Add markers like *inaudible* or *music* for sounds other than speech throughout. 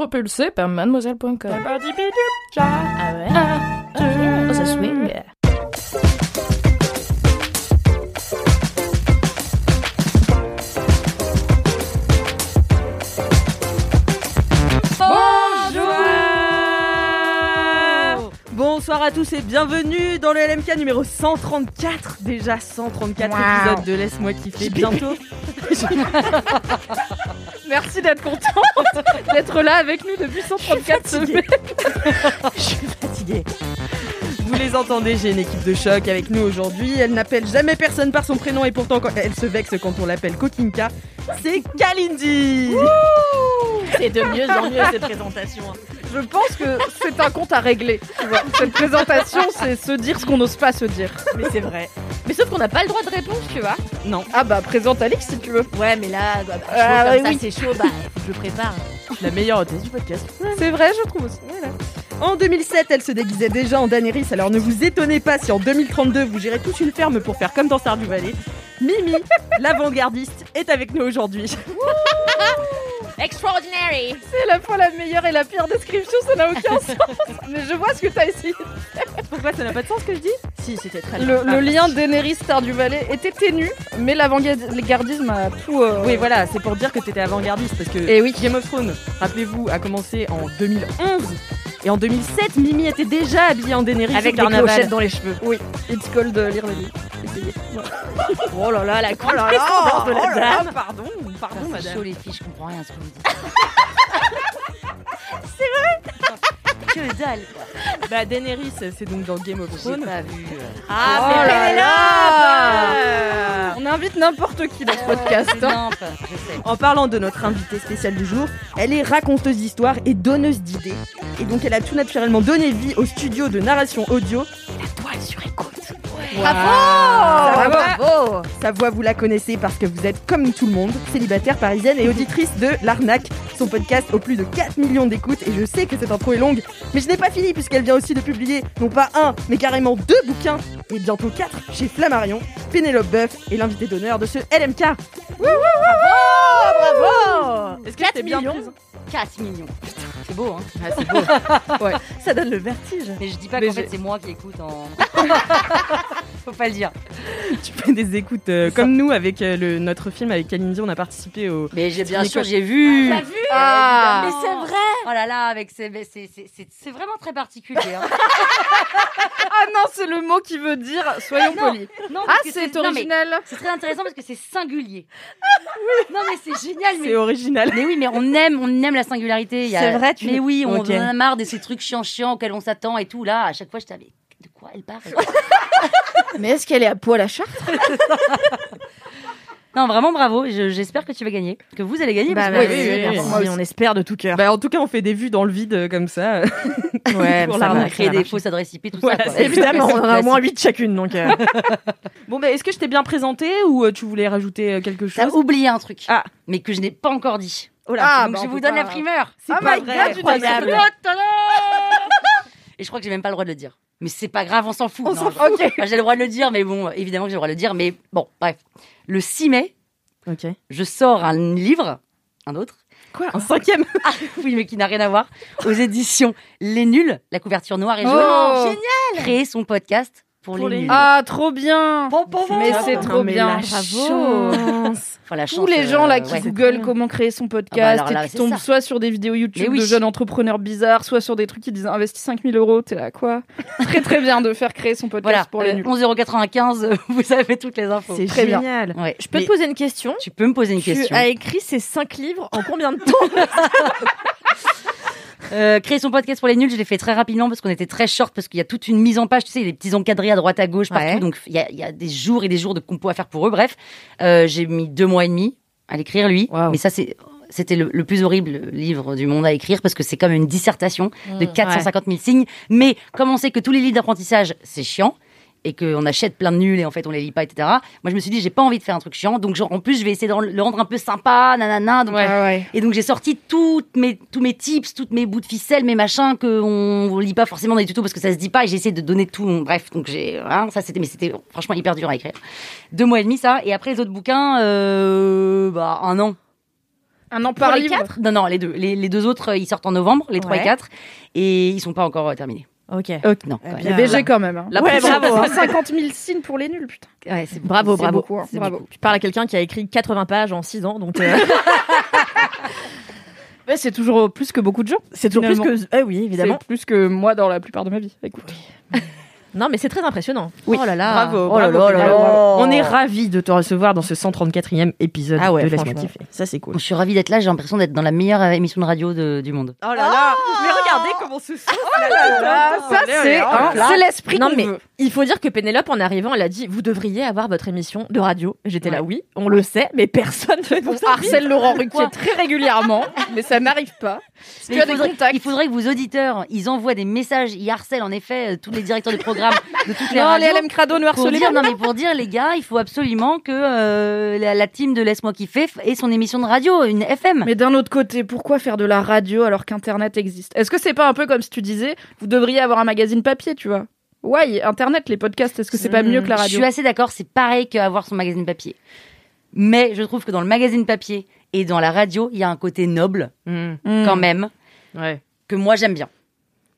Propulsé par mademoiselle.com. Ah ouais? Oh, ça swing. Bonsoir à tous et bienvenue dans le LMK numéro 134. Déjà 134 épisodes de Laisse-moi kiffer bientôt. *laughs* Merci d'être contente d'être là avec nous depuis 134 semaines. Je suis fatiguée. Vous les entendez, j'ai une équipe de choc avec nous aujourd'hui. Elle n'appelle jamais personne par son prénom et pourtant quand- elle se vexe quand on l'appelle Kokinka. C'est Kalindi. C'est de mieux en mieux cette présentation. Je pense que c'est un compte à régler. Tu vois. Cette présentation, c'est se dire ce qu'on n'ose pas se dire. Mais c'est vrai. Mais sauf qu'on n'a pas le droit de réponse, tu vois. Non. Ah bah présente Alix si tu veux. Ouais, mais là, bah, bah, chaud Ah, comme oui, ça, oui. c'est chaud, bah, faut que je prépare. La meilleure hôtesse du podcast. C'est vrai, je trouve aussi. Voilà. En 2007, elle se déguisait déjà en Daenerys, alors ne vous étonnez pas si en 2032 vous gérez tous une ferme pour faire comme dans Stardew Valley. Mimi, *laughs* l'avant-gardiste, est avec nous aujourd'hui. Extraordinary C'est la fois la meilleure et la pire description, ça n'a aucun *laughs* sens. Mais je vois ce que t'as essayé. Pourquoi ça n'a pas de sens ce que je dis? Si, c'était très Le, le lien Daenerys Stardew Valley était ténu, mais l'avant-gardisme a tout. euh, Oui, voilà, c'est pour dire que t'étais avant-gardiste parce que Eh oui. Game of Thrones, rappelez-vous, a commencé en 2011 et en 2007, Mimi était déjà habillée en Daenerys Avec des clochettes dans les cheveux. Oui, It's Cold euh, l'Irlandais. Essayez. *laughs* Oh là là, la Oh là de oh la là là, dame pardon, pardon C'est madame. chaud les filles, je comprends rien à ce que vous dites. *laughs* c'est vrai Que dalle quoi. Bah Daenerys, c'est donc dans Game of Thrones. pas vu. euh. Ah, Oh mais là On invite n'importe qui dans ce podcast. C'est hein. je sais. En parlant de notre invitée spéciale du jour, elle est raconteuse d'histoires et donneuse d'idées. Et donc elle a tout naturellement donné vie au studio de narration audio La Toile sur Bravo. Sa voix- Bravo. Sa voix, vous la connaissez parce que vous êtes comme tout le monde, célibataire parisienne et auditrice de L'Arnaque, son podcast aux plus de 4 millions d'écoutes. Et je sais que cette intro est longue, mais je n'ai pas fini puisqu'elle vient aussi de publier non pas un, mais carrément deux bouquins, et bientôt quatre chez Flammarion, Pénélope Boeuf est l'invité d'honneur de ce LMK. 4 c'était bien millions présent 4 millions. C'est beau, hein Ah, c'est beau. *laughs* ouais, ça donne le vertige. Mais je dis pas qu'en fait c'est moi qui écoute en... *laughs* Faut pas le dire. *laughs* Tu fais des écoutes euh, comme nous avec euh, le, notre film avec Kalindi, on a participé au. Mais j'ai bien sûr, j'ai vu vu Ah. Mais c'est vrai Oh là là, avec c'est- c'est c'est- c'est vraiment très particulier. hein. *laughs* Ah non, c'est le mot qui veut dire soyons Non. polis. Non, Ah, c'est original. C'est très intéressant parce que c'est singulier. *laughs* Non mais c'est génial. C'est original. mais oui, mais on aime, on aime la singularité. C'est vrai, tu Mais oui, on en a marre de ces trucs chiants chiants auxquels on s'attend et tout. Là, à chaque fois, je t'avais. Quoi elle parle *laughs* Mais est-ce qu'elle est à poil à Chartres? *laughs* Non, vraiment bravo. Je- J'espère que tu vas gagner, que vous allez gagner. Bah, parce que oui, on espère de tout cœur. Bah, en tout cas, on fait des vues dans le vide euh, comme ça. *laughs* ouais, pour ça la va. Ça des fausses adresses IP, tout Voilà, ça. quoi. c'est- Évidemment, on en a au moins 8 chacune, donc. euh, Bon, bah, est-ce que je t'ai bien présenté ou euh, tu voulais rajouter euh, quelque T'as chose? oublié un truc, Ah. mais que je n'ai pas encore dit. Oh là, Ah, Donc bah, je on vous peut donne pas- la primeur. c'est Ah pas my vrai. God, une Incroyable. Et je crois que j'ai même pas le droit de le dire. Mais c'est pas grave, on s'en fout. On Non, s'en je- j'ai le droit de le dire, mais bon, évidemment que j'ai le droit de le dire. Mais bon, bref. Le 6 mai, Ok. je sors un livre, un autre. Quoi? Un cinquième *laughs* Ah, oui, mais qui n'a rien à voir. Aux éditions Les Nuls, la couverture noire et jaune. Oh. Génial Créer son podcast pour, Pour les, les. Ah, trop bien Bon, bon, bon. Mais c'est Non, trop mais bien, la bravo chance. *laughs* Enfin, la Tous les gens euh, là qui ouais. googlent comment créer son podcast Ah bah là, et qui tombent ça. soit sur des vidéos YouTube oui. de jeunes entrepreneurs bizarres, soit sur des trucs qui disent investis 5000 euros, t'es là quoi? *laughs* Très très bien de faire créer son podcast Voilà, pour les euh, nuls. 11,95€, euh, *laughs* vous avez toutes les infos. C'est Très bien. génial. Ouais. Je peux Mais te poser une question? Tu peux me poser une Tu question. as écrit ces 5 livres en combien de temps? Euh, créer son podcast pour les nuls, je l'ai fait très rapidement parce qu'on était très short, parce qu'il y a toute une mise en page, tu sais, il y a des petits encadrés à droite à gauche partout, Ouais. donc il y a, il y a des jours et des jours de compo à faire pour eux. Bref, euh, j'ai mis deux mois et demi à l'écrire lui, mais ça c'est c'était le, le plus horrible livre du monde à écrire parce que c'est comme une dissertation de Mmh, 450 000 signes. Mais comme on sait que tous les livres d'apprentissage, c'est chiant et qu'on achète plein de nuls et en fait on les lit pas, etc. Moi je me suis dit j'ai pas envie de faire un truc chiant, donc genre, en plus je vais essayer de le rendre un peu sympa, nanana. Donc, Ah ouais. Et donc j'ai sorti toutes mes, tous mes tips, toutes mes bouts de ficelle, mes machins que on lit pas forcément dans les tutos parce que ça se dit pas et j'ai essayé de donner tout. Bref, donc j'ai voilà, ça c'était mais c'était franchement hyper dur à écrire. Deux mois et demi ça et après les autres bouquins euh, bah un an. Un an par les livre. quatre? Non non, les deux les, les deux autres euh, ils sortent en novembre, les trois Ouais. et quatre et ils sont pas encore euh, terminés. Ok. Non. Eh quand bien. BG quand même. hein. La Ouais, pression, bravo. hein. 50 000 signes pour les nuls, putain. Ouais, c'est Bravo, C'est bravo. beaucoup, hein. C'est Bravo. beaucoup. Tu parles à quelqu'un qui a écrit 80 pages en 6 ans, donc euh, *laughs* Ouais, c'est toujours plus que beaucoup de gens. c'est toujours plus Finalement. que. Eh oui, évidemment. C'est plus que moi dans la plupart de ma vie. Écoute. Non, mais c'est très impressionnant. Oui. Oh là là. Bravo, Oh là bravo, là là Pénélope. là. On est ravis de te recevoir dans ce 134e épisode Ah ouais, de. Ça, c'est cool. Je suis ravie d'être là, j'ai l'impression d'être dans la meilleure euh, émission de radio de- du monde. Oh là là Mais regardez comment ce son ça, c'est hein, c'est l'esprit Non, mais veut. il faut dire que Pénélope, en arrivant, elle a dit Vous devriez avoir votre émission de radio. J'étais là, oui, on le sait, mais personne ne On harcèle Laurent Ruquier très régulièrement, mais ça n'arrive pas. Mais tu as il, des faudrait, contacts. il faudrait que vos auditeurs, ils envoient des messages, ils harcèlent en effet euh, tous les directeurs de programme de toutes les Non, les. LM Crado ne harcelez dire, non mais pour dire les gars, il faut absolument que euh, la, la team de Laisse-moi kiffer ait son émission de radio, une FM. Mais d'un autre côté, pourquoi faire de la radio alors qu'Internet existe? Est-ce que c'est pas un peu comme si tu disais, vous devriez avoir un magazine papier, tu vois? Ouais, Internet, les podcasts, est-ce que c'est pas mieux que la Je radio? suis assez d'accord, c'est pareil qu'avoir son magazine papier. Mais je trouve que dans le magazine papier et dans la radio, il y a un côté noble Mmh. Hmm. quand même Ouais. que moi j'aime bien.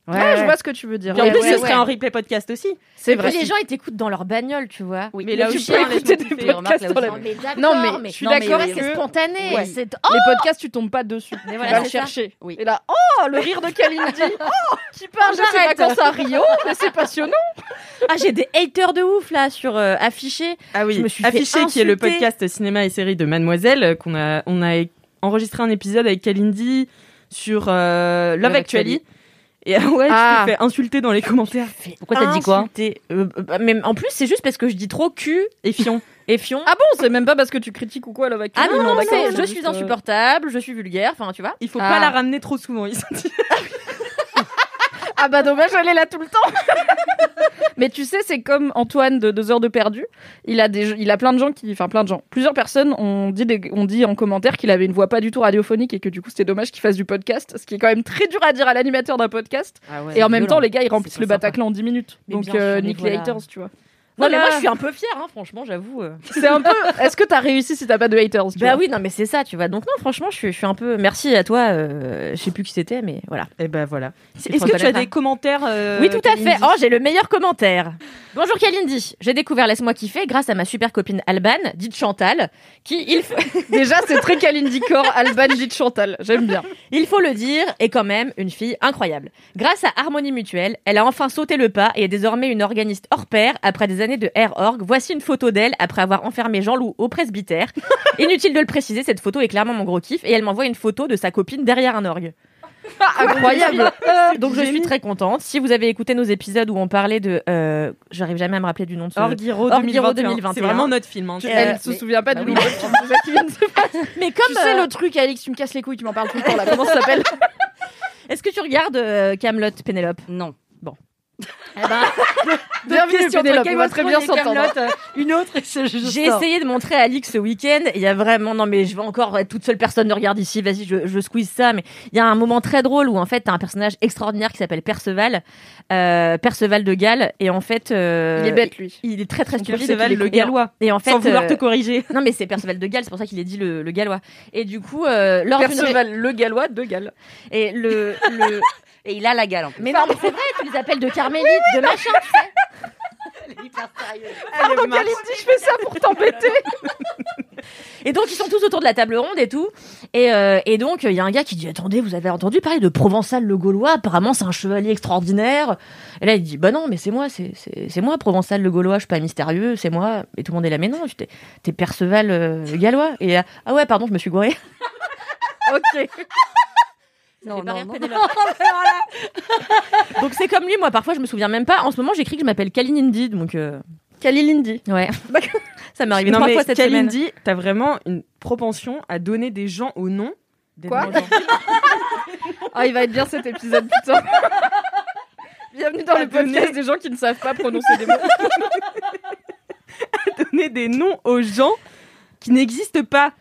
Ouais, je vois ce que tu veux dire. Puis en plus, ouais, ce ouais. serait en replay podcast aussi. C'est Et vrai. puis les gens, ils t'écoutent dans leur bagnole, tu vois. Oui, mais mais là tu aussi, peux hein, écouter des podcasts remarque, dans la- Non, mais Non, mais je suis d'accord que- c'est spontané. Ouais. C'est Les podcasts, tu tombes pas dessus. Mais tu voilà, vas le chercher. Oui. Et là, oh, le rire de Kalindi. *laughs* Oh, qui parle de ses vacances à Rio. Mais c'est passionnant. *laughs* Ah, j'ai des haters de ouf là sur euh, affiché. Ah oui, Je me suis fait Affiché, qui est le podcast cinéma et série de Mademoiselle, euh, qu'on a, on a enregistré un épisode avec Kalindi sur euh, Love Actually. Et *laughs* ouais, Ah. tu t'es fait insulter dans les commentaires. Pourquoi t'as dit quoi Insulter. Euh, bah, mais en plus, c'est juste parce que je dis trop cul Et Fion. *laughs* et fion. Ah bon, c'est même pas parce que tu critiques ou quoi, Love Ah Actually non, non, c'est c'est je suis euh, insupportable, je suis vulgaire, enfin tu vois. Il faut Ah. pas la ramener trop souvent. Ils sont dit. *laughs* Ah bah dommage, elle est là tout le temps. *laughs* Mais tu sais, c'est comme Antoine de Deux heures de perdu. Il a des, il a plein de gens qui, enfin plein de gens, plusieurs personnes ont dit, des- ont dit en commentaire qu'il avait une voix pas du tout radiophonique et que du coup c'était dommage qu'il fasse du podcast, ce qui est quand même très dur à dire à l'animateur d'un podcast. et en même violent. temps, les gars, ils remplissent le sympa. Bataclan en 10 minutes. Mais Donc euh, nique les haters, tu vois. Non, mais moi je suis un peu fière, hein, franchement, j'avoue. euh. *laughs* C'est un peu. Est-ce que t'as réussi si t'as pas de haters tu Bah vois oui, non, mais c'est ça, tu vois. Donc non, franchement, je suis, je suis un peu. Merci à toi. euh, je sais plus qui c'était, mais voilà. Et ben voilà. Est-ce que tu as des commentaires euh, Oui, tout à fait. Oh, j'ai le meilleur commentaire. Bonjour Kalindi. J'ai découvert Laisse-moi kiffer grâce à ma super copine Alban, dite Chantal, qui, il, faut- *laughs* Déjà, c'est très Kalindi Core, Alban dit Chantal. J'aime bien. il faut le dire, est quand même une fille incroyable. Grâce à Harmonie Mutuelle, elle a enfin sauté le pas et est désormais une organiste hors pair après des années de Air Org. Voici une photo d'elle après avoir enfermé Jean-Loup au presbytère. *laughs* Inutile de le préciser, cette photo est clairement mon gros kiff et elle m'envoie une photo de sa copine derrière un orgue. Incroyable. Donc je suis très contente. Si vous avez écouté nos épisodes où on parlait de, euh, j'arrive jamais à me rappeler du nom de ce. Orguiro Orguiro 2021. 2021. C'est vraiment notre film. hein. Euh, Elle se mais- souvient pas de bah nous. oui. Se *laughs* passer. Mais comme Tu sais euh, le truc, Alix, tu me casses les couilles, tu m'en parles tout le temps là. Comment ça s'appelle? *laughs* Est-ce que tu regardes euh, Camelot, Pénélope? Non. Eh ben, *laughs* Bienvenue Pénélope, on va très bien s'entendre. Une autre, et J'ai essayé de montrer à Alix ce week-end. Il y a vraiment, non mais je vais encore être toute seule personne ne regarde ici. Vas-y, je, je squeeze ça. Mais il y a un moment très drôle où en fait t'as un personnage extraordinaire qui s'appelle Perceval, euh, Perceval de Galles, et en fait, euh, Il est bête lui. Il est très très stupide. Perceval le gallois. Et en fait, Sans vouloir euh, te corriger. *laughs* non mais c'est Perceval de Galles, c'est pour ça qu'il est dit le, le gallois. Et du coup, euh, lors Perceval, le gallois de Galles. et le, le... Et il a la gale en plus. mais non mais c'est vrai, tu les appelles de carmélites, de machin, tu sais. Pardon, Kalindi, je fais ça pour t'embêter. Et donc ils sont tous autour de la table ronde et tout. Et, euh, et donc il y a un gars qui dit attendez vous avez entendu parler de Provençal le Gaulois? Apparemment c'est un chevalier extraordinaire. Et là il dit bah non mais c'est moi c'est c'est c'est moi Provençal le Gaulois je suis pas mystérieux c'est moi. Et tout le monde est là mais non t'es t'es Perceval euh, le Gallois. Et euh, ah ouais pardon je me suis gouré. *laughs* ok. Non, pas. Pénélope. *laughs* Donc c'est comme lui moi parfois je me souviens même pas. En ce moment j'écris que je m'appelle Kalinindi donc euh, Kalilindi. ouais. *laughs* ça m'est arrivé Non trois mais fois cette semaine. Kalindi, t'as vraiment une propension à donner des gens au nom Des Quoi. Ah, *laughs* il va être bien cet épisode, putain. Bienvenue dans À le podcast donner. des gens qui ne savent pas prononcer des mots. Donner des noms aux gens qui n'existent pas.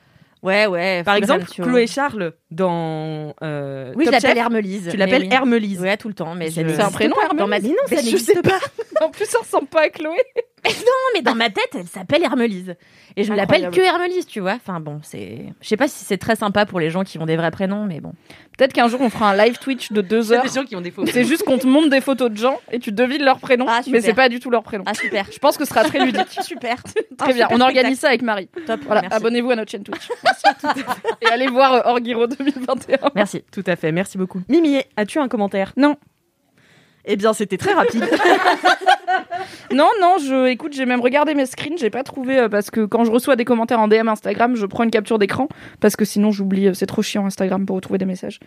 Ouais, ouais. Par exemple, Chloé. Charles dans euh, Oui, je Top l'appelle Chef, Hermelise. Tu l'appelles oui. Hermelise. Ouais, tout le temps. Mais Je- ça C'est un prénom, pas. Dans ma... Hermelise Mais non, ça Mais je n'existe sais pas. *laughs* En plus, ça ressemble pas à Chloé. *laughs* Non, mais dans ma tête, elle s'appelle Hermelise. Et je l'appelle Incroyable. que Hermelise, tu vois. Enfin bon, c'est. Je sais pas si c'est très sympa pour les gens qui ont des vrais prénoms, mais bon. Peut-être qu'un jour, on fera un live Twitch de deux heures. des gens qui ont des faux. C'est juste qu'on te montre des photos de gens et tu devines leur prénom, Ah, mais c'est pas du tout leur prénom. Ah super. Je pense que ce sera très ludique. *laughs* super. Très bien. On organise ça avec Marie. Top. Voilà, abonnez-vous à notre chaîne Twitch. Et allez voir euh, Orgiro 2021. Merci. Tout à fait, merci beaucoup. Mimi, as-tu un commentaire? Non. Eh bien, c'était très rapide. *laughs* Non, non, je, écoute, j'ai même regardé mes screens, j'ai pas trouvé, euh, parce que quand je reçois des commentaires en DM Instagram, je prends une capture d'écran, parce que sinon j'oublie, euh, c'est trop chiant Instagram pour retrouver des messages.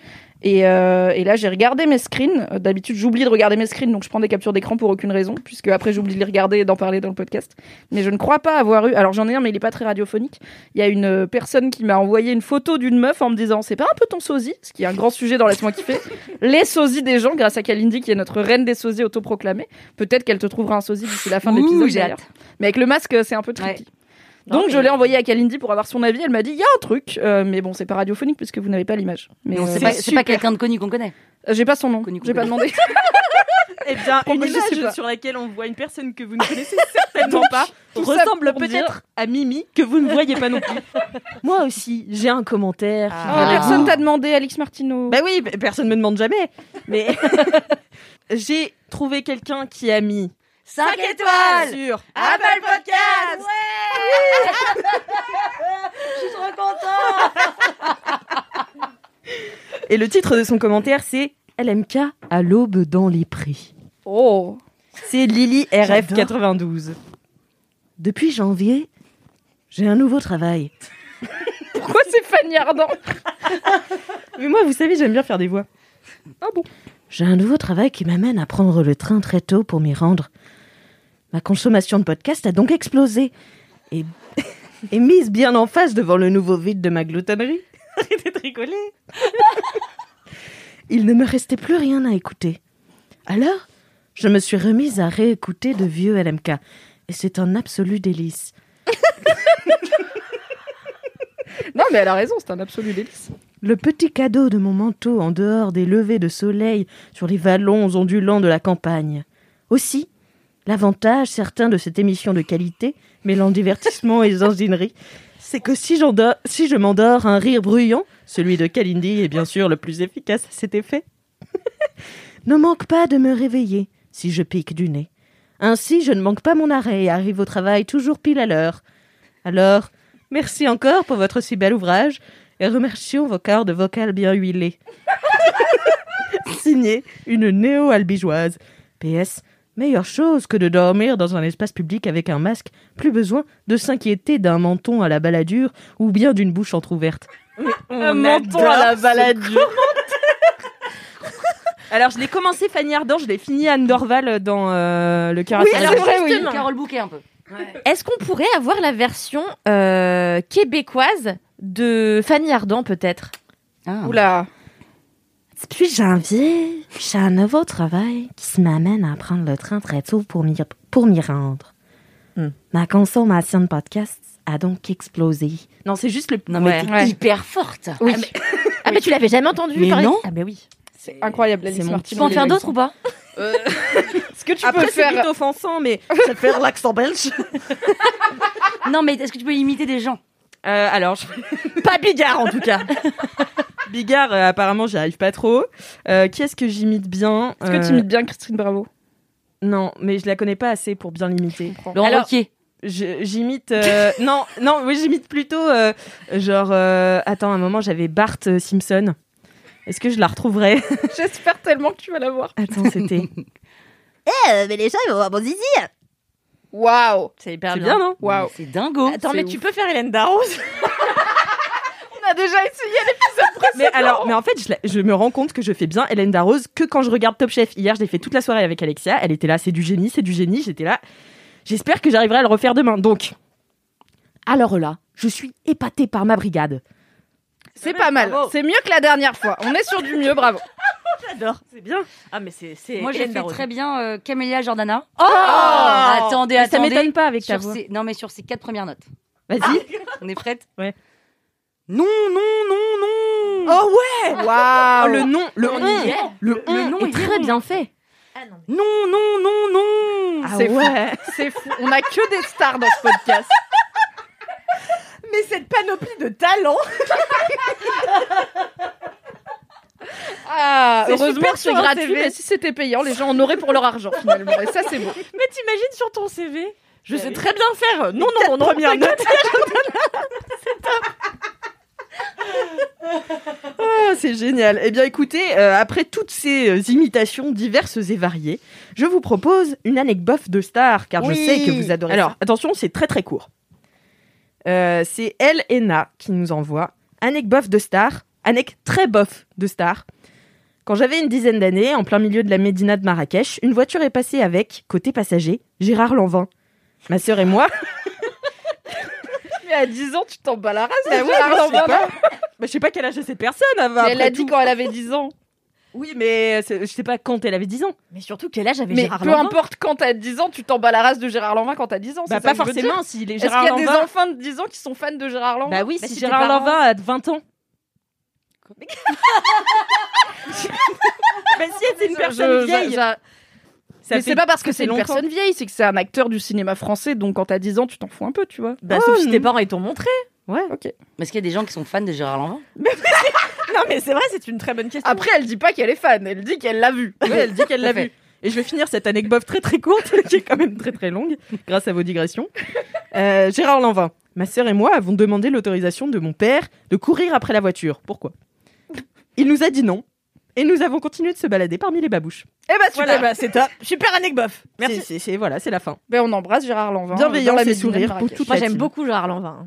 Et, euh, et là, j'ai regardé mes screens, d'habitude j'oublie de regarder mes screens, donc je prends des captures d'écran pour aucune raison, puisque après j'oublie de les regarder et d'en parler dans le podcast. Mais je ne crois pas avoir eu, alors j'en ai un, mais il est pas très radiophonique. Il y a une personne qui m'a envoyé une photo d'une meuf en me disant, c'est pas un peu ton sosie, ce qui est un grand sujet dans Laisse-moi kiffer, les sosies des gens, grâce à Kalindi, qui est notre reine des sosies autoproclamée. Peut-être qu'elle te trouvera un sosie d'ici la fin de l'épisode. j'ai hâte. Mais avec le masque, c'est un peu tricky. Non, Donc mais- je l'ai envoyé à Kalindi pour avoir son avis. Elle m'a dit il y a un truc, euh, mais bon c'est pas radiophonique puisque vous n'avez pas l'image. Mais euh, c'est pas, quelqu'un de connu qu'on connaît. euh, j'ai pas son nom, j'ai pas demandé. *laughs* Eh bien, une image pas. sur laquelle on voit une personne que vous ne connaissez certainement pas ressemble peut-être dire- à Mimi que vous ne voyez pas non plus. *laughs* Moi aussi, j'ai un commentaire. Ah. Oh, personne t'a demandé, Alix Martino. Bah oui, personne me demande jamais. Mais *laughs* j'ai trouvé quelqu'un qui a mis 5 étoiles sur Apple Podcast *laughs* Je suis trop content et le titre de son commentaire c'est LMK à l'aube dans les prix. Oh. C'est Lily J'adore. RF92. Depuis janvier, j'ai un nouveau travail. *laughs* Pourquoi c'est Fanny Ardant *laughs* Mais moi, vous savez, j'aime bien faire des voix. Ah bon? J'ai un nouveau travail qui m'amène à prendre le train très tôt pour m'y rendre. Ma consommation de podcast a donc explosé et, *laughs* et mise bien en face devant le nouveau vide de ma gloutonnerie. *laughs* Arrêtez de rigoler. Il ne me restait plus rien à écouter. Alors, je me suis remise à réécouter de vieux LMK. Et c'est un absolu délice. *laughs* Non mais elle a raison, c'est un absolu délice. Le petit cadeau de mon manteau en dehors des levées de soleil sur les vallons ondulants de la campagne. Aussi, l'avantage certain de cette émission de qualité, mêlant divertissement et zanzinerie, c'est que si, si je m'endors un rire bruyant, celui de Kalindi est bien sûr le plus efficace à cet effet, ne manque pas de me réveiller si je pique du nez. Ainsi, je ne manque pas mon arrêt et arrive au travail toujours pile à l'heure. Alors, merci encore pour votre si bel ouvrage et remercions vos cordes vocales bien huilées. *laughs* Signé une néo-albigeoise. PS, meilleure chose que de dormir dans un espace public avec un masque, plus besoin de s'inquiéter d'un menton à la baladure ou bien d'une bouche entr'ouverte. Un menton à la baladure. Alors, je l'ai commencé Fanny Ardant, je l'ai fini Anne Dorval dans euh, Le cœur à Oui, vrai, justement, Carole Bouquet un peu. Est-ce qu'on pourrait avoir la version euh, québécoise de Fanny Ardant, peut-être? Ah. Oula. Depuis janvier, j'ai un nouveau travail qui m'amène à prendre le train très tôt pour m'y, pour m'y rendre. Hmm. Ma consommation de podcasts a donc explosé. Non, c'est juste le. Non mais Ouais. t'es Ouais. hyper forte. Oui. Ah, mais tu l'avais jamais entendu Mais parler non. Ah, ben oui. C'est incroyable, C'est mon. Tu peux en faire d'autres ou pas *laughs* Est-ce que tu Après, peux c'est faire vite offensant, mais ça fait l'accent belge. *laughs* Non mais est-ce que tu peux imiter des gens? Euh, alors, je- *laughs* pas Bigard en tout cas. *laughs* Bigard, euh, apparemment, j'y arrive pas trop. Euh, qui est-ce que j'imite bien Est-ce que tu imites bien Christine Bravo? Non, mais je la connais pas assez pour bien l'imiter. Laurent Alors- Ruquier. Je- J'imite. euh, non, non, oui, j'imite plutôt. euh, genre. euh, attends, à un moment, j'avais Bart euh, Simpson. Est-ce que je la retrouverai *laughs* J'espère tellement que tu vas la voir. Attends, c'était. Eh, mais les gens, ils vont voir mon zizi Waouh C'est hyper bien, non? Waouh C'est dingo. Attends, mais ouf. tu peux faire Hélène Darroze? *laughs* On a déjà essayé l'épisode *laughs* précédent Mais alors, mais en fait, je, la- je me rends compte que je fais bien Hélène Darroze que quand je regarde Top Chef. Hier, je l'ai fait toute la soirée avec Alexia. Elle était là, c'est du génie, c'est du génie. J'étais là. J'espère que j'arriverai à le refaire demain. Donc, alors là, je suis épatée par ma brigade. C'est pas mal. C'est mieux que la dernière fois. On est sur du mieux, bravo. *laughs* J'adore, c'est bien. Ah, mais c'est. c'est Moi, j'ai fait très bien euh, Camélia Jordana. Oh attendez, Mais Ça attendez. m'étonne pas avec ta voix. Non, mais sur ces quatre premières notes. Vas-y. On est prête? Ouais. Non, non, non, non. Oh ouais Waouh Le nom, le On on, y est. le Le on. nom est est très bien fait. Non, non, non, non. Ah C'est fou. ouais. C'est fou. On a que des stars dans ce podcast. Mais cette panoplie de talents. *laughs* Ah, heureusement c'est gratuit, mais si c'était payant, les gens en auraient pour leur argent finalement. Et ça, c'est beau. *laughs* Mais t'imagines sur ton CV Je sais oui. très bien faire. Non, non, non, non. premières t'inquiète. *laughs* Ah, c'est génial. Eh bien, écoutez, euh, après toutes ces euh, imitations diverses et variées, je vous propose une anecdote de star, car Oui. je sais que vous adorez. Alors, attention, c'est très très court. Euh, c'est Elle et Na qui nous envoie anecdote de star, anec très bof de star. Quand j'avais une dizaine d'années, en plein milieu de la médina de Marrakech, une voiture est passée avec, côté passager, Gérard Lanvin. Ma sœur et moi, *laughs* Mais à 10 ans, tu t'en bats la race. Bah de ouais, Gérard mais je sais Lanvin, pas. non Bah, je sais pas quel âge a cette personne. elle va Mais elle après a dit quand elle avait 10 ans. Oui, mais je sais pas quand elle avait 10 ans. Mais surtout, quel âge avait Mais Gérard peu Lanvin importe quand t'as 10 ans, tu t'en bats la race de Gérard Lanvin quand t'as 10 ans. Bah, c'est pas forcément, s'il est Est-ce qu'il Gérard y a des Lanvin. enfants de 10 ans qui sont fans de Gérard Lanvin Bah oui, Bah, si si Gérard parents- Lanvin a 20 ans. *laughs* Bah si c'est une personne je- vieille. je- ça mais c'est pas parce que c'est une longtemps. personne vieille, c'est que c'est un acteur du cinéma français, donc quand t'as 10 ans, tu t'en fous un peu, tu vois. Bah, Oh, sauf si tes non. parents ils t'ont montré. Ouais. Ok. Est-ce qu'il y a des gens qui sont fans de Gérard Lanvin *laughs* Non, mais c'est vrai, c'est une très bonne question. Après, elle dit pas qu'elle est fan, elle dit qu'elle l'a vu. Oui, elle dit qu'elle l'a vu. Et je vais finir cette anecdote très très courte, *laughs* qui est quand même très très longue, grâce à vos digressions. Euh, Gérard Lanvin, ma sœur et moi avons demandé l'autorisation de mon père de courir après la voiture. Pourquoi? Il nous a dit non. Et nous avons continué de se balader parmi les babouches. Eh bah super. Voilà, bah, c'est top. *laughs* Super anecdote. Merci. C'est- voilà, c'est la fin. Ben, on embrasse Gérard Lanvin. Bienveillance dans la et sourire pour toute Moi, la j'aime team. beaucoup Gérard Lanvin.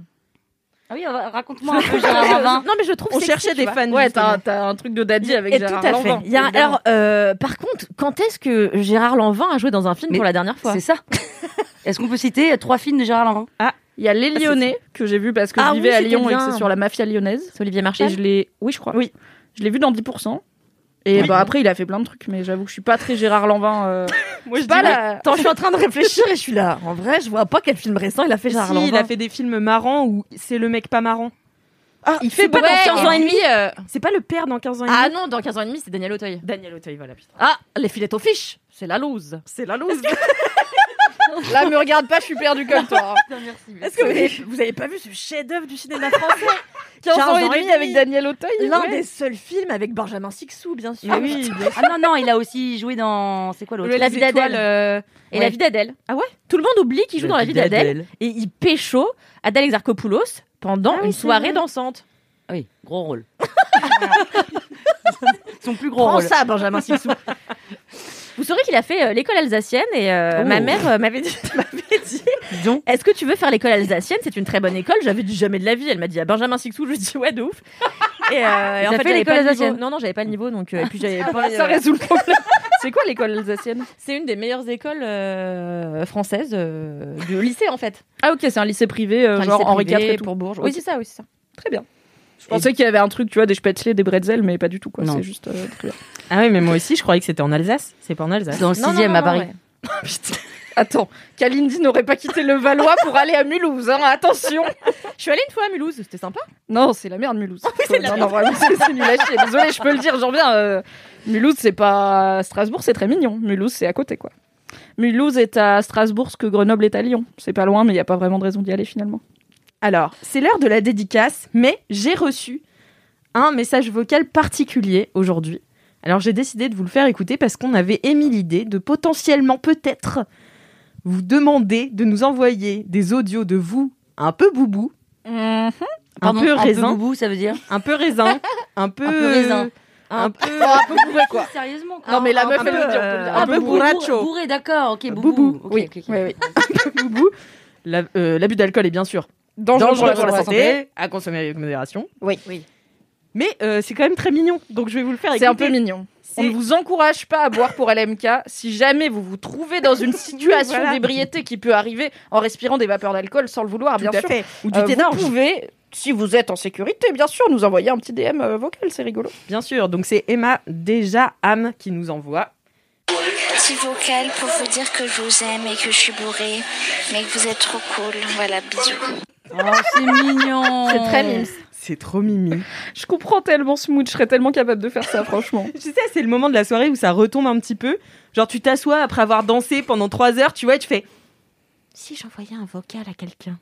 Ah oui, raconte-moi un peu Gérard *laughs* Lanvin. non, mais je trouve On sexy, cherchait tu des vois. fans. Ouais, justement. t'as un truc de daddy avec Et Gérard tout à Lanvin. fait. Il y a, alors, euh, par contre, quand est-ce que Gérard Lanvin a joué dans un film Mais pour la dernière fois? C'est ça. *laughs* Est-ce qu'on peut citer trois films de Gérard Lanvin? Il y a Les Lyonnais que j'ai vu parce que Ah je vivais oui, à c'était Lyon et que bien. c'est sur la mafia lyonnaise. C'est Olivier Et Marchal je l'ai. Oui, je crois. Oui. Je l'ai vu dans 10%. Et bah après, il a fait plein de trucs, mais j'avoue que je suis pas très Gérard Lanvin. euh, *laughs* Moi, je pas la- Attends, je suis en train de réfléchir et je suis là. En vrai, je vois pas quel film récent il a fait Gérard Si, Lanvin. il a fait des films marrants où c'est le mec pas marrant. Ah, il fait pas dans de 15 ans et demi. euh, C'est pas le père dans 15 ans et demi Ah non, dans 15 ans et demi, c'est Daniel Auteuil. Daniel Auteuil, voilà, putain. Ah, les filets aux fiches. C'est la loose. C'est la loose. *laughs* Là, me regarde pas, je suis perdu comme toi. hein. Est-ce que vous avez, vous avez pas vu ce chef-d'œuvre du cinéma français *laughs* 15 ans et demi avec Daniel Auteuil. L'un ouais. des seuls films avec Benjamin Sixou, bien sûr. Mais oui, *laughs* bien Ah non, non, il a aussi joué dans. C'est quoi l'autre? La vie d'Adèle. euh, Et Ouais. la vie d'Adèle. Ah ouais? Tout le monde oublie qu'il joue dans la vie d'Adèle et il pécho Adèle Exarchopoulos pendant Ah oui, une soirée dansante. Ah Oui, gros rôle. *laughs* Son plus gros Prends rôle. ça, Benjamin Sixou. Vous saurez qu'il a fait euh, l'école alsacienne et euh, Oh. ma mère euh, m'avait dit, *laughs* Est-ce que tu veux faire l'école alsacienne? C'est une très bonne école. J'avais dit jamais de la vie. Elle m'a dit à Benjamin Sixou. Je lui ai dit ouais, de ouf. Et, euh, *laughs* et en fait, fait l'école alsacienne Non, non, j'avais pas le niveau. Donc, euh, et puis j'avais *laughs* pas. Ça résout le problème. C'est quoi l'école alsacienne? C'est une des meilleures écoles euh, françaises euh, du lycée en fait. Ah ok, c'est un lycée privé, euh, genre lycée Henri IV et tout. pour Bourges. Oui, c'est ça, oui, c'est ça. Très bien. Je pensais qu'il y avait un truc, tu vois, des spätzle, des bretzels, mais pas du tout quoi. Non. C'est juste euh, très bien. Ah oui, mais moi aussi, je croyais que c'était en Alsace. C'est pas en Alsace. C'est dans le Non, non, sixième non, à non, Paris. ouais. *laughs* Attends, Kalindi n'aurait pas quitté le Valois pour aller à Mulhouse, hein, attention Je suis allée une fois à Mulhouse, c'était sympa. Non, c'est la merde Mulhouse. non, non, vraiment, c'est nul à chier. Désolé, je peux le dire, j'en reviens. euh, Mulhouse, c'est pas Strasbourg, c'est très mignon. Mulhouse, c'est à côté, quoi. Mulhouse est à Strasbourg ce que Grenoble est à Lyon. C'est pas loin, mais il n'y a pas vraiment de raison d'y aller finalement. Alors, c'est l'heure de la dédicace, mais j'ai reçu un message vocal particulier aujourd'hui. Alors, j'ai décidé de vous le faire écouter parce qu'on avait émis l'idée de potentiellement, peut-être, vous demander de nous envoyer des audios de vous un peu boubou, Mhm. Pardon, un peu raisin, boubou, ça veut dire un peu raisin, *laughs* un peu, Un peu raisin. un peu, un peu bourré, quoi. Sérieusement quoi. Non, mais la un meuf, peu, elle peut le euh, dire. un Un peu peu bourré, bourracho. bourré, d'accord, ok, boubou. Boubou, Ok, Oui, oui, oui. *laughs* boubou. La- euh, L'abus d'alcool est bien sûr Dangereux, dangereux pour la santé. à consommer avec modération. Oui. Oui. Mais euh, c'est quand même très mignon, donc je vais vous le faire C'est un peu mignon. On ne vous encourage pas à boire pour LMK. Si jamais vous vous trouvez dans une *laughs* situation voilà. d'ébriété qui peut arriver en respirant des vapeurs d'alcool sans le vouloir, Tout bien à sûr, fait. Ou du euh, vous pouvez si vous êtes en sécurité, bien sûr, nous envoyer un petit DM euh, vocal, c'est rigolo. Bien sûr, donc c'est Emma déjà âme qui nous envoie. Petit vocal pour vous dire que je vous aime et que je suis bourrée, mais que vous êtes trop cool. Voilà, bisous. Oh, c'est mignon. C'est très mimes. C'est trop mimi. Je comprends tellement ce mood, je serais tellement capable de faire ça, franchement. *laughs* Tu sais, c'est le moment de la soirée où ça retombe un petit peu. Genre, tu t'assois après avoir dansé pendant trois heures, tu vois, et tu fais. Si j'envoyais un vocal à quelqu'un.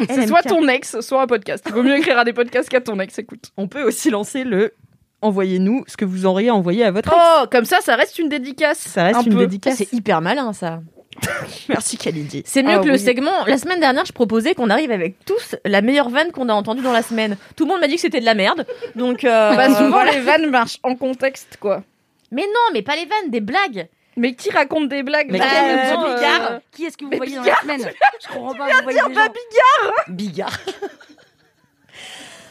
*laughs* C'est soit ton ex, soit un podcast. Il vaut mieux écrire à des podcasts qu'à ton ex, écoute. On peut aussi lancer le. Envoyez-nous ce que vous auriez envoyé à votre ex. Oh, comme ça, ça reste une dédicace. ça reste un une peu. dédicace. C'est hyper malin ça. *laughs* Merci Kalindi. C'est mieux Ah que le segment. La semaine dernière, je proposais qu'on arrive avec tous la meilleure vanne qu'on a entendue dans la semaine. Tout le monde m'a dit que c'était de la merde. Donc, euh, Bah, souvent, les vannes marchent en contexte, quoi. Mais non, mais pas les vannes, des blagues. Mais qui raconte des blagues Mais Bah, euh, Bigard Euh, Qui est-ce que vous Mais voyez dans Bigard, la semaine? *laughs* Je comprends pas. Vous voyez des gens. Bigard.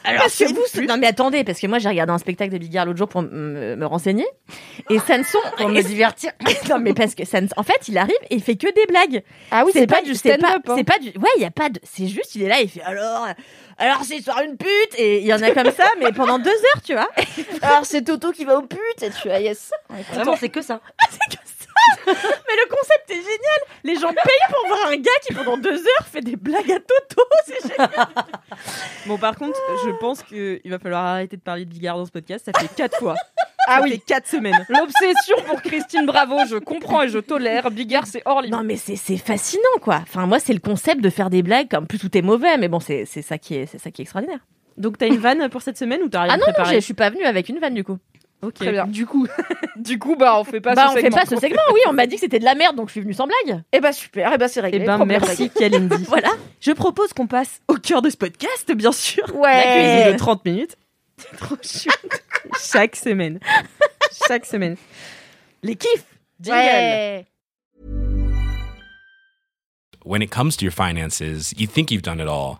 Alors, parce que vous, c'est- non mais attendez, parce que moi j'ai regardé un spectacle de Bigard l'autre jour pour me, me renseigner, et ça ne sont *laughs* Pour me divertir. *laughs* non mais parce que ça ne... en fait il arrive et il fait que des blagues. Ah oui, c'est pas, du stand-up. hein. c'est pas du, ouais il y a pas de, c'est juste il est là il fait alors, alors c'est soir une pute et il y en a comme ça mais pendant deux heures tu vois. *laughs* Alors, c'est Toto qui va au pute et tu as yes. Vraiment, c'est que ça. *laughs* Mais le concept est génial. Les gens payent pour voir un gars qui pendant deux heures fait des blagues à Toto. *laughs* C'est génial. Bon, par contre, je pense qu'il va falloir arrêter de parler de Bigard dans ce podcast. Ça fait quatre fois. Ah oui. quatre semaines. L'obsession pour Christine Bravo, je comprends et je tolère. Bigard, c'est hors limite. Non mais c'est c'est fascinant quoi. Enfin moi c'est le concept de faire des blagues comme plus tout est mauvais mais bon c'est c'est ça qui est c'est ça qui est extraordinaire. Donc, t'as une vanne pour cette semaine ou t'as rien Ah non, préparé je suis pas venue avec une vanne du coup. Ok. Très bien. Du coup, *laughs* Du coup, bah, on fait pas bah ce on fait segment. pas ce segment. Oui on m'a dit que c'était de la merde donc je suis venue sans blague. Eh bah, super. Eh bah, c'est réglé. eh ben, Problème merci Kalindi. *laughs* Voilà. Je propose qu'on passe au cœur de ce podcast, bien sûr. réglé. La Ouais. cuisine de 30 minutes. *laughs* C'est trop chouette. Chaque semaine. Chaque semaine. Les kiffs. Jingle. Ouais. When it comes to your finances, you think you've done it all.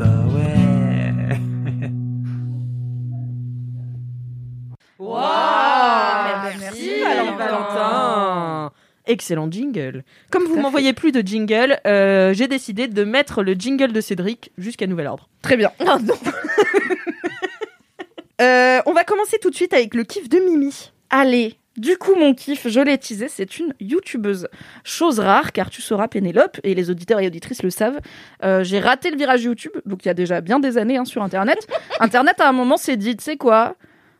ah ouais. Wow, merci, Valentin. Valentin. Excellent jingle. Comme vous m'envoyez plus de jingle, euh, j'ai décidé de mettre le jingle de Cédric jusqu'à nouvel ordre. Très bien. Non. *laughs* Euh, on va commencer tout de suite avec le kiff de Mimi. Allez. Du coup, mon kiff, je l'ai teasé, c'est une youtubeuse. Chose rare, car tu sauras, Pénélope, et les auditeurs et auditrices le savent, euh, j'ai raté le virage YouTube, donc il y a déjà bien des années hein, sur Internet. *laughs* Internet, à un moment, s'est dit, tu sais quoi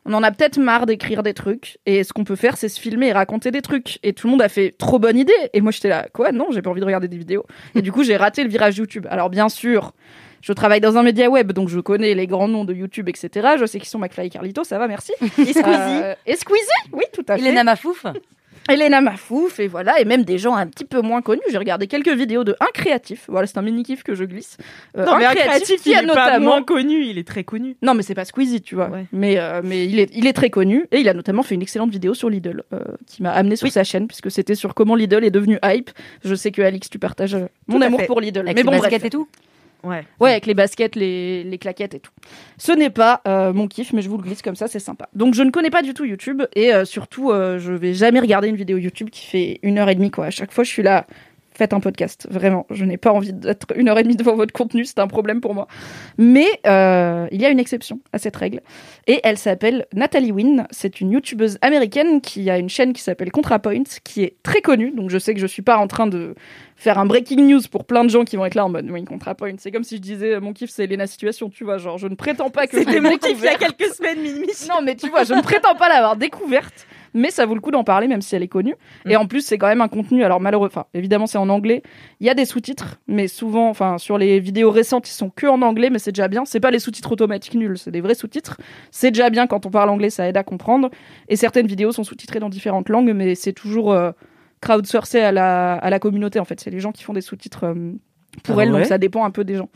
on en a peut-être marre d'écrire des trucs, et ce qu'on peut faire, c'est se filmer et raconter des trucs. Et tout le monde a fait trop bonne idée. Et moi, j'étais là, quoi Non, j'ai pas envie de regarder des vidéos. Et du coup, j'ai raté le virage YouTube. Alors, bien sûr, je travaille dans un média web, donc je connais les grands noms de YouTube, etc. Je sais qui sont McFly et Carlito, ça va, merci. *laughs* Et Squeezie. Euh, et Squeezie, oui, tout à fait. Elena Mafouf. Elena Mafouf, et voilà, et même des gens un petit peu moins connus. J'ai regardé quelques vidéos de un créatif. Voilà, c'est un mini kiff que je glisse. Euh, non, mais un créatif, qui il a est pas notamment. moins connu, il est très connu. Non, mais c'est pas Squeezie, tu vois. Ouais. Mais, euh, mais il, est, il est très connu, et il a notamment fait une excellente vidéo sur Lidl, euh, qui m'a amené sur sa chaîne, puisque c'était sur comment Lidl est devenu hype. Je sais que Alix, tu partages mon amour fait. pour Lidl. Avec mais bon, bref. et tout. Ouais. Ouais, avec les baskets, les, les claquettes et tout. Ce n'est pas euh, mon kiff, mais je vous le glisse comme ça, c'est sympa. Donc je ne connais pas du tout YouTube et euh, surtout, euh, je vais jamais regarder une vidéo YouTube qui fait une heure et demie quoi. À chaque fois, je suis là. Faites un podcast. Vraiment, je n'ai pas envie d'être une heure et demie devant votre contenu, c'est un problème pour moi. Mais euh, il y a une exception à cette règle. Et elle s'appelle Nathalie Wynn. C'est une youtubeuse américaine qui a une chaîne qui s'appelle ContraPoint, qui est très connue. Donc je sais que je suis pas en train de faire un breaking news pour plein de gens qui vont être là en mode oui, ContraPoint. C'est comme si je disais mon kiff c'est Lena Situation, tu vois. Genre, je ne prétends pas que C'était mon kiff il y a quelques semaines, Mimi. Non, mais tu vois, je ne prétends pas l'avoir découverte, mais ça vaut le coup d'en parler, même si elle est connue. Et en plus, c'est quand même un contenu, alors malheureux, enfin, évidemment, c'est en anglais. Il y a des sous-titres, mais souvent, enfin, sur les vidéos récentes, ils sont que en anglais, mais c'est déjà bien. C'est pas les sous-titres automatiques nuls, c'est des vrais sous-titres. C'est déjà bien quand on parle anglais, ça aide à comprendre. Et certaines vidéos sont sous-titrées dans différentes langues, mais c'est toujours euh, crowdsourcé à la, à la communauté, en fait. C'est les gens qui font des sous-titres euh, pour Ah elles, ouais donc ça dépend un peu des gens.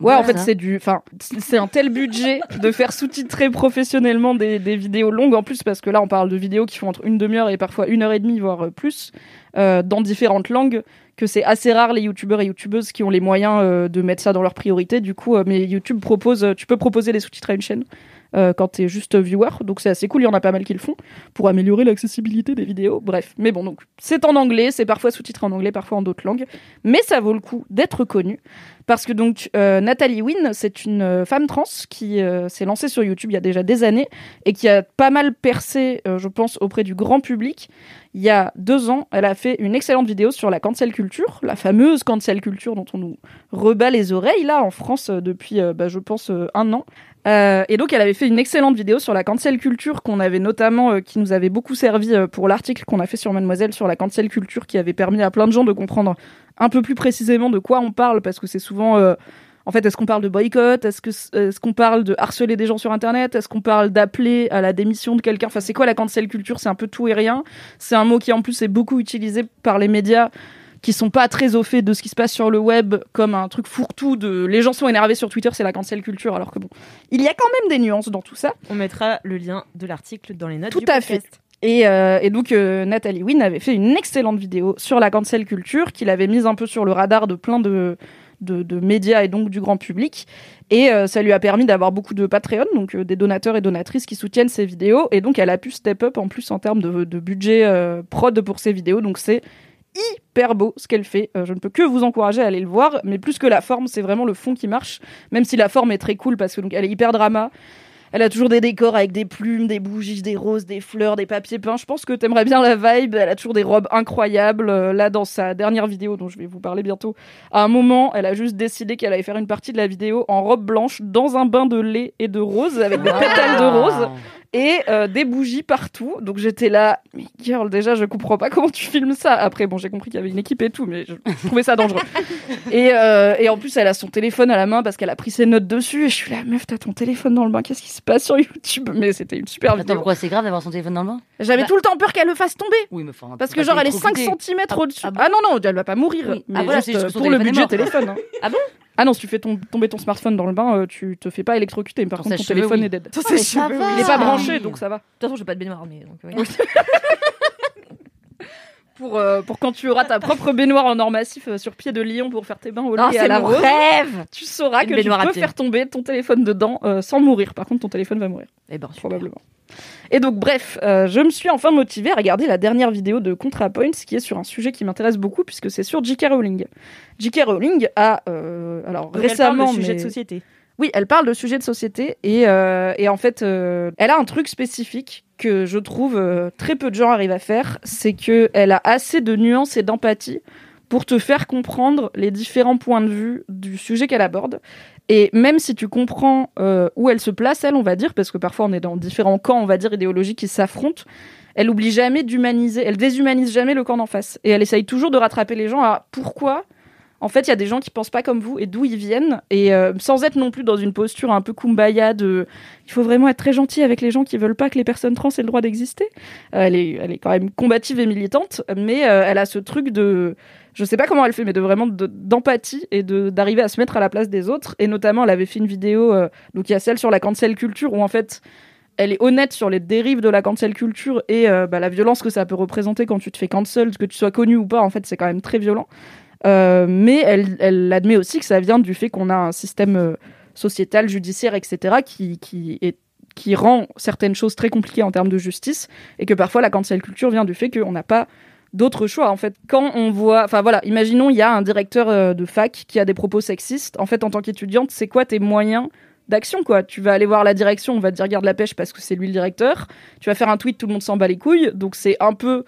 Ouais, en fait, c'est du, enfin, c'est un tel budget de faire sous-titrer professionnellement des, des vidéos longues. En plus, parce que là, on parle de vidéos qui font entre une demi-heure et parfois une heure et demie, voire euh, plus, euh, dans différentes langues, que c'est assez rare les youtubeurs et youtubeuses qui ont les moyens euh, de mettre ça dans leur priorité. Du coup, euh, mais YouTube propose, tu peux proposer des sous-titres à une chaîne euh, quand t'es juste viewer, donc c'est assez cool. Il y en a pas mal qui le font pour améliorer l'accessibilité des vidéos. Bref, mais bon, donc c'est en anglais, c'est parfois sous-titré en anglais, parfois en d'autres langues, mais ça vaut le coup d'être connu. Parce que donc euh, Nathalie Wynn, c'est une euh, femme trans qui s'est lancée sur YouTube il y a déjà des années et qui a pas mal percé, je pense, auprès du grand public. Il y a deux ans, elle a fait une excellente vidéo sur la cancel culture, la fameuse cancel culture dont on nous rebat les oreilles là en France depuis, bah, je pense, un an. Euh, et donc, elle avait fait une excellente vidéo sur la cancel culture qu'on avait notamment, euh, qui nous avait beaucoup servi euh, pour l'article qu'on a fait sur Mademoiselle sur la cancel culture, qui avait permis à plein de gens de comprendre un peu plus précisément de quoi on parle, parce que c'est souvent, en fait, est-ce qu'on parle de boycott, est-ce est-ce qu'on parle de harceler des gens sur Internet, est-ce qu'on parle d'appeler à la démission de quelqu'un, enfin, c'est quoi la cancel culture C'est un peu tout et rien. C'est un mot qui en plus est beaucoup utilisé par les médias qui sont pas très au fait de ce qui se passe sur le web comme un truc fourre-tout de les gens sont énervés sur Twitter, c'est la cancel culture, alors que bon, il y a quand même des nuances dans tout ça. On mettra le lien de l'article dans les notes Tout du à podcast. Et, euh, et donc euh, Nathalie Wynn avait fait une excellente vidéo sur la cancel culture qu'il avait mise un peu sur le radar de plein de, de, de médias et donc du grand public. Et euh, ça lui a permis d'avoir beaucoup de Patreon, donc euh, des donateurs et donatrices qui soutiennent ses vidéos. Et donc elle a pu step up en plus en termes de, de budget prod pour ses vidéos. Donc c'est hyper beau ce qu'elle fait. Euh, je ne peux que vous encourager à aller le voir, mais plus que la forme, c'est vraiment le fond qui marche. Même si la forme est très cool parce que donc elle est hyper drama. Elle a toujours des décors avec des plumes, des bougies, des roses, des fleurs, des papiers peints. Je pense que t'aimerais bien la vibe. Elle a toujours des robes incroyables. Euh, Là, dans sa dernière vidéo, dont je vais vous parler bientôt, à un moment, elle a juste décidé qu'elle allait faire une partie de la vidéo en robe blanche dans un bain de lait et de rose avec des pétales de rose et euh, des bougies partout. Donc j'étais là, mais girl, déjà je comprends pas comment tu filmes ça. Après, bon, j'ai compris qu'il y avait une équipe et tout, mais je trouvais ça dangereux. *laughs* et, euh, et en plus, elle a son téléphone à la main parce qu'elle a pris ses notes dessus. Et je suis là, meuf, t'as ton téléphone dans le bain, qu'est-ce qui se passe sur YouTube? Mais c'était une super Attends, vidéo. pourquoi c'est grave d'avoir son téléphone dans le bain? J'avais Bah- tout le temps peur qu'elle le fasse tomber. Oui, mais enfin. Parce que genre elle est 5 s'électrocuter. cm Ah- au-dessus. ah Ah, bon non, non, elle va pas mourir. Oui. Mais Ah voilà, juste, c'est juste euh, pour le budget téléphone. hein. Ah bon? Ah non, si tu fais ton- tomber ton smartphone dans le bain, euh, tu te fais pas électrocuter. Mais par contre, ton téléphone oui. est dead. Oh, ça cheveux, va. Il est pas branché, donc ça va. De toute façon, j'ai pas de baignoire, mais donc, oui. *laughs* Pour, euh, pour quand tu auras ta propre baignoire en or massif euh, sur pied de lion pour faire tes bains au lait Ah, et à c'est la mon rose, rêve tu sauras Une que tu peux faire tomber ton téléphone dedans euh, sans mourir. Par contre, ton téléphone va mourir, Eh ben, probablement. Et donc, bref, euh, je me suis enfin motivée à regarder la dernière vidéo de ContraPoints qui est sur un sujet qui m'intéresse beaucoup puisque c'est sur J.K. Rowling. J.K. Rowling a, euh, alors Donc, elle parle récemment, de sujet mais- de société. oui, elle parle de sujets de société et, euh, et en fait, euh, elle a un truc spécifique que je trouve euh, très peu de gens arrivent à faire, c'est que elle a assez de nuances et d'empathie pour te faire comprendre les différents points de vue du sujet qu'elle aborde. Et même si tu comprends euh, où elle se place, elle, on va dire, parce que parfois on est dans différents camps, on va dire, idéologiques qui s'affrontent, elle oublie jamais d'humaniser, elle déshumanise jamais le camp d'en face. Et elle essaye toujours de rattraper les gens à pourquoi en fait, il y a des gens qui pensent pas comme vous et d'où ils viennent, et euh, sans être non plus dans une posture un peu kumbaya de il faut vraiment être très gentil avec les gens qui veulent pas que les personnes trans aient le droit d'exister. Euh, elle, est, elle est quand même combative et militante, mais euh, elle a ce truc de je sais pas comment elle fait, mais de vraiment de- d'empathie et d'arriver à se mettre à la place des autres. Et notamment, elle avait fait une vidéo, donc il y a celle sur la cancel culture où en fait elle est honnête sur les dérives de la cancel culture et bah, la violence que ça peut représenter quand tu te fais cancel, que tu sois connu ou pas, en fait, c'est quand même très violent. Euh, mais elle, elle admet aussi que ça vient du fait qu'on a un système euh, sociétal, judiciaire, etc., qui, qui, rend certaines choses très compliquées en termes de justice, et que parfois la cancel culture vient du fait qu'on n'a pas d'autres choix. En fait, quand on voit, enfin voilà, imaginons il y a un directeur euh, de fac qui a des propos sexistes. En fait, en tant qu'étudiante, c'est quoi tes moyens d'action quoi? Tu vas aller voir la direction, on va te dire garde la pêche parce que c'est lui le directeur. Tu vas faire un tweet, tout le monde s'en bat les couilles. Donc c'est un peu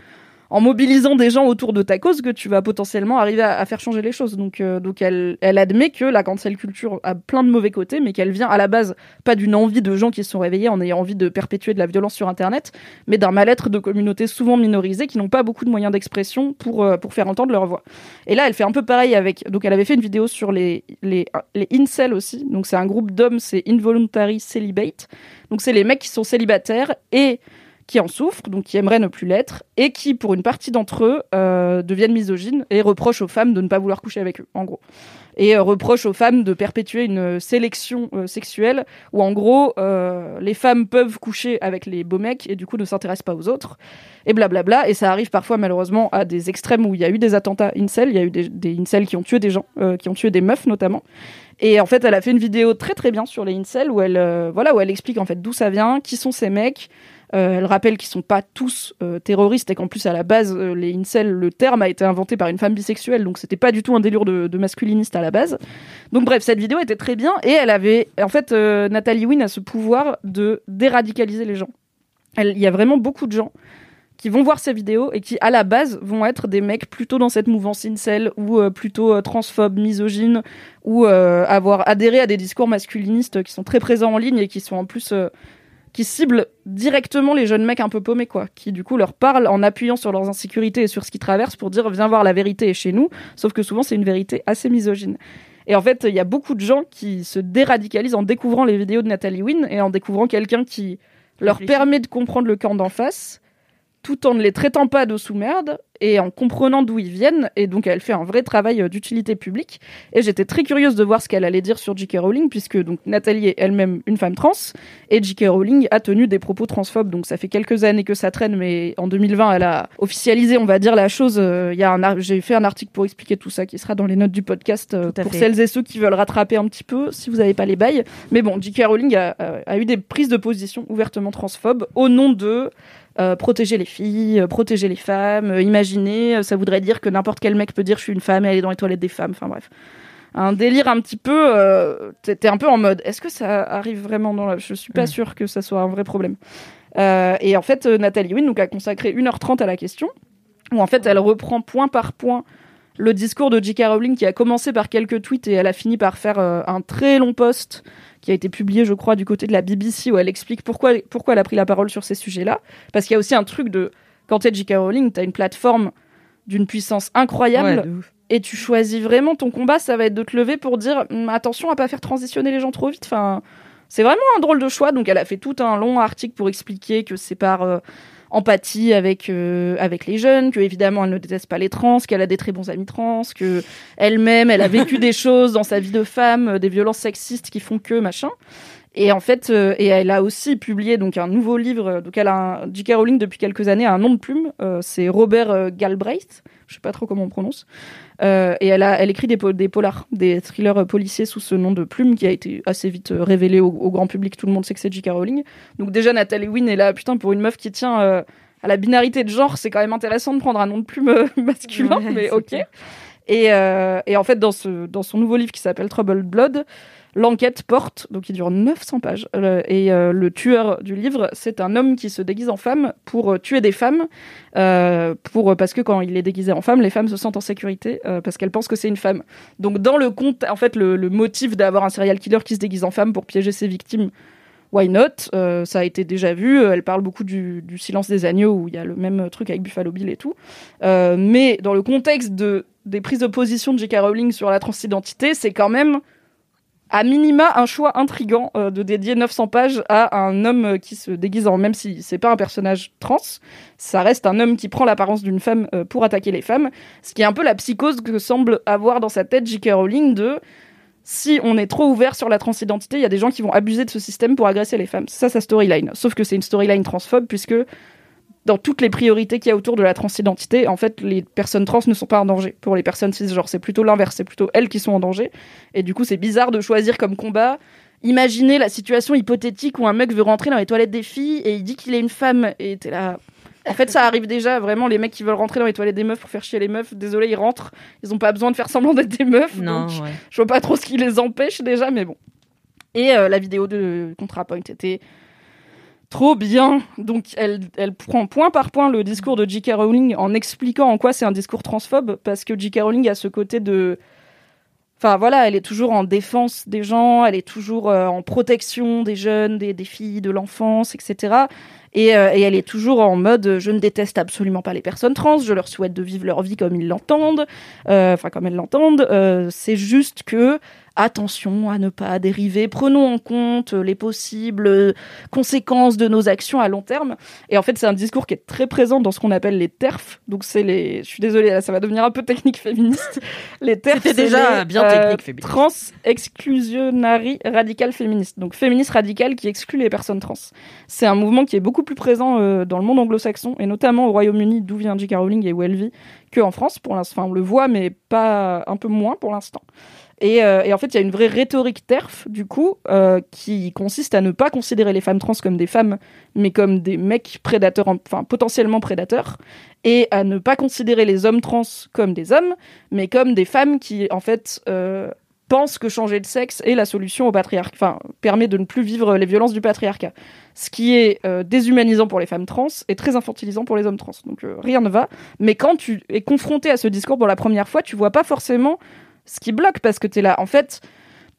en mobilisant des gens autour de ta cause que tu vas potentiellement arriver à, faire changer les choses. Donc, euh, donc elle, elle admet que la cancel culture a plein de mauvais côtés, mais qu'elle vient à la base pas d'une envie de gens qui se sont réveillés en ayant envie de perpétuer de la violence sur Internet, mais d'un mal-être de communautés souvent minorisées qui n'ont pas beaucoup de moyens d'expression pour, euh, pour faire entendre leur voix. Et là, elle fait un peu pareil avec. Donc, elle avait fait une vidéo sur les, les, les incels aussi. Donc, c'est un groupe d'hommes, c'est Involuntary Celibate. Donc, c'est les mecs qui sont célibataires et qui en souffrent, donc qui aimeraient ne plus l'être, et qui, pour une partie d'entre eux, euh, deviennent misogynes et reprochent aux femmes de ne pas vouloir coucher avec eux, en gros. Et euh, reprochent aux femmes de perpétuer une sélection euh, sexuelle où, en gros, euh, les femmes peuvent coucher avec les beaux mecs et du coup ne s'intéressent pas aux autres, et blablabla. Et ça arrive parfois, malheureusement, à des extrêmes où il y a eu des attentats incel, il y a eu des, des incels qui ont tué des gens, euh, qui ont tué des meufs notamment. Et en fait, elle a fait une vidéo très très bien sur les incels où elle, euh, voilà, où elle explique en fait d'où ça vient, qui sont ces mecs. Euh, elle rappelle qu'ils sont pas tous euh, terroristes et qu'en plus à la base euh, les incels, le terme a été inventé par une femme bisexuelle, donc c'était pas du tout un délire de, masculiniste à la base. Donc bref, cette vidéo était très bien et elle avait, en fait, Nathalie Wynne a ce pouvoir de déradicaliser les gens. Il y a vraiment beaucoup de gens qui vont voir ces vidéos et qui, à la base, vont être des mecs plutôt dans cette mouvance incel ou plutôt transphobes, misogynes ou avoir adhéré à des discours masculinistes qui sont très présents en ligne et qui sont en plus qui ciblent directement les jeunes mecs un peu paumés quoi, qui du coup leur parlent en appuyant sur leurs insécurités et sur ce qu'ils traversent pour dire viens voir la vérité est chez nous, sauf que souvent c'est une vérité assez misogyne. Et en fait, il y a beaucoup de gens qui se déradicalisent en découvrant les vidéos de Nathalie Wynne et en découvrant quelqu'un qui leur permet de comprendre le camp d'en face tout en ne les traitant pas de sous-merde et en comprenant d'où ils viennent. Et donc, elle fait un vrai travail euh, d'utilité publique. Et j'étais très curieuse de voir ce qu'elle allait dire sur J.K. Rowling, puisque donc Nathalie est elle-même une femme trans, et J.K. Rowling a tenu des propos transphobes. Donc, ça fait quelques années que ça traîne, mais en 2020, elle a officialisé, on va dire, la chose. Euh, Il y a un ar- J'ai fait un article pour expliquer tout ça qui sera dans les notes du podcast euh, pour fait. celles et ceux qui veulent rattraper un petit peu, si vous n'avez pas les bails. Mais bon, J.K. Rowling a, eu des prises de position ouvertement transphobes au nom de euh, protéger les filles, protéger les femmes, euh, imaginer, euh, ça voudrait dire que n'importe quel mec peut dire je suis une femme et aller dans les toilettes des femmes, enfin bref. Un délire un petit peu, euh, t'es un peu en mode, est-ce que ça arrive vraiment dans la... Je suis pas Mm. sûre que ça soit un vrai problème. Euh, et en fait, euh, Nathalie Wynne donc, a consacré 1h30 à la question, où en fait elle reprend point par point le discours de J.K. Rowling qui a commencé par quelques tweets et elle a fini par faire euh, un très long post qui a été publié, je crois, du côté de la BBC où elle explique pourquoi, pourquoi elle a pris la parole sur ces sujets-là. Parce qu'il y a aussi un truc de quand t'es J.K. Rowling, t'as une plateforme d'une puissance incroyable Ouais, et tu choisis vraiment ton combat, ça va être de te lever pour dire Hum, attention à pas faire transitionner les gens trop vite. Enfin, c'est vraiment un drôle de choix. Donc elle a fait tout un long article pour expliquer que c'est par euh, empathie avec euh, avec les jeunes, que évidemment elle ne déteste pas les trans, qu'elle a des très bons amis trans, que elle-même elle a vécu *laughs* des choses dans sa vie de femme, euh, des violences sexistes qui font que machin. Et en fait, euh, et elle a aussi publié donc un nouveau livre. Donc elle a un, J.K. Rowling depuis quelques années a un nom de plume. euh, c'est Robert euh, Galbraith. Je sais pas trop comment on prononce. Euh, et elle a, elle écrit des, po- des polars, des thrillers euh, policiers sous ce nom de plume qui a été assez vite euh, révélé au, au grand public. Tout le monde sait que c'est J.K. Rowling. Donc déjà Nathalie Wynne est là, putain, pour une meuf qui tient euh, à la binarité de genre, c'est quand même intéressant de prendre un nom de plume euh, *laughs* masculin, Ouais, mais ok. Et, euh, et en fait, dans, ce, dans son nouveau livre qui s'appelle Troubled Blood, l'enquête porte, donc il dure 900 pages, euh, et euh, le tueur du livre, c'est un homme qui se déguise en femme pour euh, tuer des femmes, pour, parce que quand il est déguisé en femme, les femmes se sentent en sécurité, parce qu'elles pensent que c'est une femme. Donc dans le compte, en fait, le, motif d'avoir un serial killer qui se déguise en femme pour piéger ses victimes, why not Ça a été déjà vu. Elle parle beaucoup du, silence des agneaux où il y a le même truc avec Buffalo Bill et tout. Mais dans le contexte de, des prises de position de J.K. Rowling sur la transidentité, c'est quand même à minima un choix intrigant euh, de dédier 900 pages à un homme euh, qui se déguise en même si c'est pas un personnage trans, ça reste un homme qui prend l'apparence d'une femme euh, pour attaquer les femmes, ce qui est un peu la psychose que semble avoir dans sa tête J.K. Rowling de si on est trop ouvert sur la transidentité, il y a des gens qui vont abuser de ce système pour agresser les femmes. C'est ça sa storyline. Sauf que c'est une storyline transphobe puisque dans toutes les priorités qu'il y a autour de la transidentité, en fait, les personnes trans ne sont pas en danger. Pour les personnes cisgenres, c'est plutôt l'inverse, c'est plutôt elles qui sont en danger. Et du coup, c'est bizarre de choisir comme combat. Imaginez la situation hypothétique où un mec veut rentrer dans les toilettes des filles et il dit qu'il est une femme et t'es là. En fait, ça arrive déjà, vraiment, les mecs qui veulent rentrer dans les toilettes des meufs pour faire chier les meufs, désolé, ils rentrent. Ils ont pas besoin de faire semblant d'être des meufs. Non, donc ouais. Je vois pas trop ce qui les empêche déjà, mais bon. Et euh, la vidéo de ContraPoint était trop bien. Donc, elle, prend point par point le discours de J.K. Rowling en expliquant en quoi c'est un discours transphobe, parce que J.K. Rowling a ce côté de. Enfin voilà, elle est toujours en défense des gens, elle est toujours euh, en protection des jeunes, des, des filles, de l'enfance, etc. Et, euh, et elle est toujours en mode euh, je ne déteste absolument pas les personnes trans, je leur souhaite de vivre leur vie comme ils l'entendent, enfin comme elles l'entendent. C'est juste que attention à ne pas dériver, prenons en compte les possibles conséquences de nos actions à long terme. Et en fait, c'est un discours qui est très présent dans ce qu'on appelle les TERF. Donc c'est les, je suis désolée, là, ça va devenir un peu technique féministe. *laughs* Les TERF, C'était c'est déjà les, bien euh, technique, féministe. Trans exclusionary radical féministe. Donc féministe radical qui exclut les personnes trans. C'est un mouvement qui est beaucoup plus présent euh, dans le monde anglo-saxon et notamment au Royaume-Uni d'où vient J.K. Rowling et où elle vit que en France pour l'instant. Enfin, on le voit mais pas un peu moins pour l'instant. Et, euh, et en fait, il y a une vraie rhétorique TERF, du coup, euh, qui consiste à ne pas considérer les femmes trans comme des femmes, mais comme des mecs prédateurs, en- enfin potentiellement prédateurs, et à ne pas considérer les hommes trans comme des hommes, mais comme des femmes qui, en fait, euh, pensent que changer de sexe est la solution au patriarcat, enfin, permet de ne plus vivre les violences du patriarcat. Ce qui est déshumanisant pour les femmes trans et très infantilisant pour les hommes trans. Donc rien ne va. Mais quand tu es confronté à ce discours pour la première fois, tu vois pas forcément ce qui bloque parce que tu es là. En fait,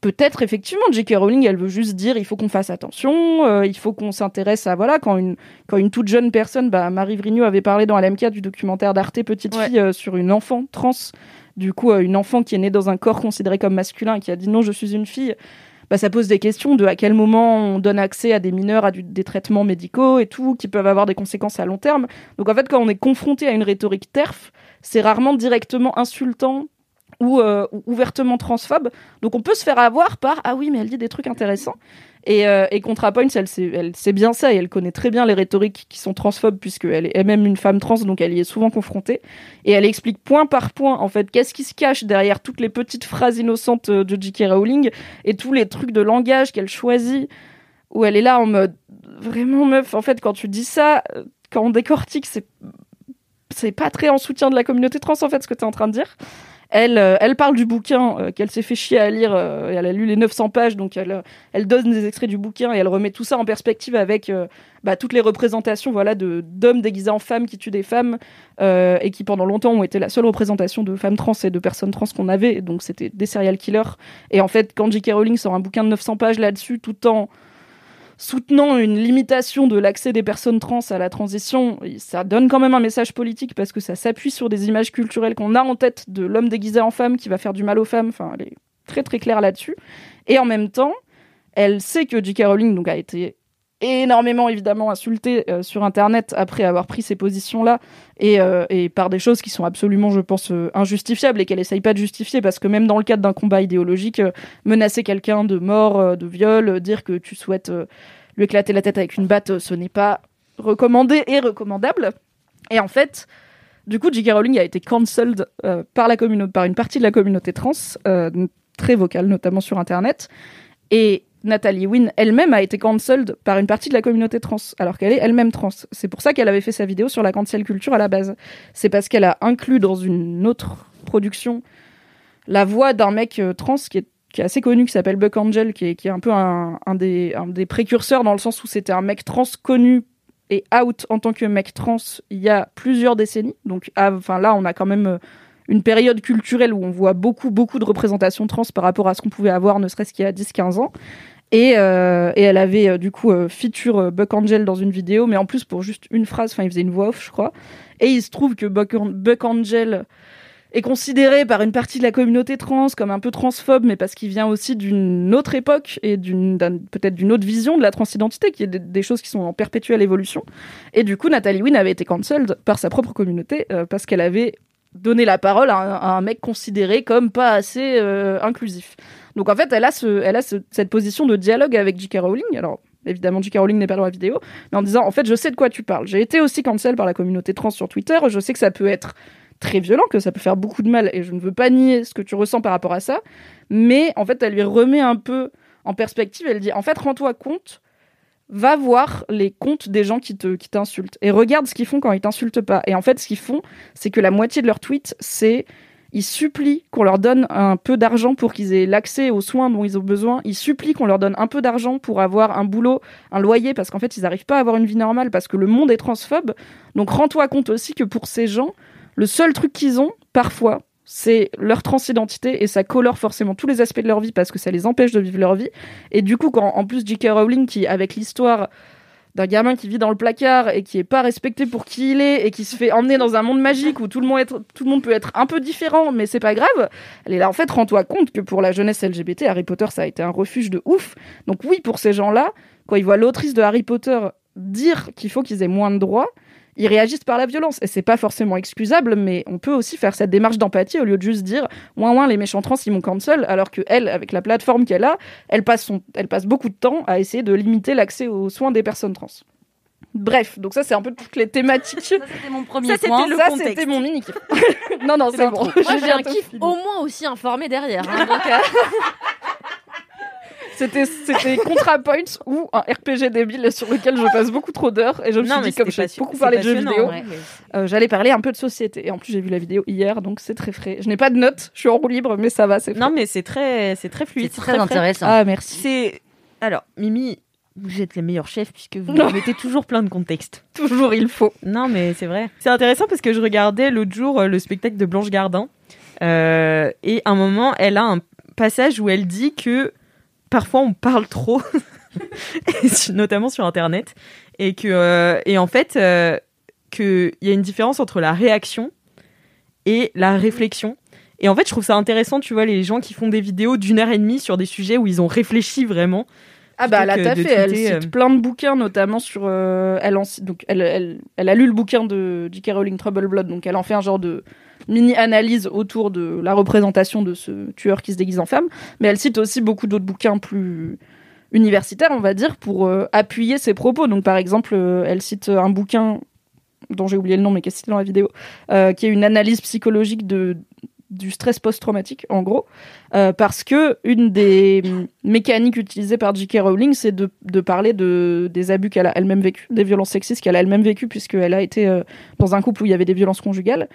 peut-être effectivement, J.K. Rowling, elle veut juste dire il faut qu'on fasse attention, euh, il faut qu'on s'intéresse à voilà quand une quand une toute jeune personne, bah, Marie Vrigno avait parlé dans LMK du documentaire d'Arte Petite Ouais. fille euh, sur une enfant trans, du coup euh, une enfant qui est née dans un corps considéré comme masculin et qui a dit non je suis une fille. Bah, ça pose des questions de à quel moment on donne accès à des mineurs à du- des traitements médicaux et tout, qui peuvent avoir des conséquences à long terme. Donc en fait, quand on est confronté à une rhétorique TERF, c'est rarement directement insultant ou euh, ou ouvertement transphobe. Donc on peut se faire avoir par ah oui mais elle dit des trucs intéressants. Et, euh, et ContraPoints, elle sait, elle sait bien ça et elle connaît très bien les rhétoriques qui sont transphobes puisqu'elle est elle-même une femme trans donc elle y est souvent confrontée. Et elle explique point par point en fait qu'est-ce qui se cache derrière toutes les petites phrases innocentes euh, de J.K. Rowling et tous les trucs de langage qu'elle choisit où elle est là en mode vraiment meuf en fait quand tu dis ça euh, quand on décortique c'est c'est pas très en soutien de la communauté trans en fait ce que tu es en train de dire. Elle, euh, elle parle du bouquin euh, qu'elle s'est fait chier à lire. euh, elle a lu les 900 pages, donc elle, donne des extraits du bouquin et elle remet tout ça en perspective avec bah, toutes les représentations voilà, d'hommes déguisés en femmes qui tuent des femmes euh, et qui pendant longtemps ont été la seule représentation de femmes trans et de personnes trans qu'on avait. Donc c'était des serial killers. Et en fait, quand J.K. Rowling sort un bouquin de 900 pages là-dessus, tout en soutenant une limitation de l'accès des personnes trans à la transition, ça donne quand même un message politique parce que ça s'appuie sur des images culturelles qu'on a en tête de l'homme déguisé en femme qui va faire du mal aux femmes. Enfin, elle est très très claire là-dessus. Et en même temps, elle sait que J.K. Rowling donc, a été énormément évidemment insultée euh, sur internet après avoir pris ces positions là et, euh, et par des choses qui sont absolument je pense euh, injustifiables et qu'elle essaye pas de justifier. Parce que même dans le cadre d'un combat idéologique menacer quelqu'un de mort de viol dire que tu souhaites lui éclater la tête avec une batte ce n'est pas recommandé et recommandable. Et en fait du coup J.K. Rowling a été cancelled par la par une partie de la communauté trans très vocale notamment sur internet. Et Nathalie Wynne elle-même a été cancelled par une partie de la communauté trans, alors qu'elle est elle-même trans. C'est pour ça qu'elle avait fait sa vidéo sur la cancel culture à la base. C'est parce qu'elle a inclus dans une autre production la voix d'un mec euh, trans qui est, qui est assez connu, qui s'appelle Buck Angel, qui est, qui est un peu un, des, des précurseurs dans le sens où c'était un mec trans connu et out en tant que mec trans il y a plusieurs décennies. Donc, enfin là, on a quand même euh, une période culturelle où on voit beaucoup, beaucoup de représentations trans par rapport à ce qu'on pouvait avoir, ne serait-ce qu'il y a 10-15 ans. Et, euh, et elle avait euh, du coup euh, feature Buck Angel dans une vidéo, mais en plus pour juste une phrase, enfin il faisait une voix off, je crois. Et il se trouve que Buck, An- Buck Angel est considéré par une partie de la communauté trans comme un peu transphobe, mais parce qu'il vient aussi d'une autre époque et peut-être d'une autre vision de la transidentité, qui est des, choses qui sont en perpétuelle évolution. Et du coup, Nathalie Wynne avait été cancelled par sa propre communauté parce qu'elle avait donné la parole à un, mec considéré comme pas assez euh, inclusif. Donc en fait, elle a, elle a ce- cette position de dialogue avec J.K. Rowling. Alors évidemment, J.K. Rowling n'est pas dans la vidéo, mais en disant en fait, je sais de quoi tu parles. J'ai été aussi cancel par la communauté trans sur Twitter. Je sais que ça peut être très violent, que ça peut faire beaucoup de mal, et je ne veux pas nier ce que tu ressens par rapport à ça. Mais en fait, elle lui remet un peu en perspective. Elle dit en fait, rends-toi compte va voir les comptes des gens qui te qui t'insultent et regarde ce qu'ils font quand ils t'insultent pas. Et en fait, ce qu'ils font, c'est que la moitié de leurs tweets, c'est ils supplient qu'on leur donne un peu d'argent pour qu'ils aient l'accès aux soins dont ils ont besoin. Ils supplient qu'on leur donne un peu d'argent pour avoir un boulot, un loyer, parce qu'en fait, ils n'arrivent pas à avoir une vie normale parce que le monde est transphobe. Donc, rends-toi compte aussi que pour ces gens, le seul truc qu'ils ont, parfois, c'est leur transidentité et ça colore forcément tous les aspects de leur vie parce que ça les empêche de vivre leur vie. Et du coup, quand en plus J.K. Rowling, qui avec l'histoire d'un gamin qui vit dans le placard et qui est pas respecté pour qui il est et qui se fait emmener dans un monde magique où tout le monde, tout le monde peut être un peu différent, mais c'est pas grave. Elle est là, en fait, rends-toi compte que pour la jeunesse LGBT, Harry Potter, ça a été un refuge de ouf. Donc oui, pour ces gens-là, quand ils voient l'autrice de Harry Potter dire qu'il faut qu'ils aient moins de droits, ils réagissent par la violence. Et c'est pas forcément excusable, mais on peut aussi faire cette démarche d'empathie au lieu de juste dire ouin ouin les méchants trans ils m'ont cancel, alors que elle, avec la plateforme qu'elle a, elle passe, son, elle passe beaucoup de temps à essayer de limiter l'accès aux soins des personnes trans. Bref, donc ça c'est un peu toutes les thématiques. Ça c'était mon premier ça, c'était point. le Ça, c'était mon mini kiff. *laughs* non non c'est bon. Moi, J'ai un kiff au moins aussi informé derrière. hein, donc, euh, *laughs* C'était c'était ContraPoints ou un RPG débile sur lequel je passe beaucoup trop d'heures et je me suis dit comme j'ai beaucoup parlé de jeux vidéo, ouais. euh, j'allais parler un peu de société et en plus j'ai vu la vidéo hier donc c'est très frais. Je n'ai pas de notes, je suis en roue libre mais ça va c'est frais. Non, mais c'est très, c'est très fluide. C'est très intéressant. Ah merci. C'est alors Mimi, vous êtes les meilleurs chefs puisque vous Non. mettez toujours plein de contexte. *laughs* Toujours il faut. Non, mais c'est vrai. C'est intéressant parce que je regardais l'autre jour euh, le spectacle de Blanche Gardin euh, et à un moment, elle a un passage où elle dit que parfois on parle trop, *laughs* notamment sur Internet, et que euh, en fait euh, y a une différence entre la réaction et la réflexion. Et en fait, je trouve ça intéressant, tu vois, les gens qui font des vidéos d'une heure et demie sur des sujets où ils ont réfléchi vraiment. Ah bah elle a taffé, elle cite euh, plein de bouquins notamment sur euh, elle en donc elle, elle, elle a lu le bouquin de J.K. Rowling Trouble Blood donc elle en fait un genre de mini analyse autour de la représentation de ce tueur qui se déguise en femme mais elle cite aussi beaucoup d'autres bouquins plus universitaires on va dire pour euh, appuyer ses propos donc par exemple euh, elle cite un bouquin dont j'ai oublié le nom mais qui est cité dans la vidéo euh, qui est une analyse psychologique de du stress post-traumatique, en gros, euh, parce que une des mécaniques utilisées par J.K. Rowling, c'est de, parler de, des abus qu'elle a elle-même vécu, des violences sexistes qu'elle a elle-même vécu, puisqu'elle a été euh, dans un couple où il y avait des violences conjugales,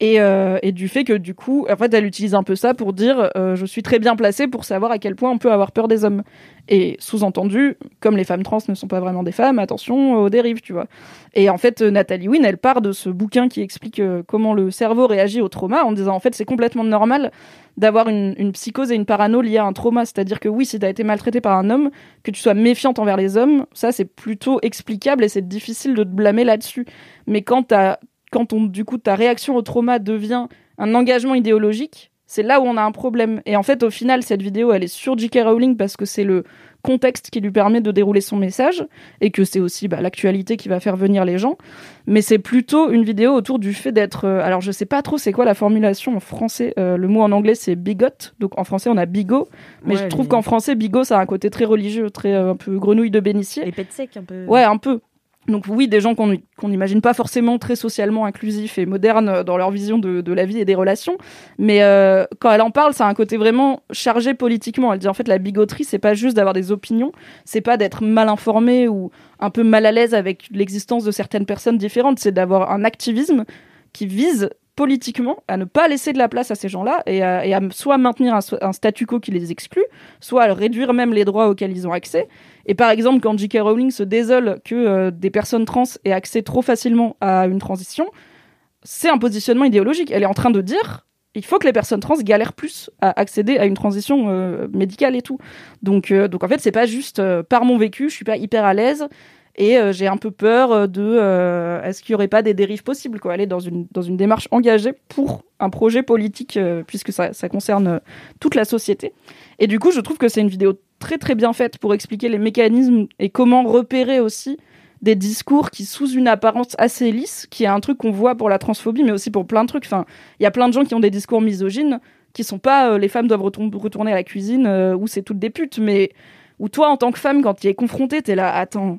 et, euh, et du fait que du coup, en fait, elle utilise un peu ça pour dire euh, je suis très bien placée pour savoir à quel point on peut avoir peur des hommes. Et sous-entendu, comme les femmes trans ne sont pas vraiment des femmes, attention aux dérives, tu vois. Et en fait, euh, Nathalie Wynne, elle part de ce bouquin qui explique comment le cerveau réagit au trauma en disant en fait c'est complètement normal d'avoir une, psychose et une parano liées à un trauma. C'est-à-dire que oui, si tu as été maltraité par un homme, que tu sois méfiante envers les hommes, ça c'est plutôt explicable et c'est difficile de te blâmer là-dessus. Mais quand, t'as- quand on, du coup ta réaction au trauma devient un engagement idéologique, c'est là où on a un problème. Et en fait, au final, cette vidéo, elle est sur J.K. Rowling parce que c'est le contexte qui lui permet de dérouler son message et que c'est aussi bah, l'actualité qui va faire venir les gens. Mais c'est plutôt une vidéo autour du fait d'être. euh, alors, je sais pas trop c'est quoi la formulation en français. Euh, le mot en anglais, c'est bigot. Donc, en français, on a bigot. Mais Ouais, je trouve qu'en français, bigot, ça a un côté très religieux, très euh, un peu grenouille de bénitier. Les pets secs un peu. Ouais, un peu. Donc oui, des gens qu'on qu'on n'imagine pas forcément très socialement inclusifs et modernes dans leur vision de, de la vie et des relations. Mais euh, quand elle en parle, ça a un côté vraiment chargé politiquement. Elle dit en fait la bigoterie, c'est pas juste d'avoir des opinions, c'est pas d'être mal informé ou un peu mal à l'aise avec l'existence de certaines personnes différentes, c'est d'avoir un activisme qui vise politiquement à ne pas laisser de la place à ces gens-là et à, soit maintenir un, statu quo qui les exclut, soit à réduire même les droits auxquels ils ont accès. Et par exemple, quand J.K. Rowling se désole que euh, des personnes trans aient accès trop facilement à une transition, c'est un positionnement idéologique. Elle est en train de dire il faut que les personnes trans galèrent plus à accéder à une transition euh, médicale et tout. Donc, euh, donc en fait, c'est pas juste par mon vécu, je suis pas hyper à l'aise et euh, j'ai un peu peur euh, de euh, est-ce qu'il y aurait pas des dérives possibles quoi. Est dans une dans une démarche engagée pour un projet politique puisque ça, ça concerne toute la société. Et du coup, je trouve que c'est une vidéo très très bien faite pour expliquer les mécanismes et comment repérer aussi des discours qui, sous une apparence assez lisse, qui est un truc qu'on voit pour la transphobie, mais aussi pour plein de trucs. Enfin, il y a plein de gens qui ont des discours misogynes, qui sont pas les femmes doivent retourner, à la cuisine, où c'est toutes des putes, mais où toi, en tant que femme, quand tu es confrontée, t'es là, attends,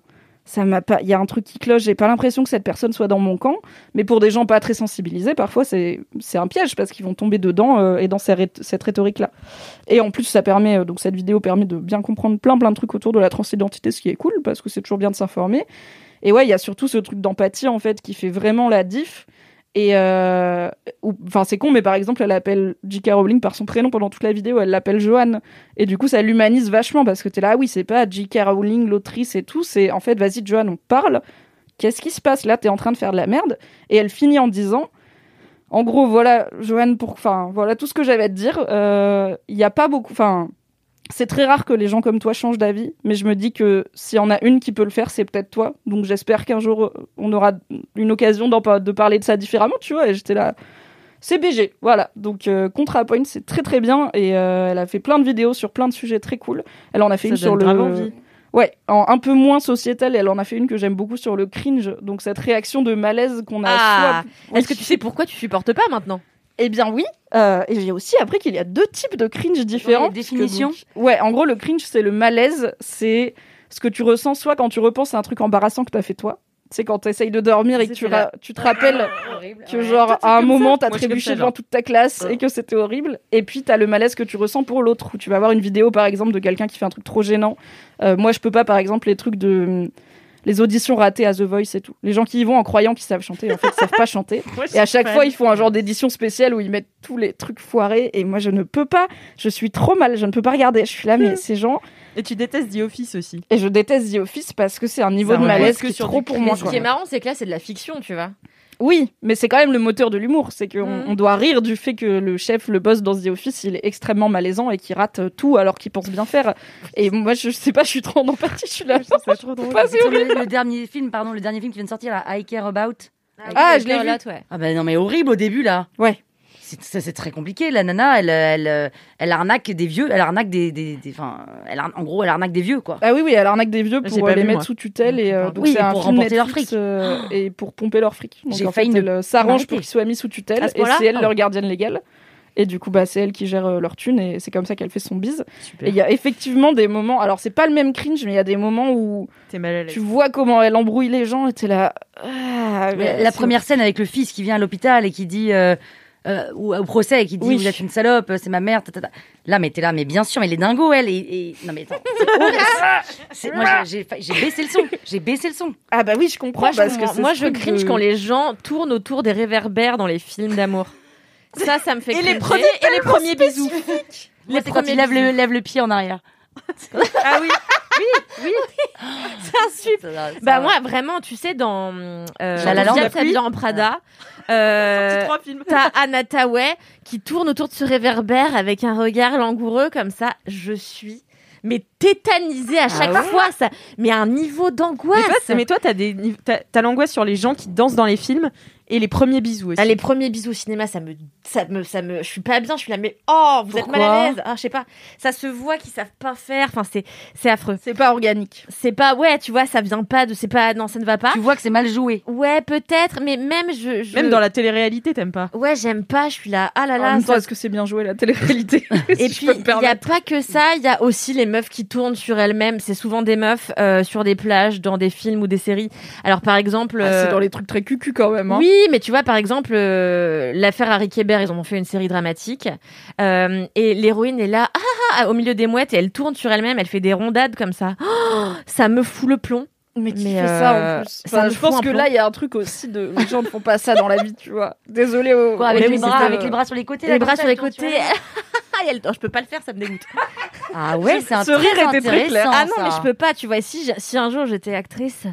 Il y a un truc qui cloche. J'ai pas l'impression que cette personne soit dans mon camp. Mais pour des gens pas très sensibilisés, parfois c'est c'est un piège parce qu'ils vont tomber dedans euh, et dans cette rhétorique-là. Et en plus, ça permet euh, donc cette vidéo permet de bien comprendre plein plein de trucs autour de la transidentité, ce qui est cool parce que c'est toujours bien de s'informer. Et ouais, il y a surtout ce truc d'empathie en fait qui fait vraiment la diff. Et euh, enfin, c'est con, mais par exemple, elle appelle J.K. Rowling par son prénom pendant toute la vidéo. Elle l'appelle Joanne. Et du coup, ça l'humanise vachement parce que t'es là, ah oui, c'est pas J.K. Rowling, l'autrice et tout. C'est en fait, vas-y, Joanne, on parle. Qu'est-ce qui se passe? Là T'es en train de faire de la merde. Et elle finit en disant, en gros, voilà, Joanne, pour, enfin, voilà tout ce que j'avais à te dire. Euh, Il y a pas beaucoup, enfin, c'est très rare que les gens comme toi changent d'avis, mais je me dis que s'il y en a une qui peut le faire, c'est peut-être toi. Donc j'espère qu'un jour euh, on aura une occasion de parler de ça différemment, tu vois. Et j'étais là, c'est BG, voilà. Donc euh, ContraPoint, c'est très très bien et euh, elle a fait plein de vidéos sur plein de sujets très cool. Elle en a fait Ça une sur le. envie. Ouais, en un peu moins sociétal, elle en a fait une que j'aime beaucoup sur le cringe. Donc cette réaction de malaise qu'on a. Ah, soit- Est-ce que tu sais pourquoi tu supportes pas maintenant? Eh bien oui, Euh, et j'ai aussi appris qu'il y a deux types de cringe différents. Ouais, définition. Ouais, en gros le cringe c'est le malaise, c'est ce que tu ressens soit quand tu repenses à un truc embarrassant que t'as fait toi. C'est quand t'essayes de dormir et que tu, tu te rappelles que genre Toi, à un moment t'as trébuché devant toute ta classe et que c'était horrible. Et puis t'as le malaise que tu ressens pour l'autre où tu vas voir une vidéo par exemple de quelqu'un qui fait un truc trop gênant. Euh, moi je peux pas par exemple les trucs de les auditions ratées à The Voice et tout. Les gens qui y vont en croyant qu'ils savent chanter, en fait, ils savent pas chanter. *laughs* Et à chaque fois, ils font un genre d'édition spéciale où ils mettent tous les trucs foirés. Et moi, je ne peux pas. Je suis trop mal. Je ne peux pas regarder. Je suis là, mais *laughs* ces gens. Et tu détestes The Office aussi. Et je déteste The Office parce que c'est un niveau de malaise que qui est sur trop pour moi. Ce qui est marrant, c'est que là, c'est de la fiction, tu vois. Oui, mais c'est quand même le moteur de l'humour. C'est qu'on on doit rire du fait que le chef, le boss dans The Office, il est extrêmement malaisant et qu'il rate tout alors qu'il pense bien faire. Et moi, je sais pas, je suis trop en empathie. Je suis là. C'est trop drôle. Pas, c'est Sur horrible. le, le dernier film, pardon, le dernier film qui vient de sortir, là, I Care About. Ah, je l'ai vu. Là, ouais. Ah bah non, mais horrible au début, là. Ouais. C'est- Ça, c'est très compliqué. La nana, elle, elle, elle arnaque des vieux, elle arnaque des. des, des- enfin, elle en gros, elle arnaque des vieux, quoi. Ah oui, oui, elle arnaque des vieux pour euh, les vu, mettre moi. sous tutelle et euh, donc Oui, c'est un pour film remporter leur fric. euh, et pour pomper leur fric. Donc J'ai en fait, elle euh, s'arrange pour qu'ils soient mis sous tutelle ce et c'est elle Oh. leur gardienne légale. Et du coup, bah, c'est elle qui gère euh, leur thune et c'est comme ça qu'elle fait son bise. Super. Et il y a effectivement des moments, alors c'est pas le même cringe, mais il y a des moments où T'es mal à l'aise. tu vois comment elle embrouille les gens et t'es là. Ah, mais la première scène avec le fils qui vient à l'hôpital et qui dit. euh, euh, ou au procès et qui dit Oui. vous êtes une salope, c'est ma mère. ta, ta, ta. Là, mais t'es là, mais bien sûr, mais elle est dingo, elle. Et, et- Non, mais attends. c'est. *laughs* C'est- Moi, j'ai baissé le son. J'ai baissé le son. Ah bah oui, je comprends Moi, je, parce que moi, je cringe de- quand les gens tournent autour des réverbères dans les films d'amour. Ça, ça me fait Et les premiers- et les premiers bisous. Moi, c'est quand premiers il lève le, le pied en arrière. *laughs* Ah oui. C'est un super. Bah moi vraiment, tu sais dans euh, La La la pluie en Prada, euh, Trois films. t'as Anna Tawai qui tourne autour de ce réverbère avec un regard langoureux comme ça. Je suis mais tétanisée à chaque ouais fois, ça, mais à un niveau d'angoisse. Mais toi, c'est- mais toi, t'as des, nive- t'as, t'as l'angoisse sur les gens qui dansent dans les films et les premiers bisous aussi. Ah, les premiers bisous au cinéma, ça me, ça me, ça me, je suis pas bien, je suis là, mais oh, vous êtes mal à l'aise. Ah, je sais pas, ça se voit qu'ils savent pas faire. Enfin, c'est, c'est affreux. C'est pas organique. C'est pas, ouais, tu vois, ça vient pas de, c'est pas, non, ça ne va pas. Tu vois que c'est mal joué. Ouais, peut-être, mais même je, je... Même dans la télé-réalité, t'aimes pas. Ouais, j'aime pas, je suis là, ah là En là. même temps, ça- est-ce que c'est bien joué la télé-réalité *laughs* Et Si puis, il y a pas que ça, il y a aussi les meufs qui tournent sur elles-mêmes. C'est souvent des meufs euh, sur des plages, dans des films ou des séries. Alors, par exemple... Ah, euh, c'est dans les trucs très cucu quand même. Hein. Oui, mais tu vois, par exemple, euh, l'affaire Harry Kéber, ils en ont fait une série dramatique. Euh, et l'héroïne est là, ah, ah, au milieu des mouettes, et elle tourne sur elle-même, elle fait des rondades comme ça. Oh, ça me fout le plomb. Mais qui Mais, fait ça euh, en plus ça Enfin, me Je pense que plomb. là, il y a un truc aussi de. Les gens ne font pas ça dans la vie, tu vois. Désolé. Au... Quoi, avec, les bras, c'est, avec euh, les bras sur les côtés. Les bras sur les côtés. *laughs* Ah, elle- je peux pas le faire, ça me dégoûte. Ah ouais, c'est un Ce rire très était très clair. Ah non, ça. mais je peux pas, tu vois. Si, si un jour j'étais actrice.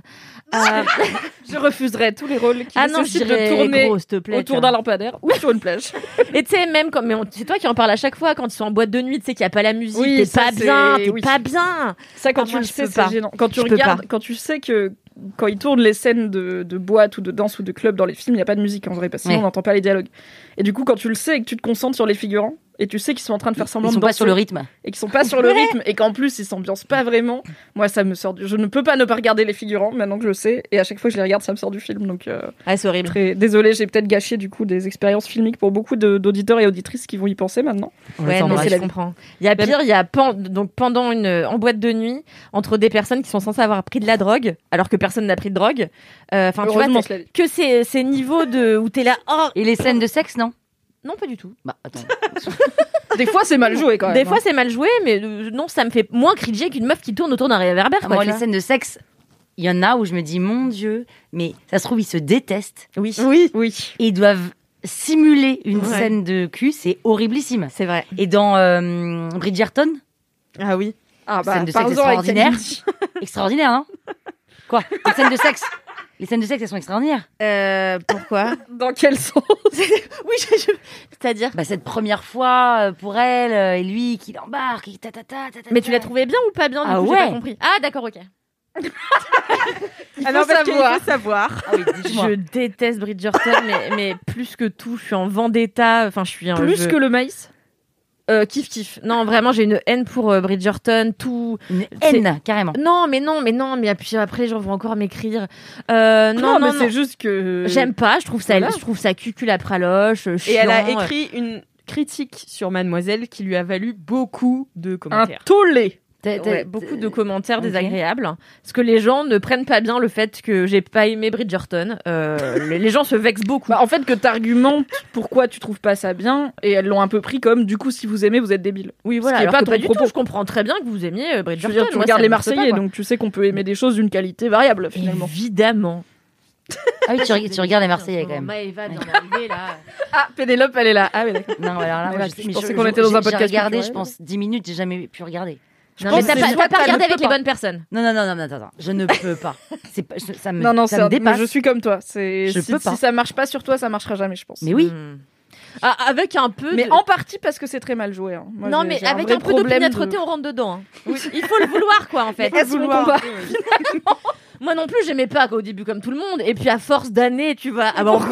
Euh, *laughs* Je refuserais tous les rôles qui ah non, je de tourner gros, s'il te plaît. autour d'un lampadaire ou sur une plage. *laughs* Et tu sais, même quand. Mais c'est toi qui en parles à chaque fois quand ils sont en boîte de nuit, tu sais qu'il n'y a pas la musique, Oui, t'es pas bien, t'es oui. pas bien. Ça, quand Ah, tu moi, le sais, c'est pas. gênant. Quand tu Je regardes, quand tu sais que quand ils tournent les scènes de, de boîte ou de danse ou de club dans les films, il n'y a pas de musique en vrai, parce que sinon Ouais. on n'entend pas les dialogues. Et du coup, quand tu le sais et que tu te concentres sur les figurants, et tu sais qu'ils sont en train de faire semblant Ils sont de pas danser sur le rythme. et qui sont pas sur le *laughs* rythme et qu'en plus ils s'ambiancent pas vraiment. Moi, ça me sort. Du... Je ne peux pas ne pas regarder les figurants maintenant que je le sais et à chaque fois que je les regarde, ça me sort du film. Donc, euh, Ah, c'est horrible. très désolé, j'ai peut-être gâché du coup des expériences filmiques pour beaucoup d'auditeurs et auditrices qui vont y penser maintenant. Ouais, non, c'est je comprends. Il y a pire, il y a pen- donc pendant une en boîte de nuit entre des personnes qui sont censées avoir pris de la drogue alors que personne n'a pris de drogue. Euh, Enfin, tu vois, que ces, ces niveaux de où t'es là. Oh Et les scènes de sexe, non? Non, pas du tout. Bah, attends. *laughs* Des fois, c'est mal joué quand même. Des hein. fois, c'est mal joué, mais euh, non, ça me fait moins cringer qu'une meuf qui tourne autour d'un réverbère. quoi, Moi, tu les vois. scènes de sexe, il y en a où je me dis, mon Dieu, mais ça se trouve, ils se détestent Oui, Oui, oui. et ils doivent simuler une Ouais. scène de cul, c'est horriblissime. c'est vrai. Et dans euh, Bridgerton, Ah oui. Ah Scène de sexe parle-en avec extraordinaire. Extraordinaire, non *laughs* Quoi? Les scènes de sexe Les scènes de sexe, elles sont extraordinaires. Euh, pourquoi *laughs* Dans quel sens *laughs* Oui, je- je- c'est-à-dire. Bah, cette première fois euh, pour elle euh, et lui qui l'embarque, et ta, ta, ta, ta, ta, Mais tu l'as trouvé bien ou pas bien du Ah coup, j'ai ouais. pas compris. Ah d'accord, ok. *laughs* Ah non, parce qu'il savoir. faut savoir. Ah oui. Je déteste Bridgerton, mais, mais plus que tout, je suis en vendetta. Enfin, je suis un Plus je- que le maïs Euh, kiff kiff. Non, vraiment, j'ai une haine pour euh, Bridgerton. Tout. Une haine, carrément. Non, mais non, mais non, mais puis après les gens vont encore m'écrire. Euh, non, non, mais c'est juste que. J'aime pas. Je trouve ça, Voilà. je trouve ça cucul à praloche. Et elle a écrit une critique sur Mademoiselle qui lui a valu beaucoup de Un commentaires. tollé. T'as- t'as- Ouais, beaucoup de commentaires Ok. désagréables. Parce que les gens ne prennent pas bien le fait que j'ai pas aimé Bridgerton. Euh, *laughs* les, les gens se vexent beaucoup. Bah, en fait, que t'argumentes pourquoi tu trouves pas ça bien, et elles l'ont un peu pris comme du coup, si vous aimez, vous êtes débile. oui, ce voilà. qui est alors pas que ton pas du propos. tout. Je comprends très bien que vous aimiez euh, Je veux Bridgerton. dire, tu Moi, regardes les pas, Marseillais, donc tu sais qu'on peut aimer des choses d'une qualité variable finalement. Évidemment. Ah oui, tu, reg- tu regardes les Marseillais quand même. Maëva vient d'arriver là. *laughs* Ah, Pénélope, elle est là. Ah oui, d'accord. Non, alors là, Mais moi, là, je, je mais pensais qu'on était dans un podcast J'ai regardé, je pense, 10 minutes, j'ai jamais pu regarder. Non, pense mais t'as que pas, regardé le avec les bonnes personnes. Non, non, non, non, non, attends, attends, je ne peux pas. *laughs* C'est pas, je- ça me, Non, non, ça me un- mais dépasse. je suis comme toi. C'est Je si, peux pas. si ça marche pas sur toi, ça marchera jamais, je pense. Mais oui. Hmm. Ah, avec un peu Mais de... en partie parce que c'est très mal joué. hein. Moi, non, mais avec vrai un peu d'opiniâtreté, de- on rentre dedans. hein. *laughs* Il faut le vouloir, quoi, en fait. Mais est-ce mon combat Moi non plus, j'aimais pas au début comme tout le monde. Et puis à force d'années, tu vas avoir.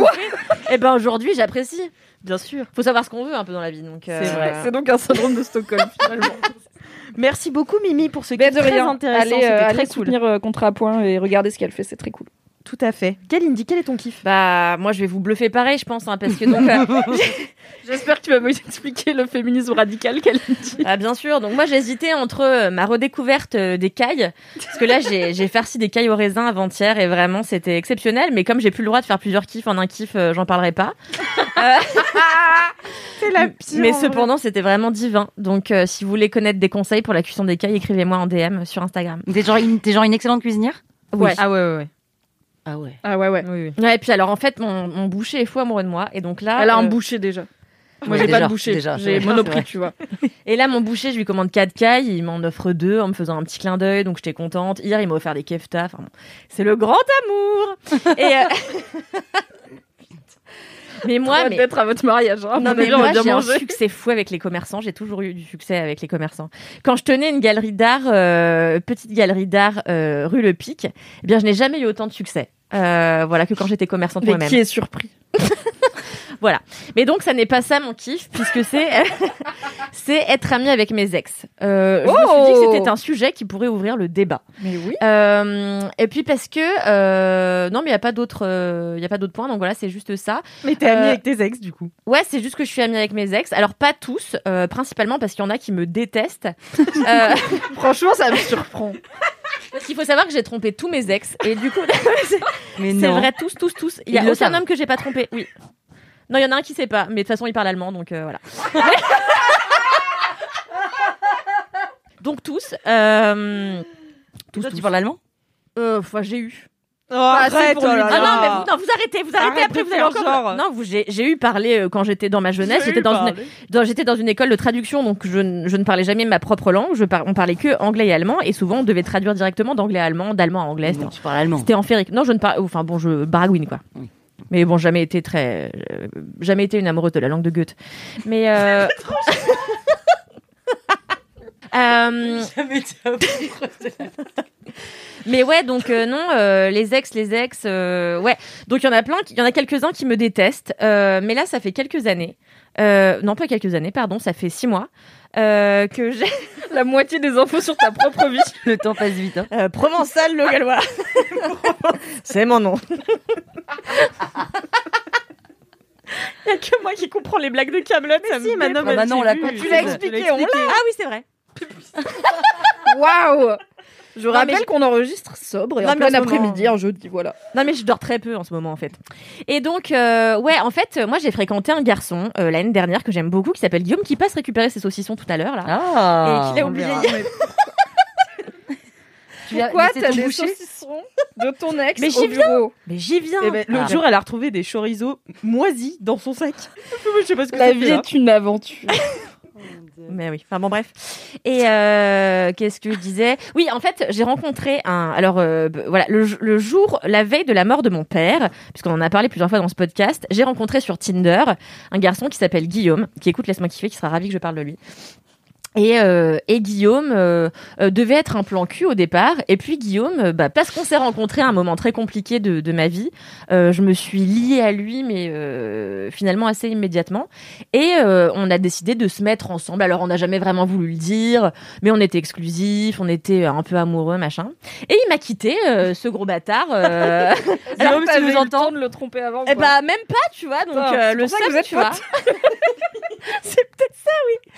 Et ben aujourd'hui, j'apprécie. Bien sûr. Faut savoir ce qu'on veut un peu dans la vie. Donc euh, C'est vrai. C'est donc un syndrome de Stockholm finalement. *laughs* Merci beaucoup Mimi pour ce qui Mais est de très intéressant. Allez, C'était euh, très allez cool. soutenir euh, Contre à Point et regarder ce qu'elle fait, c'est très cool. Tout à fait. Kalindi, quel est ton kiff? Bah moi je vais vous bluffer pareil, je pense, hein, parce que donc. euh, *laughs* *laughs* J'espère que tu vas me expliquer le féminisme radical qu'elle dit. Ah bien sûr. Donc moi j'hésitais entre euh, ma redécouverte euh, des cailles, parce que là j'ai j'ai farci des cailles au raisin avant-hier et vraiment c'était exceptionnel. Mais comme j'ai plus le droit de faire plusieurs kiffs en un kiff, euh, j'en parlerai pas. *laughs* C'est la pire. Mais cependant c'était vraiment divin. Donc euh, si vous voulez connaître des conseils pour la cuisson des cailles, écrivez-moi en DM sur Instagram. T'es genre, une- t'es genre une excellente cuisinière? Ouais. Ah ouais, ouais, ouais. Ah ouais. Ah ouais, ouais. Oui, oui. Ouais, et puis alors en fait mon, mon boucher est fou amoureux de moi et donc là Elle a un euh, boucher déjà. Moi Ouais, j'ai pas déjà, de boucher, déjà, j'ai monoprix, tu vois. *laughs* et là mon boucher je lui commande 4 cailles, il m'en offre deux en me faisant un petit clin d'œil donc j'étais contente. Hier il m'a offert des keftas, enfin bon, c'est le grand amour. *laughs* et euh, *laughs* mais moi mais d'être à votre mariage. Hein. Non, mais moi, va bien j'ai un succès fou avec les commerçants. J'ai toujours eu du succès avec les commerçants. Quand je tenais une galerie d'art, euh, petite galerie d'art euh, rue Le Pic, eh bien, je n'ai jamais eu autant de succès. Euh, voilà que quand j'étais commerçante Mais moi-même. qui est surpris *laughs* Voilà. Mais donc ça n'est pas ça mon kiff puisque c'est *laughs* c'est être ami avec mes ex. Euh, je me suis dit que Oh c'était un sujet qui pourrait ouvrir le débat. Mais oui. Euh, et puis parce que euh, non mais il y a pas d'autres euh, il y a pas d'autres points donc voilà c'est juste ça. Mais t'es amie Euh, avec tes ex du coup. Ouais, c'est juste que je suis amie avec mes ex. Alors pas tous, euh, principalement parce qu'il y en a qui me détestent. Euh, *laughs* Franchement, ça me surprend. Parce qu'il faut savoir que j'ai trompé tous mes ex et du coup *laughs* c'est vrai tous tous tous. Il y a Ils aucun homme que j'ai pas trompé. Oui. Non, il y en a un qui sait pas, mais de toute façon il parle allemand donc euh, voilà. *laughs* donc tous. Euh, tous, Toi, tous. tu parles allemand? Euh, Enfin, j'ai eu. Oh, pour lui Ah non, mais vous, non, vous arrêtez, vous arrêtez. Arrête après, de vous allez faire encore. genre. Non, vous, j'ai, j'ai eu parlé euh, quand j'étais dans ma jeunesse. J'étais dans une, dans- j'étais dans une école de traduction, donc je, ne- je ne parlais jamais ma propre langue. Je par- on parlait que anglais et allemand, et souvent on devait traduire directement d'anglais à allemand, d'allemand à anglais. C'était, Non, Tu parles allemand. c'était enférique. Non, je ne parle. Enfin bon, je baragouine quoi. Oui. Mais bon, jamais été très, euh, jamais été une amoureuse de la langue de Goethe. Mais euh... *laughs* *laughs* euh, Mais ouais, donc euh, non, euh, les ex, les ex, euh, ouais. Donc il y en a plein, il y en a quelques-uns qui me détestent. euh, mais là, ça fait quelques années. Euh, non, pas quelques années, pardon, ça fait six mois euh, que j'ai *laughs* La moitié des infos sur ta propre vie. Le temps passe vite. Hein. euh, Provençal le Gallois. *laughs* C'est mon nom. Il y a que moi qui comprends les blagues de Camelot. ça me si, Manon, bah non, on l'a tu l'as expliqué, on l'a. Ah oui, c'est vrai. *laughs* Waouh Je rappelle je- qu'on enregistre sobre et Non, en plein moment- après-midi, un jeudi, voilà. Non mais je dors très peu en ce moment en fait. Et donc euh, ouais en fait moi j'ai fréquenté un garçon euh, l'année dernière que j'aime beaucoup qui s'appelle Guillaume qui passe récupérer ses saucissons tout à l'heure là. Ah. Et qu'il a oublié hier. *laughs* Pourquoi t'as des saucissons de ton *laughs* ex Mais au j'y viens. bureau Mais j'y viens. Eh ben, L'autre Ah. jour, elle a retrouvé des chorizo moisis dans son sac. *laughs* Je sais pas ce que La vie fait, là. est une aventure. Mais oui, enfin bon bref. Et euh, qu'est-ce que je disais? Oui, en fait, j'ai rencontré un. Alors euh, voilà, le, le jour, la veille de la mort de mon père, puisqu'on en a parlé plusieurs fois dans ce podcast, j'ai rencontré sur Tinder un garçon qui s'appelle Guillaume, qui écoute Laisse-moi kiffer, qui sera ravi que je parle de lui. Et, euh, et Guillaume euh, euh, devait être un plan cul au départ. Et puis Guillaume, euh, bah, parce qu'on s'est rencontrés à un moment très compliqué de, de ma vie, euh, je me suis liée à lui, mais euh, finalement assez immédiatement. Et euh, on a décidé de se mettre ensemble. Alors on n'a jamais vraiment voulu le dire, mais on était exclusifs, on était un peu amoureux, machin. Et il m'a quitté, euh, ce gros bâtard. euh, *laughs* Alors, si vous entendez. le tromper avant Eh bah même pas, tu vois. Donc euh, c'est le êtes tu vois. *laughs* c'est peut-être ça, oui.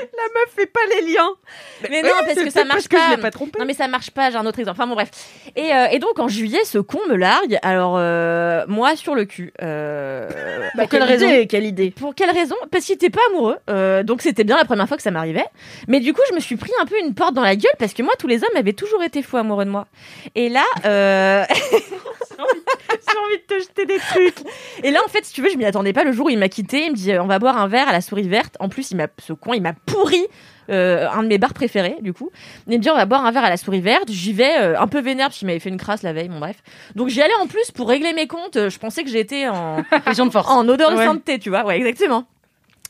La meuf fait pas les liens. mais non, parce que ça marche parce que je pas. l'ai pas trompé. Non mais ça marche pas, j'ai un autre exemple. Enfin bon bref. Et, euh, et donc en juillet, ce con me largue. Alors euh, moi sur le cul. Euh, Bah, pour quelle quelle raison idée, Quelle idée Pour quelle raison Parce qu'il était pas amoureux. Donc c'était bien la première fois que ça m'arrivait. Mais du coup, je me suis pris un peu une porte dans la gueule parce que moi, tous les hommes avaient toujours été fous amoureux de moi. Et là, euh... *laughs* *laughs* envie de te jeter des trucs. Et là, en fait, si tu veux, je m'y attendais pas. Le jour où il m'a quitté, il me dit euh, on va boire un verre à la souris verte. En plus, il m'a ce con, il m'a pourri. euh, un de mes bars préférés du coup il me dit on va boire un verre à la souris verte j'y vais euh, un peu vénère parce qu'il m'avait fait une crasse la veille bon bref donc j'y allais en plus pour régler mes comptes je pensais que j'étais en *laughs* de force. en odeur de sainteté, tu vois. Ouais, exactement.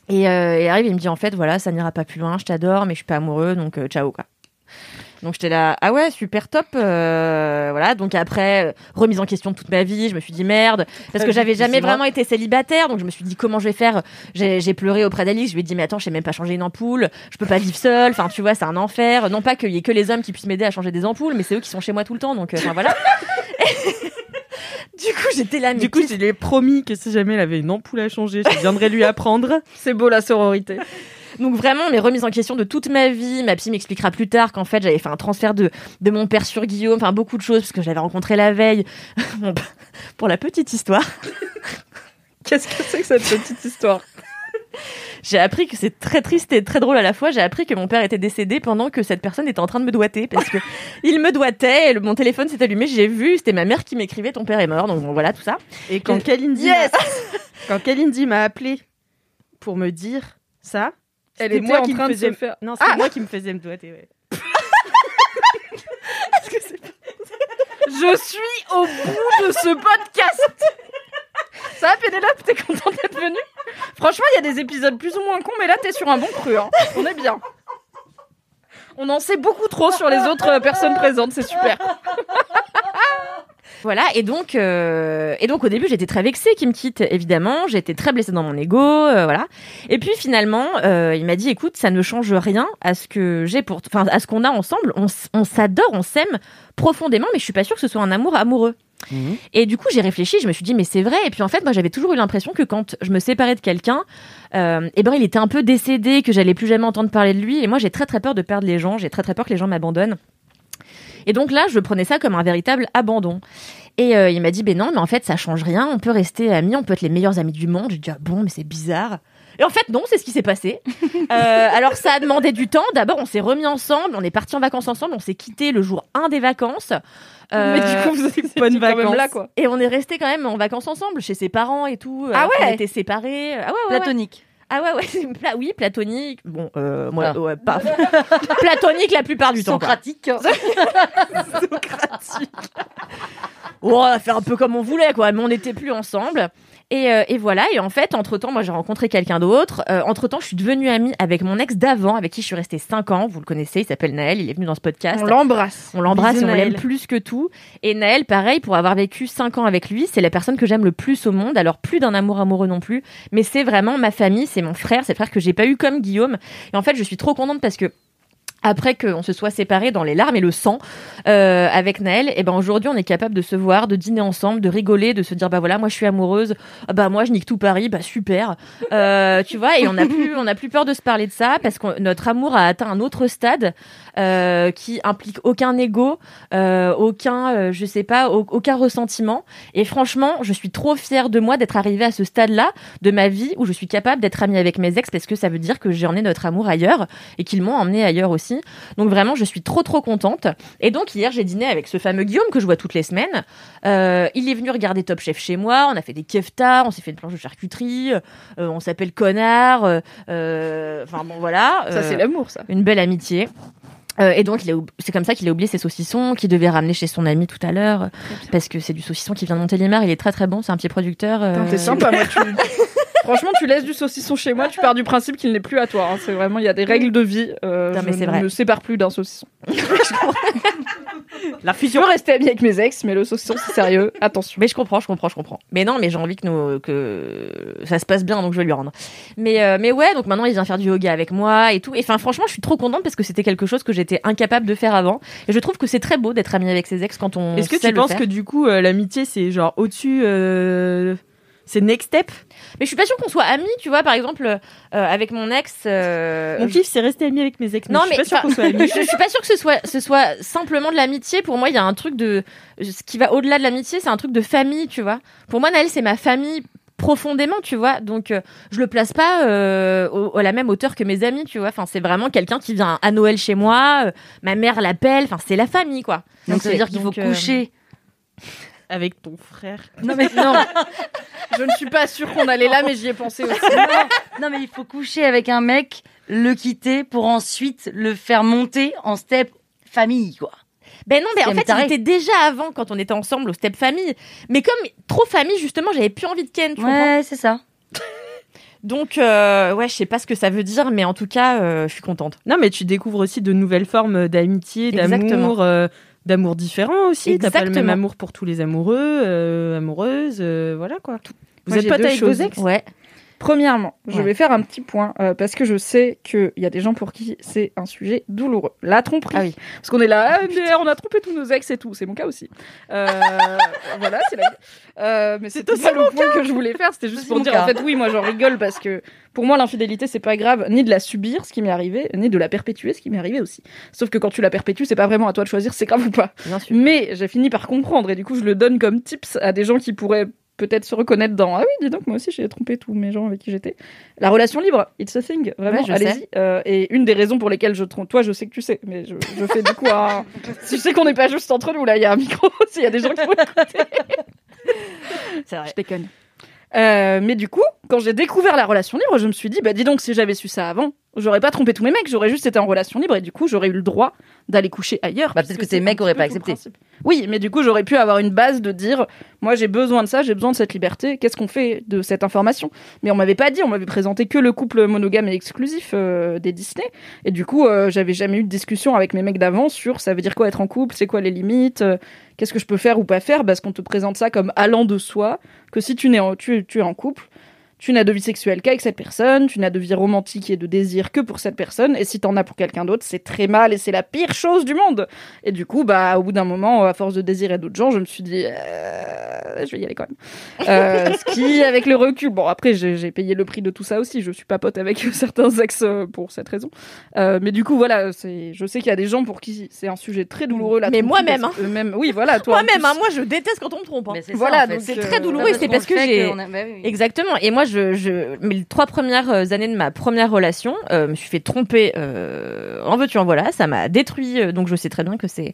Et euh, il arrive, il me dit en fait, voilà, ça n'ira pas plus loin, je t'adore, mais je suis pas amoureux, donc ciao, quoi. Donc j'étais là, ah ouais, super top, euh, voilà. Donc après, remise en question de toute ma vie, je me suis dit merde, parce que j'avais jamais vraiment été célibataire, donc je me suis dit comment je vais faire? J'ai pleuré auprès d'Alice, je lui ai dit mais attends, je sais même pas changer une ampoule, je peux pas vivre seule, enfin tu vois, c'est un enfer. Non pas qu'il y ait que les hommes qui puissent m'aider à changer des ampoules, mais c'est eux qui sont chez moi tout le temps, donc euh, enfin voilà. *laughs* du coup j'étais là, Du coup, je lui ai promis que si jamais elle avait une ampoule à changer, je viendrais lui apprendre. *laughs* C'est beau la sororité. Donc vraiment, mes remises en question de toute ma vie. Ma psy m'expliquera plus tard qu'en fait, j'avais fait un transfert de, de mon père sur Guillaume, enfin beaucoup de choses, parce que je l'avais rencontré la veille. *laughs* Bon, bah, Pour la petite histoire, *laughs* Qu'est-ce que c'est que cette petite histoire? J'ai appris que c'est très triste et très drôle à la fois. J'ai appris que mon père était décédé pendant que cette personne était en train de me doiter, parce que *laughs* il me doitait, et le- mon téléphone s'est allumé, j'ai vu, c'était ma mère qui m'écrivait, ton père est mort, donc bon, voilà tout ça. Et quand Kalindi Yes quand Kalindi m'a appelé pour me dire ça, Elle c'était était moi en qui train me de faisais se faire. Non, c'est Ah moi qui me faisais me doigter, ouais. *laughs* Je suis au bout de ce podcast. Ça va, Pénélope T'es contente d'être venue? Franchement, il y a des épisodes plus ou moins cons, mais là, t'es sur un bon cru. hein. On est bien. On en sait beaucoup trop sur les autres euh, personnes présentes, c'est super. *laughs* Voilà, et donc, euh, et donc au début, j'étais très vexée qu'il me quitte, évidemment. J'étais très blessée dans mon ego, euh, voilà. Et puis finalement, euh, il m'a dit, écoute, ça ne change rien à ce que j'ai pour, enfin, à ce qu'on a ensemble. On, s'adore, on s'aime profondément, mais je suis pas sûre que ce soit un amour amoureux. Et du coup, j'ai réfléchi, je me suis dit, mais c'est vrai. Et puis en fait, moi, j'avais toujours eu l'impression que quand je me séparais de quelqu'un, euh, eh ben, il était un peu décédé, que j'allais plus jamais entendre parler de lui. Et moi, j'ai très très peur de perdre les gens. J'ai très très peur que les gens m'abandonnent. Et donc là, je prenais ça comme un véritable abandon. Et euh, il m'a dit, ben non, mais en fait, ça change rien. On peut rester amis, on peut être les meilleurs amis du monde. J'ai dit, ah bon, mais c'est bizarre. Et en fait, non, c'est ce qui s'est passé. *laughs* Euh, alors, ça a demandé du temps. D'abord, on s'est remis ensemble, on est partis en vacances ensemble, on s'est quitté le jour 1 des vacances. Euh, Mais du coup, vous étiez bonnes quand même vacances. là, quoi. et on est resté quand même en vacances ensemble, chez ses parents et tout. Ah ouais était séparés. Ah ouais, ouais, ouais. Ah ouais, ouais, *laughs* pla- oui, platonique. Bon, euh, moi, Ah. ouais, pas *laughs* platonique la plupart du temps. quoi. Socratique. *laughs* Oh, on a fait un peu comme on voulait, quoi. Mais on n'était plus ensemble. Et, euh, et voilà. Et en fait, entre temps, moi, j'ai rencontré quelqu'un d'autre. Euh, entre temps, je suis devenue amie avec mon ex d'avant, avec qui je suis restée 5 ans. Vous le connaissez, il s'appelle Naël. Il est venu dans ce podcast. On l'embrasse. On l'embrasse et on l'aime plus que tout. Et Naël, pareil, pour avoir vécu 5 ans avec lui, c'est la personne que j'aime le plus au monde. Alors, plus d'un amour amoureux non plus, mais c'est vraiment ma famille, c'est mon frère, c'est le frère que j'ai pas eu comme Guillaume. Et en fait, je suis trop contente parce que après qu'on se soit séparés dans les larmes et le sang euh, avec Naël, et ben aujourd'hui on est capable de se voir, de dîner ensemble, de rigoler, de se dire bah voilà moi je suis amoureuse, Ah bah moi je nique tout Paris, bah super, Euh, *laughs* tu vois et on n'a plus on n'a plus peur de se parler de ça parce que notre amour a atteint un autre stade euh, qui implique aucun ego, aucun je sais pas au- aucun ressentiment. Et franchement je suis trop fière de moi d'être arrivée à ce stade là de ma vie où je suis capable d'être amie avec mes ex parce que ça veut dire que j'ai emmené notre amour ailleurs et qu'ils m'ont emmené ailleurs aussi. Donc vraiment, je suis trop trop contente. Et donc hier, j'ai dîné avec ce fameux Guillaume que je vois toutes les semaines. Euh, il est venu regarder Top Chef chez moi. On a fait des keftas, on s'est fait une planche de charcuterie. euh, on s'appelle connard. euh, Enfin bon voilà. Ça, c'est l'amour, ça. Une belle amitié. Euh, et donc, c'est comme ça qu'il a oublié ses saucissons, qu'il devait ramener chez son ami tout à l'heure, parce que c'est du saucisson qui vient de Montélimar. Il est très très bon, c'est un pied producteur. euh, T'es sympa, moi. Tu... *laughs* *laughs* Franchement, tu laisses du saucisson chez moi, tu pars du principe qu'il n'est plus à toi. hein. C'est vraiment, il y a des règles de vie. euh, Non, mais je c'est ne vrai. me sépare plus d'un saucisson. *laughs* La Je fusion. peux rester amie avec mes ex, mais le saucisson, c'est sérieux. Attention. Mais je comprends, je comprends, je comprends. Mais non, mais j'ai envie que nous, que ça se passe bien, donc je vais lui rendre. Mais, euh, mais ouais, donc maintenant il vient faire du yoga avec moi et tout. Et enfin, franchement, je suis trop contente parce que c'était quelque chose que j'étais incapable de faire avant. Et je trouve que c'est très beau d'être amie avec ses ex quand on. Est-ce que tu penses faire. que du coup, euh, l'amitié, c'est genre au-dessus. euh, C'est next step? Mais je suis pas sûre qu'on soit amis, tu vois. Par exemple, euh, avec mon ex. euh, Mon kiff, c'est rester ami avec mes ex. Non, je suis mais pas sûre qu'on soit amis. je, *laughs* je suis pas sûre que ce soit, ce soit simplement de l'amitié. Pour moi, il y a un truc de. Ce qui va au-delà de l'amitié, c'est un truc de famille, tu vois. Pour moi, Naël, c'est ma famille profondément, tu vois. Donc, euh, je le place pas euh, au- à la même hauteur que mes amis, tu vois. Enfin, c'est vraiment quelqu'un qui vient à Noël chez moi. euh, ma mère l'appelle. Enfin, c'est la famille, quoi. Donc ça veut dire qu'il faut euh, coucher. Avec ton frère. Non, mais non. *laughs* Je ne suis pas sûre qu'on allait là, mais j'y ai pensé aussi. Non, mais il faut coucher avec un mec, le quitter pour ensuite le faire monter en step famille, quoi. Ben non, mais en fait, il taré. était déjà avant quand on était ensemble au step famille. Mais comme trop famille, justement, j'avais plus envie de Ken, tu Ouais, c'est ça. Donc, euh, ouais, je sais pas ce que ça veut dire, mais en tout cas, euh, je suis contente. Non, mais tu découvres aussi de nouvelles formes d'amitié, Exactement. d'amour, euh, d'amour différents aussi. T'as pas le même Exactement. amour pour tous les amoureux, euh, amoureuses, euh, voilà quoi. Vous Moi, êtes deux avec vos ex? Ouais. Premièrement, je Ouais. vais faire un petit point euh, parce que je sais qu'il y a des gens pour qui c'est un sujet douloureux. La tromperie. Ah oui. Parce qu'on est là, ah, mais on a trompé tous nos ex et tout. C'est mon cas aussi. Euh, *laughs* voilà, c'est la. Euh, mais c'était pas le point que je voulais faire. C'était juste pour dire, cas. en fait, oui, moi j'en rigole parce que pour moi, l'infidélité, c'est pas grave ni de la subir, ce qui m'est arrivé, ni de la perpétuer, ce qui m'est arrivé aussi. Sauf que quand tu la perpétues, c'est pas vraiment à toi de choisir si c'est grave ou pas. Bien sûr. Mais j'ai fini par comprendre et du coup, je le donne comme tips à des gens qui pourraient peut-être se reconnaître dans Ah oui, dis donc, moi aussi j'ai trompé tous mes gens avec qui j'étais. La relation libre, it's a thing, vraiment, Ouais, allez-y. Euh, et une des raisons pour lesquelles je trompe, toi je sais que tu sais, mais je, je fais du coup un. *laughs* Si je sais qu'on n'est pas juste entre nous, là, il y a un micro *laughs* aussi, il y a des gens qui vont. C'est vrai. Je déconne. Euh, mais du coup, quand j'ai découvert la relation libre, je me suis dit, bah dis donc, si j'avais su ça avant, j'aurais pas trompé tous mes mecs, j'aurais juste été en relation libre et du coup, j'aurais eu le droit d'aller coucher ailleurs. Bah, peut-être que tes mecs auraient pas accepté. Oui, mais du coup, j'aurais pu avoir une base de dire, moi j'ai besoin de ça, j'ai besoin de cette liberté, qu'est-ce qu'on fait de cette information? Mais on m'avait pas dit, on m'avait présenté que le couple monogame et exclusif euh, des Disney. Et du coup, euh, j'avais jamais eu de discussion avec mes mecs d'avant sur ça veut dire quoi être en couple, c'est quoi les limites, euh, qu'est-ce que je peux faire ou pas faire, parce qu'on te présente ça comme allant de soi, que si tu, n'es en, tu, tu es en couple, tu n'as de vie sexuelle qu'avec cette personne, tu n'as de vie romantique et de désir que pour cette personne, et si t'en as pour quelqu'un d'autre, c'est très mal et c'est la pire chose du monde. Et du coup, bah, au bout d'un moment, à force de désirer d'autres gens, je me suis dit, euh, je vais y aller quand même. Euh, *laughs* ce qui, avec le recul, bon, après, j'ai payé le prix de tout ça aussi, je suis pas pote avec *laughs* certains ex euh, pour cette raison. Euh, mais du coup, voilà, c'est, je sais qu'il y a des gens pour qui c'est un sujet très douloureux. La Mais moi-même, eux-mêmes- oui, voilà, toi. Moi-même, hein, moi je déteste quand on me trompe. hein. Mais c'est ça, Voilà, en fait. donc, C'est très douloureux c'est parce que j'ai. bah oui. Exactement. Et moi, je, je, mes trois premières euh, années de ma première relation, euh, me suis fait tromper. Euh, en veux-tu en voilà, ça m'a détruit. euh, donc je sais très bien que c'est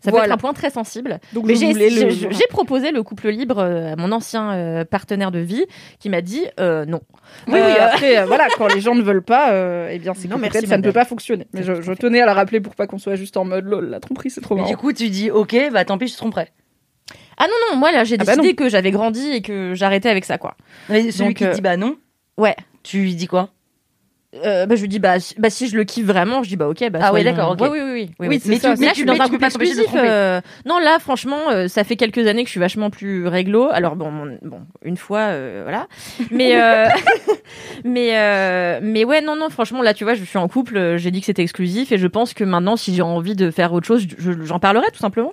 ça peut être un point très sensible. Donc, Mais j'ai voulais le- j'ai- j'ai proposé le couple libre à mon ancien euh, partenaire de vie, qui m'a dit euh, non. Oui, oui, après, euh, voilà, quand les gens ne veulent pas, euh, eh bien, c'est Non, que merci, peut-être ça ne peut pas fonctionner. Mais je, je tenais à la rappeler pour pas qu'on soit juste en mode lol, la tromperie, c'est trop Mais marrant. du coup, tu dis, ok, bah tant pis, je te tromperai. Ah non, non, moi là, j'ai Ah bah décidé que j'avais grandi et que j'arrêtais avec ça, quoi. Mais celui Donc, qui euh, dit bah non, Ouais. tu lui dis quoi Euh, bah, je lui dis, bah, si, bah, si je le kiffe vraiment, je dis, bah, ok, bah, Ah ouais, soyons- d'accord, ok. Ouais, oui, oui, oui. oui, Oui, oui. c'est mais ça, tu, mais là, tu- je suis dans un tu peux couple pas t'empêcher de te exclusif. tromper. euh, Non, là, franchement, euh, ça fait quelques années que je suis vachement plus réglo. Alors, bon, mon- bon une fois, euh, voilà. Mais, euh, *laughs* mais, euh, mais ouais, non, non, franchement, là, tu vois, je suis en couple, euh, j'ai dit que c'était exclusif et je pense que maintenant, si j'ai envie de faire autre chose, je- j'en parlerai tout simplement.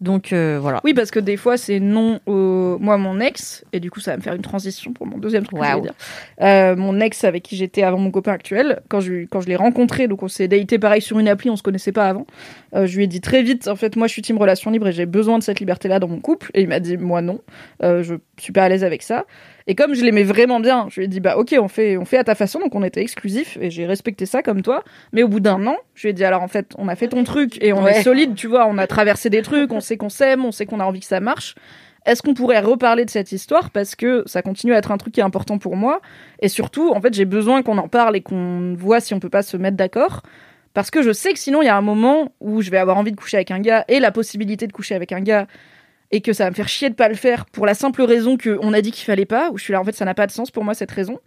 Donc, euh, voilà. Oui, parce que des fois, c'est non au... moi, mon ex, et du coup, ça va me faire une transition pour mon deuxième truc que je vais dire. Euh, mon ex avec qui j'étais avant mon copain actuel, quand je, quand je l'ai rencontré, donc on s'est daté pareil sur une appli, on se connaissait pas avant, euh, je lui ai dit très vite, en fait, moi, je suis team relation libre et j'ai besoin de cette liberté-là dans mon couple, et il m'a dit, moi, non, euh, je suis pas à l'aise avec ça. Et comme je l'aimais vraiment bien, je lui ai dit, bah, ok, on fait, on fait à ta façon, donc on était exclusifs, et j'ai respecté ça comme toi. Mais au bout d'un an, je lui ai dit, alors en fait, on a fait ton truc, et on Ouais. est solide, tu vois, on a traversé des trucs, on sait qu'on s'aime, on sait qu'on a envie que ça marche. Est-ce qu'on pourrait reparler de cette histoire parce que ça continue à être un truc qui est important pour moi? Et surtout en fait j'ai besoin qu'on en parle et qu'on voit si on peut pas se mettre d'accord parce que je sais que sinon il y a un moment où je vais avoir envie de coucher avec un gars et la possibilité de coucher avec un gars et que ça va me faire chier de pas le faire pour la simple raison que on a dit qu'il fallait pas où je suis là en fait ça n'a pas de sens pour moi cette raison.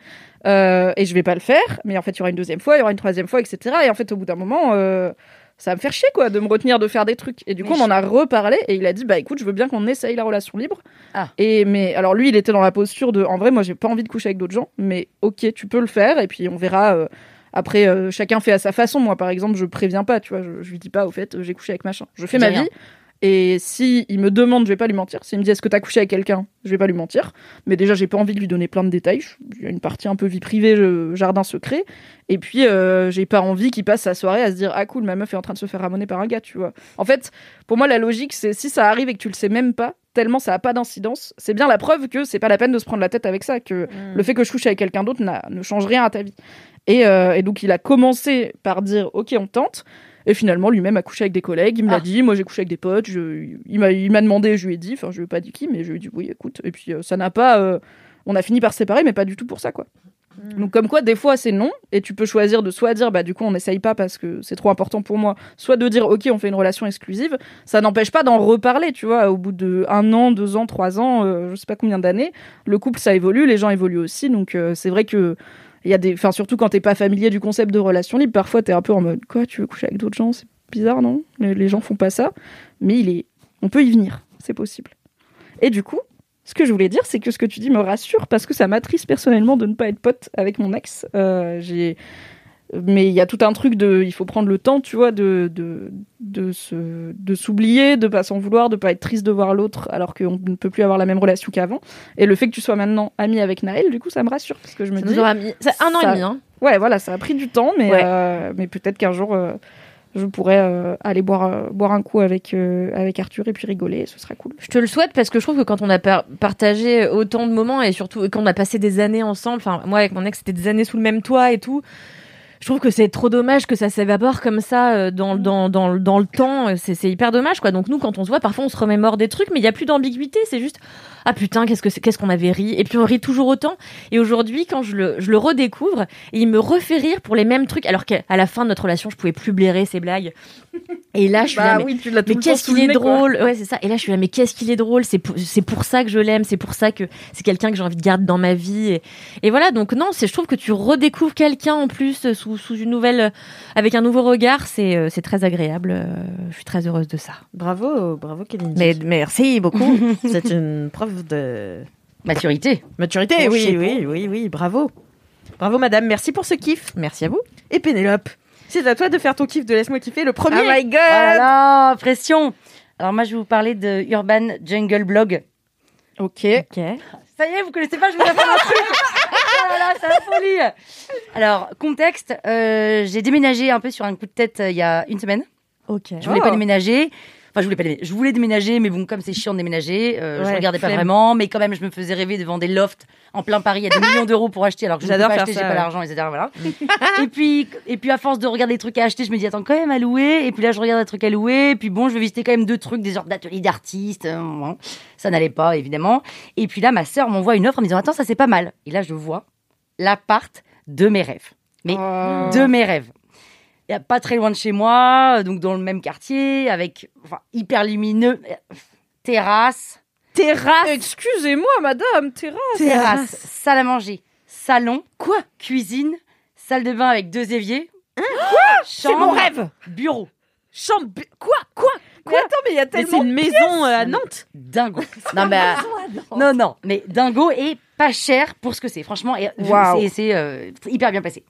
Euh, et je vais pas le faire mais en fait il y aura une deuxième fois il y aura une troisième fois etc et en fait au bout d'un moment euh, ça va me faire chier quoi de me retenir de faire des trucs. Et du coup Mais on en a reparlé et il a dit bah écoute je veux bien qu'on essaye la relation libre. Ah. et mais alors lui il était dans la posture de en vrai moi j'ai pas envie de coucher avec d'autres gens mais ok tu peux le faire et puis on verra euh, après euh, chacun fait à sa façon. Moi par exemple je préviens pas tu vois je, je lui dis pas au fait euh, j'ai couché avec machin. Je fais ma rien. vie et si il me demande, je vais pas lui mentir. S'il me dit est-ce que t'as couché avec quelqu'un, je vais pas lui mentir. Mais déjà, j'ai pas envie de lui donner plein de détails. Il y a une partie un peu vie privée, jardin secret. Et puis, euh, j'ai pas envie qu'il passe sa soirée à se dire ah cool, ma meuf est en train de se faire ramoner par un gars, tu vois. En fait, pour moi, la logique, c'est si ça arrive et que tu le sais même pas, tellement ça a pas d'incidence, c'est bien la preuve que c'est pas la peine de se prendre la tête avec ça, que Mm. le fait que je couche avec quelqu'un d'autre ne change rien à ta vie. Et, euh, et donc, il a commencé par dire ok, on tente. Et finalement, lui-même a couché avec des collègues. Il me l'a Ah. dit. Moi, j'ai couché avec des potes. Je, il m'a, il m'a demandé. Je lui ai dit. Enfin, je lui ai pas dit qui, mais je lui ai dit oui. Écoute. Et puis, euh, ça n'a pas. euh, on a fini par se séparer, mais pas du tout pour ça, quoi. Donc, comme quoi, des fois, c'est non. Et tu peux choisir de soit dire, bah, du coup, on n'essaye pas parce que c'est trop important pour moi. Soit de dire, ok, on fait une relation exclusive. Ça n'empêche pas d'en reparler, tu vois. Au bout de un an, deux ans, trois ans, euh, je sais pas combien d'années, le couple, ça évolue. Les gens évoluent aussi. Donc, euh, c'est vrai que. Il y a des, enfin surtout quand t'es pas familier du concept de relation libre, parfois t'es un peu en mode quoi, tu veux coucher avec d'autres gens, c'est bizarre non? Les, gens font pas ça, mais il est, on peut y venir, c'est possible. Et du coup, ce que je voulais dire, c'est que ce que tu dis me rassure parce que ça m'attriste personnellement de ne pas être pote avec mon ex. Euh, j'ai, mais il y a tout un truc de, il faut prendre le temps, tu vois, de de de se, de s'oublier, de pas s'en vouloir, de pas être triste de voir l'autre alors qu'on ne peut plus avoir la même relation qu'avant. Et le fait que tu sois maintenant ami avec Naël, du coup, ça me rassure parce que je me Ça dis, mis ça- un an ça- et demi, hein. Ouais, voilà, ça a pris du temps, mais, Ouais. euh, mais peut-être qu'un jour, euh, je pourrais euh, aller boire, boire un coup avec, avec Arthur et puis rigoler, ce serait cool. Je te le souhaite parce que je trouve que quand on a par- partagé autant de moments et surtout quand on a passé des années ensemble, enfin moi avec mon ex c'était des années sous le même toit et tout. Je trouve que c'est trop dommage que ça s'évapore comme ça euh, dans, dans, dans, dans le temps. Euh, C'est hyper dommage quoi. Donc nous quand on se voit parfois on se remémore des trucs mais il y a plus d'ambiguïté. C'est juste ah putain qu'est-ce qu'on avait ri? Et puis on rit toujours autant. Et aujourd'hui quand je le, je le redécouvre et il me refait rire pour les mêmes trucs alors qu'à la fin de notre relation je pouvais plus blairer ses blagues. Et là je suis là, mais- oui, qu'est-ce qu'il est drôle Ouais, c'est ça. Et là, je suis là, mais qu'est-ce qu'il est drôle C'est pour, pour ça que je l'aime. C'est pour ça que c'est quelqu'un que j'ai envie de garder dans ma vie. Et, et voilà. Donc non, c'est, je trouve que tu redécouvres quelqu'un en plus euh, sous, sous une nouvelle, euh, avec un nouveau regard. C'est, euh, c'est très agréable. Euh, Je suis très heureuse de ça. Bravo, bravo Kalindi. Mais merci beaucoup. *laughs* c'est une preuve de Maturité. maturité. Oui, oui, oui, oui, bravo. Bravo madame, merci pour ce kiff. merci à vous. Et Pénélope, c'est à toi de faire ton kiff de Laisse-moi kiffer le premier. Oh my god Oh là là, pression. Alors moi, je vais vous parler de Urban Jungle Blog. Ok. Ok. Ça y est, vous connaissez pas, je vous apprends un truc. *laughs* Oh là là, c'est la folie. Alors, contexte, euh, j'ai déménagé un peu sur un coup de tête euh, il y a une semaine. Ok. Je voulais Oh. pas déménager. Enfin, je voulais pas déménager. Je voulais déménager, mais bon, comme c'est chiant de déménager, euh, je Ouais, regardais pas flemme. vraiment. Mais quand même, je me faisais rêver devant des lofts en plein Paris à des millions d'euros pour acheter, alors que je ne peux J'adore pas faire acheter, ça, j'ai pas ouais. l'argent, etc. Voilà. et puis, et puis à force de regarder des trucs à acheter, je me dis attends quand même à louer. Et puis là, je regarde des trucs à louer. Et puis bon, je vais visiter quand même deux trucs, des sortes d'ateliers d'artistes. euh, bon. ça n'allait pas évidemment. Et puis là, ma sœur m'envoie une offre en me disant attends, ça c'est pas mal. Et là, je vois l'appart de mes rêves. Mais Oh. de mes rêves. Pas très loin de chez moi, donc dans le même quartier, avec enfin, hyper lumineux, terrasse, Terrasse. Excusez-moi, madame, terrasse. terrasse, salle à manger, salon, quoi? Cuisine, salle de bain avec deux éviers. C'est mon rêve. Bureau. Chambre. bu- Quoi? Quoi Mais attends, mais il y a Mais c'est tellement. une maison euh, à Nantes. Dingo. *laughs* Non, mais, euh, non, non, mais dingo et pas cher pour ce que c'est. Franchement, et- Waouh. c'est c'est, euh, hyper bien placé.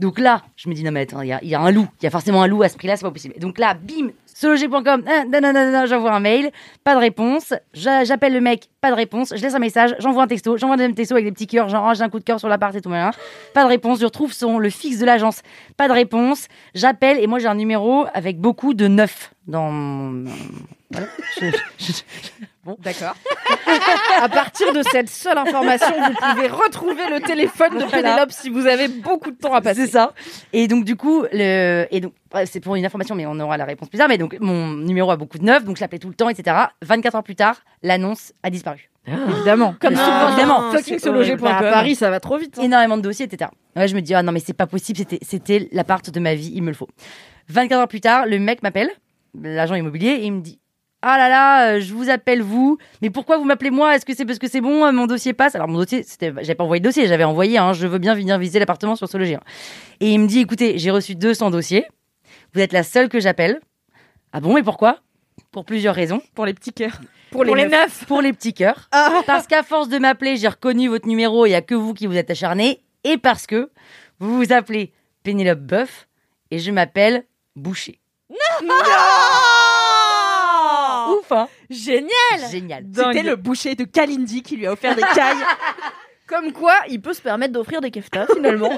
Donc là, je me dis, non, mais attends, il y a, il y a un loup. Il y a forcément un loup à ce prix-là, c'est pas possible. Donc là, bim, ah, j'envoie un mail, pas de réponse. J'a- J'appelle le mec, pas de réponse. Je laisse un message, j'envoie un texto, j'envoie un deuxième texto avec des petits cœurs, genre, j'ai un coup de cœur sur l'appart et tout, machin. Pas de réponse. Je retrouve son, le fixe de l'agence, pas de réponse. J'appelle et moi, j'ai un numéro avec beaucoup de neuf dans. Voilà. *laughs* D'accord. *laughs* à partir de cette seule information, vous pouvez retrouver le téléphone de Voilà. Pénélope si vous avez beaucoup de temps à passer. C'est ça. Et donc du coup, le et donc c'est pour une information, mais on aura la réponse plus tard. Mais donc mon numéro a beaucoup de neuf, donc je l'appelais tout le temps, etc. 24 heures plus tard, l'annonce a disparu. Évidemment. Comme Ah, souvent, évidemment. Fucking C'est horrible. sologer.com. À Paris, ça va trop vite. hein. Énormément de dossiers, etc. Ouais, je me dis ah non mais c'est pas possible, c'était c'était l'appart de ma vie, il me le faut. 24 heures plus tard, le mec m'appelle, l'agent immobilier, et il me dit ah là là, euh, je vous appelle vous, mais pourquoi vous m'appelez moi? Est-ce que c'est parce que c'est bon, euh, mon dossier passe? Alors mon dossier, c'était, j'avais pas envoyé de dossier, j'avais envoyé, hein, je veux bien venir visiter l'appartement sur Sologer. Et il me dit, écoutez, j'ai reçu 200 dossiers, vous êtes la seule que j'appelle. Ah bon, et pourquoi? Pour plusieurs raisons. Pour les petits cœurs. *laughs* Pour les, neufs. Pour les petits cœurs. *laughs* Parce qu'à force de m'appeler, j'ai reconnu votre numéro, il y a que vous qui vous êtes acharné. Et parce que vous vous appelez Pénélope Boeuf et je m'appelle Boucher. Ouf, hein Génial. Génial. C'était le boucher de Kalindi qui lui a offert des cailles. *laughs* Comme quoi, il peut se permettre d'offrir des keftas finalement.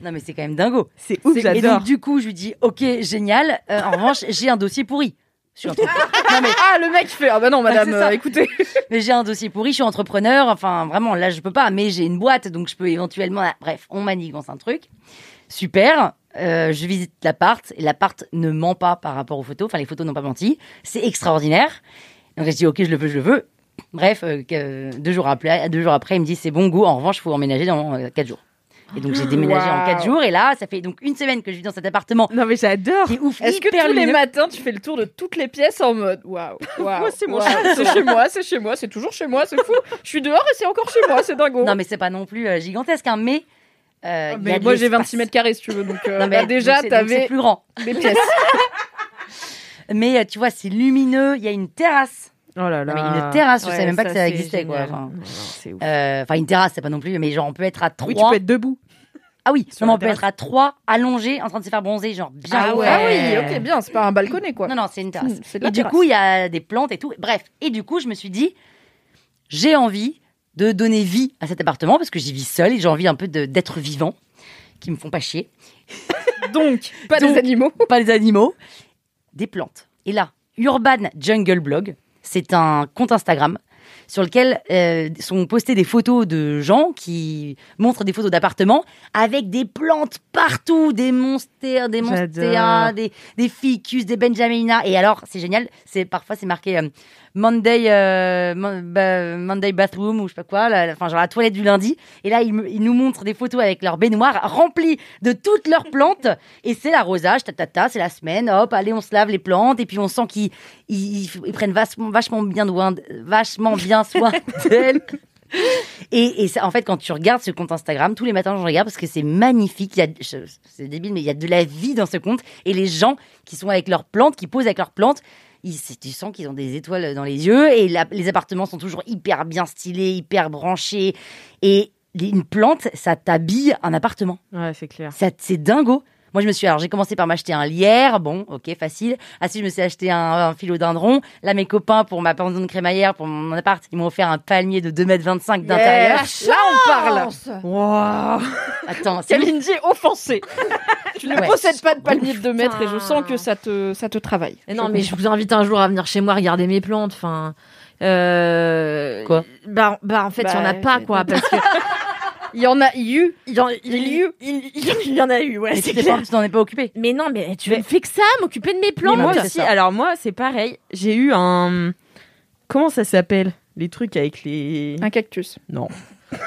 Non, mais c'est quand même dingo. C'est ouf, Et j'adore. donc, du coup, je lui dis, ok, génial. Euh, en revanche, j'ai un dossier pourri. Je suis entrepreneur. non, mais, ah, le mec fait Ah bah non, madame, c'est ça. euh, écoutez. *laughs* mais j'ai un dossier pourri, je suis entrepreneur. Enfin, vraiment, là, je peux pas. Mais j'ai une boîte, donc je peux éventuellement. ah, Bref, on manigance un truc. Super. Euh, je visite l'appart et l'appart ne ment pas par rapport aux photos. Enfin, les photos n'ont pas menti. C'est extraordinaire. Donc, je dis, ok, je le veux, je le veux. Bref, euh, que- deux, jours après, deux jours après, il me dit, c'est bon, go. En revanche, il faut emménager dans euh, quatre jours. Et donc, j'ai déménagé en quatre Waouh. jours. Et là, ça fait donc une semaine que je vis dans cet appartement Non mais j'adore. qui est ouf. Est-ce que tous les matins, tu fais le tour de toutes les pièces en mode Waouh, *laughs* Moi, c'est c'est chez moi, c'est chez moi, c'est toujours chez moi, c'est fou. Je suis dehors et c'est encore chez moi, c'est dingo. Non, mais c'est pas non plus euh, gigantesque, hein, mais. Euh, y mais moi j'ai l'espace. 26 mètres carrés si tu veux, donc euh, *laughs* Non, mais bah, déjà t'avais plus grand. *laughs* des pièces. *laughs* Mais euh, tu vois, c'est lumineux. Il y a une terrasse. Oh là là. Non, mais une terrasse, je Ouais, savais même pas que ça existait, quoi. génial. Enfin, euh, Enfin, une terrasse, c'est pas non plus, mais genre on peut être à trois. Oui, tu peux être debout. Ah oui, non, on peut être à trois, allongés, en train de se faire bronzer, genre bien. Ah ouais. Ah oui, ok, bien, c'est pas un balconnet quoi. Non, non, c'est une terrasse. Hmm, Et du terrasse. coup, il y a des plantes et tout. Bref. Et du coup, je me suis dit, j'ai envie de donner vie à cet appartement parce que j'y vis seule et j'ai envie un peu d'être vivant, qui me font pas chier. *laughs* Donc, pas Donc- des animaux. pas les animaux, des plantes. Et là, Urban Jungle Blog, c'est un compte Instagram sur lequel euh, sont postées des photos de gens qui montrent des photos d'appartements avec des plantes partout, des monstères, des monstères, des, des ficus, des benjamina. Et alors, c'est génial, c'est parfois c'est marqué euh, Monday, euh, Mon- ba- Monday bathroom ou je sais pas quoi, la- la- enfin genre la toilette du lundi. Et là, ils, ils nous montrent des photos avec leur baignoire remplie de toutes leurs plantes. Et c'est l'arrosage, ta, ta, ta, c'est la semaine, hop, allez, on se lave les plantes. Et puis on sent qu'ils ils, ils prennent vachement, vachement bien soin, vachement bien soin *laughs* d'elles. Et, et ça, en fait, quand tu regardes ce compte Instagram, tous les matins, je regarde parce que c'est magnifique. C'est débile, mais il y a de la vie dans ce compte. Et les gens qui sont avec leurs plantes, qui posent avec leurs plantes, ils, tu sens qu'ils ont des étoiles dans les yeux. Et la- les appartements sont toujours hyper bien stylés, hyper branchés. Et une plante, ça t'habille un appartement. Ouais, c'est clair. C'est dingo. Moi, je me suis, alors j'ai commencé par m'acheter un lierre, bon, ok, facile. Ensuite, je me suis acheté un, un philodendron. Là, mes copains, pour ma pension de crémaillère, pour mon appart, ils m'ont offert un palmier de 2,25 m d'intérieur. Là, on parle. Wow. Attends, *laughs* c'est Kalindi offensée. *laughs* tu ne Ouais. possèdes pas de palmier de 2 mètres et je sens que ça te, ça te travaille. Et non, mais je vous invite un jour à venir chez moi regarder mes plantes. Enfin, euh... Quoi? bah, bah, en fait, il y en a Bah, pas, quoi, parce que Il y en a eu. il y en, il, Il y eut. il- y en a eu, ouais, c'est clair. pas- tu t'en es pas occupé. Mais non, mais tu ne fais que ça, m'occuper de mes plantes. Mais moi aussi, ça. alors moi, c'est pareil. J'ai eu un. Comment ça s'appelle? Les trucs avec les. Un cactus. Non. *laughs*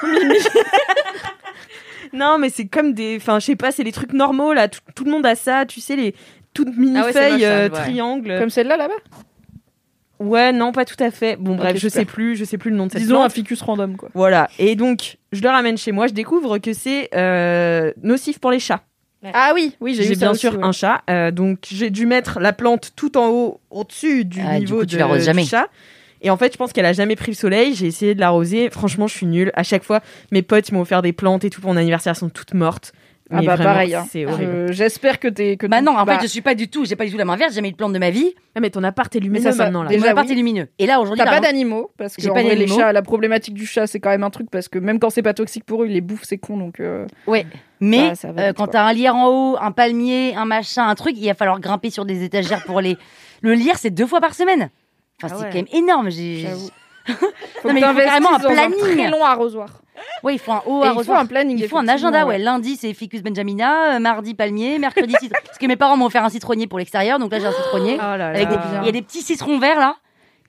non, mais c'est comme des. Enfin, je sais pas, c'est les trucs normaux là. Tout, tout le monde a ça, tu sais, les toutes mini Ah ouais, c'est moche, feuilles ça, euh, ouais. triangles. Comme celle-là là-bas? Ouais, non, pas tout à fait. Bon, bref, je super. sais plus, je sais plus le nom de cette Disons un ficus random, quoi. Voilà. Et donc, je le ramène chez moi. Je découvre que c'est euh, nocif pour les chats. Ah oui, oui, j'ai bien aussi, sûr ouais. un chat, euh, donc j'ai dû mettre la plante tout en haut, au-dessus du Ah, du niveau coup, tu de- l'arroses du jamais. chat. Et en fait, je pense qu'elle a jamais pris le soleil. J'ai essayé de l'arroser. Franchement, je suis nulle. À chaque fois, mes potes m'ont offert des plantes et tout pour mon anniversaire, elles sont toutes mortes. Ah Mais bah vraiment, pareil. hein. C'est horrible. Je- J'espère que t'es que Bah non, en bah, fait, je suis pas du tout, j'ai pas du tout la main verte, j'ai jamais eu de plante de ma vie. Ah, mais ton appart est lumineux ça, ça- maintenant là. déjà, Déjà, partie oui. lumineux. Et là, aujourd'hui, T'as pas d'animaux parce que en pas vrai, les d'animaux. chats, la problématique du chat, c'est quand même un truc parce que même quand c'est pas toxique pour eux, ils les bouffent, c'est con donc. euh, Ouais. Mais Bah, euh, quand t'as un lierre en haut, un palmier, un machin, un truc, il va falloir grimper sur des étagères pour les. Le lierre, c'est deux fois par semaine. Enfin, Ah c'est ouais. quand même énorme. J'ai. *laughs* Non, mais il faut carrément un planning. très long arrosoir. Ouais, il faut un haut Et il faut arrosoir. un planning. Il faut un agenda, ouais. Lundi, c'est Ficus Benjamina, euh, mardi, palmier, mercredi, citron. *laughs* Parce que mes parents m'ont offert un citronnier pour l'extérieur, donc là, j'ai un citronnier. Oh là là. Avec des- Il y a des petits citrons verts, là.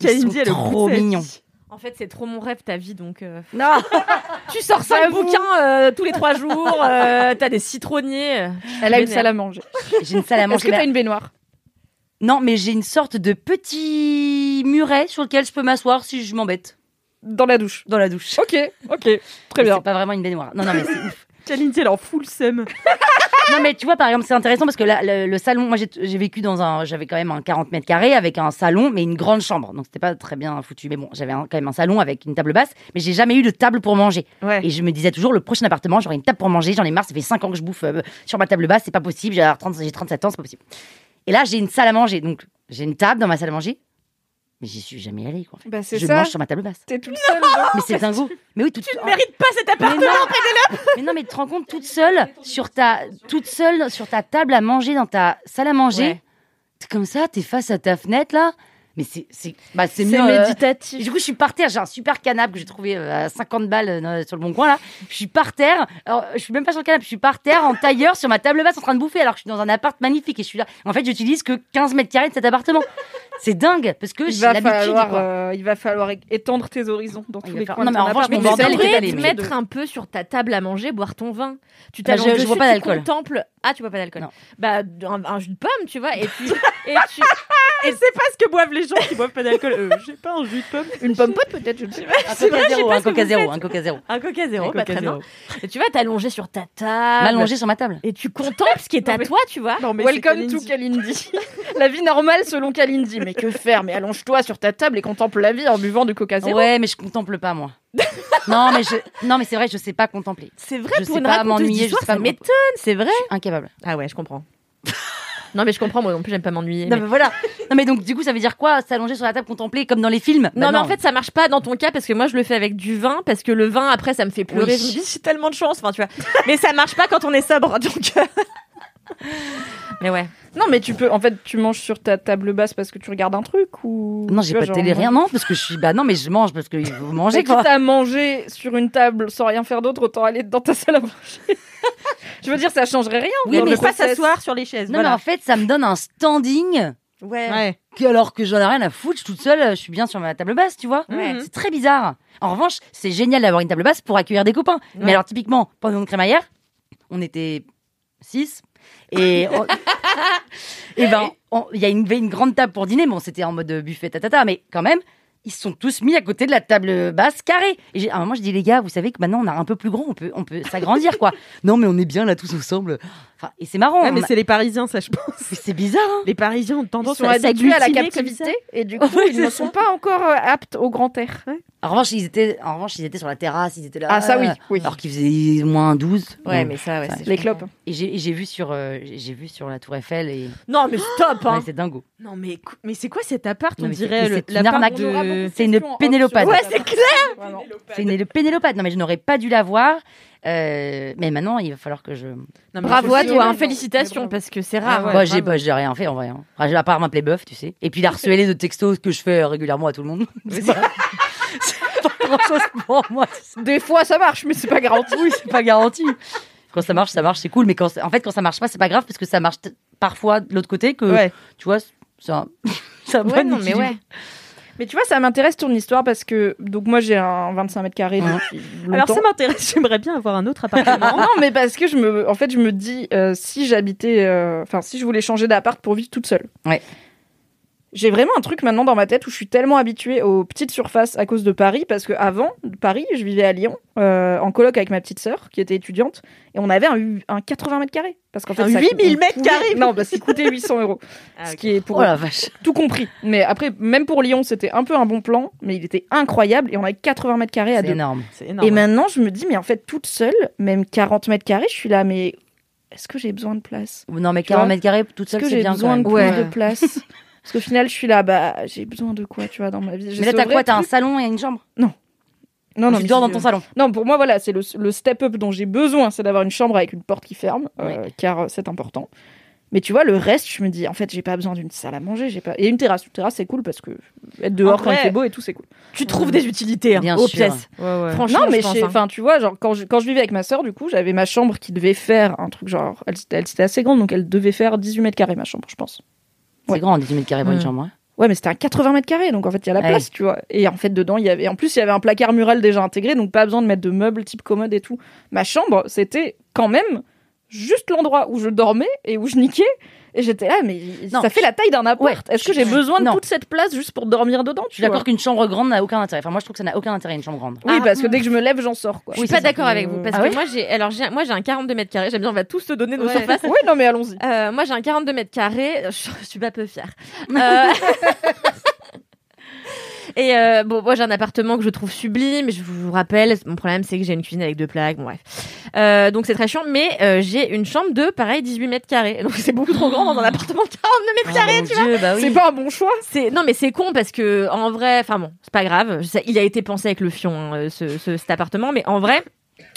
Ils sont trop mignons. En fait, c'est trop mon rêve ta vie, donc. euh, *laughs* Non, Tu sors cinq bouquins euh, tous les trois jours. euh, T'as des citronniers. Elle a une salle à manger. j'ai une salle à Est-ce manger. que t'as une baignoire? Non, mais j'ai une sorte de petit muret sur lequel je peux m'asseoir si je m'embête. dans la douche Dans la douche. Ok, ok, très bien. C'est pas vraiment une baignoire. Non, non, mais c'est ouf. *laughs* Kalindi, elle en fout le seum. *laughs* Non, mais tu vois, par exemple, c'est intéressant parce que là, le, le salon, moi, j'ai vécu dans un, j'avais quand même un 40 mètres carrés avec un salon, mais une grande chambre. Donc, c'était pas très bien foutu. Mais bon, j'avais quand même un salon avec une table basse, mais j'ai jamais eu de table pour manger. Ouais. Et je me disais toujours, le prochain appartement, j'aurai une table pour manger. J'en ai marre, ça fait 5 ans que je bouffe euh, sur ma table basse, c'est pas possible. J'ai 30 j'ai 37 ans, c'est pas possible. Et là, j'ai une salle à manger. Donc, j'ai une table dans ma salle à manger, mais j'y suis jamais allée, quoi. en fait. Bah Je ça. mange sur ma table basse. T'es toute seule. Mais c'est dingo. Mais oui, toute... Tu ne mérites pas cet appartement. non, mais non, mais tu te rends compte toute seule sur ta toute seule sur ta table à manger dans ta salle à manger. Ouais. T'es comme ça, t'es face à ta fenêtre là. Mais c'est c'est bah mieux. euh, méditatif. Du coup, je suis par terre. J'ai un super canapé que j'ai trouvé euh, à 50 balles euh, sur le bon coin là. Je suis par terre. Alors, je suis même pas sur le canapé. Je suis par terre en tailleur sur ma table basse en train de bouffer alors que je suis dans un appart magnifique et je suis là. En fait, j'utilise que 15 mètres carrés de cet appartement. C'est dingue parce que Il j'ai va, l'habitude. falloir, quoi. euh, il va falloir étendre tes horizons dans Il tous les falloir- coins. Non, mais en revanche, mon bordel est te mettre un peu sur ta table à manger, boire ton vin. Tu Bah, je- t'allonges je dessus, bois pas tu d'alcool. contemples- Ah, tu bois pas d'alcool. Non. Bah, un, un jus de pomme, tu vois, et puis *laughs* et tu Et c'est pas ce que boivent les gens qui boivent pas d'alcool. Euh, j'ai pas un jus de pomme. Une pomme pote peut-être, je ne sais pas. Un c'est coca je zéro, pas un coca zéro, un coca zéro. un coca zéro, bah, Coca très bien. Et tu vas t'allonger sur ta table. M'allonger sur ma table. Et tu contemples ce qui est à Non, mais- toi, tu vois. Non, mais c'est Welcome to Kalindi. Kalindi. *laughs* la vie normale selon Kalindi. Mais que faire? Mais allonge-toi sur ta table et contemple la vie en buvant du coca zéro. Ouais, mais je contemple pas moi. *laughs* non, mais je non, mais c'est vrai, je sais pas contempler. C'est vrai, Je pour sais une pas m'ennuyer, je sais pas m'étonne, c'est vrai. Incapable. Ah ouais, je comprends. non, mais je comprends, moi non plus, j'aime pas m'ennuyer. Non, mais- mais voilà. Non, mais donc du coup, ça veut dire quoi S'allonger sur la table, contempler comme dans les films Non, Bah mais en fait, ça marche pas dans ton cas parce que moi, je le fais avec du vin parce que le vin, après, ça me fait pleurer. Oui. Je me dis, j'ai tellement de chance, enfin, tu vois. mais ça marche pas quand on est sobre, donc. Mais ouais. Non, mais tu peux. En fait, tu manges sur ta table basse parce que tu regardes un truc ou. non, j'ai pas de genre, télé, rien, non, parce que je suis bah non, mais je mange parce faut manger Mais quoi. quitte à manger sur une table sans rien faire d'autre, autant aller dans ta salle à manger. *laughs* je veux dire, ça changerait rien. Oui, mais pas s'asseoir sur les chaises. Non, mais en fait, ça me donne un standing. Ouais. Ouais. que- alors que j'en ai rien à foutre, je suis toute seule, je suis bien sur ma table basse, tu vois. Ouais. C'est très bizarre. En revanche, c'est génial d'avoir une table basse pour accueillir des copains. Mais alors, typiquement, pendant une crémaillère, on était six. Et on- *laughs* et ben, il y a une, grande table pour dîner. Bon, c'était en mode buffet, tatata, mais quand même, ils se sont tous mis à côté de la table basse carrée. Et à un moment, je dis, les gars, vous savez que maintenant, on a un peu plus grand, on peut, on peut s'agrandir, quoi. *laughs* non, mais on est bien là, tous ensemble. Enfin, et c'est marrant. Ouais, mais a- c'est les Parisiens, ça, je pense. mais c'est bizarre, hein. Les Parisiens ont Ils tendance sont à habitués à la captivité ça. et du coup, Ouais, ils ne sont pas encore euh, aptes au grand air. En revanche, ils étaient, en revanche, ils étaient sur la terrasse, ils étaient là. Ah, ça, oui, oui. Alors qu'il faisait moins 12. Ouais, mais ça, ouais. Ouais. c'est- Les clopes. Et j'ai vu sur, euh, j'ai vu sur la Tour Eiffel et Non, mais stop, hein. ouais, c'est dingo. Non, mais, mais c'est quoi cet appart On dirait le- c'est une arnaque. de... C'est une pénélopade. Ouais, c'est clair. C'est une pénélopade. Non, mais je n'aurais pas dû la voir. Euh, mais maintenant, il va falloir que je. Non, Bravo à toi, hein, félicitations, parce que c'est Ah rare. ouais. Bah, j'ai bah, j'ai rien fait en vrai. Hein. Enfin, à part m'appeler bœuf, tu sais. Et puis la de textos que je fais régulièrement à tout le monde. C'est pas, *laughs* c'est pas grand chose pour moi. Des fois, ça marche, mais c'est pas garanti. Oui, c'est pas garanti. Quand ça marche, ça marche, c'est cool. Mais quand, en fait, quand ça marche pas, c'est pas grave parce que ça marche parfois de l'autre côté que, Ouais. tu vois, c'est un, *laughs* c'est un Ouais, bon non, mais ouais. Mais tu vois, ça m'intéresse ton histoire parce que donc moi j'ai un 25 mètres carrés Alors ça m'intéresse, j'aimerais bien avoir un autre appartement. *laughs* non, mais parce que je me, en fait, je me dis, euh, si j'habitais, euh, enfin, si je voulais changer d'appart pour vivre toute seule. Ouais. J'ai vraiment un truc maintenant dans ma tête où je suis tellement habituée aux petites surfaces à cause de Paris parce que avant Paris, je vivais à Lyon euh, en coloc avec ma petite sœur qui était étudiante et on avait un, hu- un 80 mètres carrés parce qu'en fait Un ça 8000 on mètres carrés Non, parce qu'il coûtait 800 euros. *laughs* Ce qui est pour Oh la vache. tout compris. Mais après, même pour Lyon, c'était un peu un bon plan, mais il était incroyable et on avait 80 mètres carrés à deux. énorme. C'est énorme. Et maintenant, je me dis, mais en fait, toute seule, même 40 mètres carrés, je suis là, mais est-ce que j'ai besoin de place? Non, mais Tu vois 40 mètres carrés, toute Est-ce seule, que j'ai besoin quand de même. plus Ouais. de place? *laughs* Parce qu'au final, je suis là, bah, j'ai besoin de quoi, tu vois, dans ma vie? Mais là, t'as quoi? T'as un salon et une chambre? Non, non, Tu mais dors dans ton salon? Non, pour moi, voilà, c'est le, le step-up dont j'ai besoin, c'est d'avoir une chambre avec une porte qui ferme, euh, car euh, c'est important. Mais tu vois, le reste, je me dis, en fait, j'ai pas besoin d'une salle à manger, j'ai pas. Et une terrasse. Une terrasse, c'est cool parce que être dehors quand il fait beau et tout, c'est cool. Tu trouves des utilités hein, Bien aux sûr. pièces. Ouais, ouais. Franchement, non, mais je pense, hein. tu vois, genre quand je, quand je vivais avec ma sœur, du coup, j'avais ma chambre qui devait faire un truc genre, elle, elle c'était assez grande, donc elle devait faire 18 mètres carrés ma chambre, je pense. C'est Ouais. grand, 18 mètres carrés pour une Mm. chambre. hein. Ouais, mais c'était un 80 mètres carrés, donc en fait, il y a la Ouais. place, tu vois. Et en fait, dedans, il y avait, en plus, il y avait un placard mural déjà intégré, donc pas besoin de mettre de meubles type commode et tout. Ma chambre, c'était quand même juste l'endroit où je dormais et où je niquais. Et j'étais là, mais Non, ça fait la taille d'un appart. Ouais, Est-ce que j'ai besoin de non. toute cette place juste pour dormir dedans Je suis d'accord qu'une chambre grande n'a aucun intérêt. Enfin, moi, je trouve que ça n'a aucun intérêt, une chambre grande. Oui, Ah, parce que dès que je me lève, j'en sors, quoi. Je suis Oui, pas d'accord avec vous parce Ah que moi j'ai alors moi j'ai un 42 mètres carrés. J'aime bien on va tous se donner nos Ouais. surfaces. *laughs* Oui, non, mais allons-y. Euh, moi j'ai un 42 mètres carrés. *laughs* Je, je suis pas peu fière. *laughs* Euh, Et euh, bon, moi j'ai un appartement que je trouve sublime. Je vous rappelle, mon problème c'est que j'ai une cuisine avec deux plaques. Bon bref, euh, donc c'est très chiant. Mais euh, j'ai une chambre de pareil 18 mètres carrés. *laughs* Donc c'est beaucoup trop grand dans un appartement de 42 mètres Ah, carrés. tu vois. Bah oui. C'est pas un bon choix. C'est non mais c'est con parce que en vrai, enfin bon, c'est pas grave. Ça- il a été pensé avec le fion hein, ce, ce- cet appartement, mais en vrai.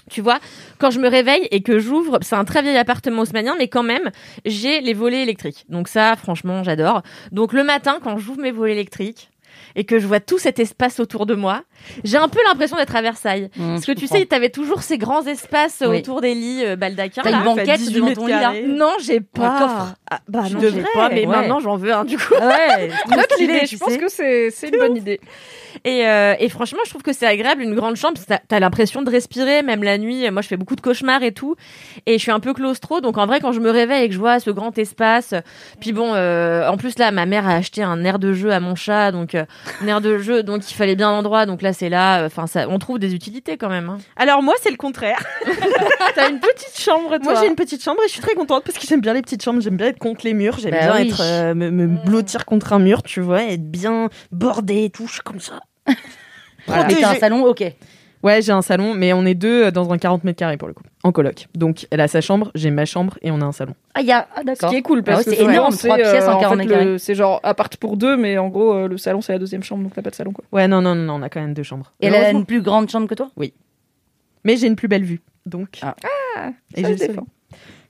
Tu vois, quand je me réveille et que j'ouvre, c'est un très vieil appartement haussmanien, mais quand même, j'ai les volets électriques. Donc ça, franchement, j'adore. Donc le matin, quand j'ouvre mes volets électriques et que je vois tout cet espace autour de moi, j'ai un peu l'impression d'être à Versailles. Mmh, Parce je que tu comprends. sais, t'avais toujours ces grands espaces Oui. autour des lits euh, baldaquins. T'as une banquette 18 devant ton lit, là. Non, j'ai pas. coffre. Ah, bah Tu non, devrais, j'ai pas, mais ouais. maintenant j'en veux un du coup. *laughs* Ouais, tu je pense que c'est une bonne idée. Et, euh, et franchement, je trouve que c'est agréable une grande chambre. parce que T'as t'as l'impression de respirer, même la nuit. Moi, je fais beaucoup de cauchemars et tout, et je suis un peu claustro. Donc en vrai, quand je me réveille et que je vois ce grand espace, puis bon, euh, en plus là, ma mère a acheté un air de jeu à mon chat, donc euh, air de jeu, donc il fallait bien l'endroit. Donc là, c'est là. Enfin, ça, on trouve des utilités quand même. hein. Alors moi, c'est le contraire. *laughs* T'as une petite chambre, toi. Moi, j'ai une petite chambre et je suis très contente parce que j'aime bien les petites chambres. J'aime bien être contre les murs. J'aime Bah bien oui. être euh, me, me blottir contre un mur, tu vois, être bien bordée et tout. Je suis comme ça. Mais t'as un salon, ok. Ouais, j'ai un salon, mais on est deux euh, dans un 40 mètres carrés pour le coup, en coloc. Donc elle a sa chambre, j'ai ma chambre et on a un salon. Ah, y a. Ah, Ce d'accord. qui est cool Ah parce ouais, que c'est énorme, trois pièces en euh, 40 fait, mètres le- carrés. C'est genre appart pour deux, mais en gros, euh, le salon c'est la deuxième chambre, donc t'as pas de salon quoi. Ouais, non, non, non, non, on a quand même deux chambres. Et elle a une plus grande chambre que toi? Mais j'ai une plus belle vue, donc. Ah. et ça j'ai le.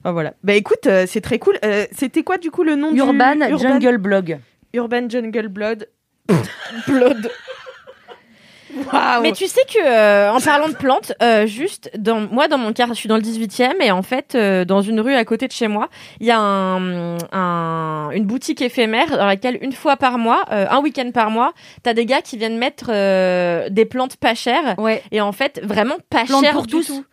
Ah, voilà. Bah écoute, euh, c'est très cool. Euh, C'était quoi du coup le nom Urban du... Jungle Blog. Urban Jungle Blood. *laughs* *laughs* Blood. Mais tu sais que euh, en parlant de plantes, euh, juste dans moi dans mon quartier, je suis dans le 18e et en fait euh, dans une rue à côté de chez moi, il y a un, un- une boutique éphémère dans laquelle une fois par mois, euh, un week-end par mois, t'as des gars qui viennent mettre euh, des plantes pas chères Ouais. et en fait vraiment pas Plantes chères pour du tous. tout.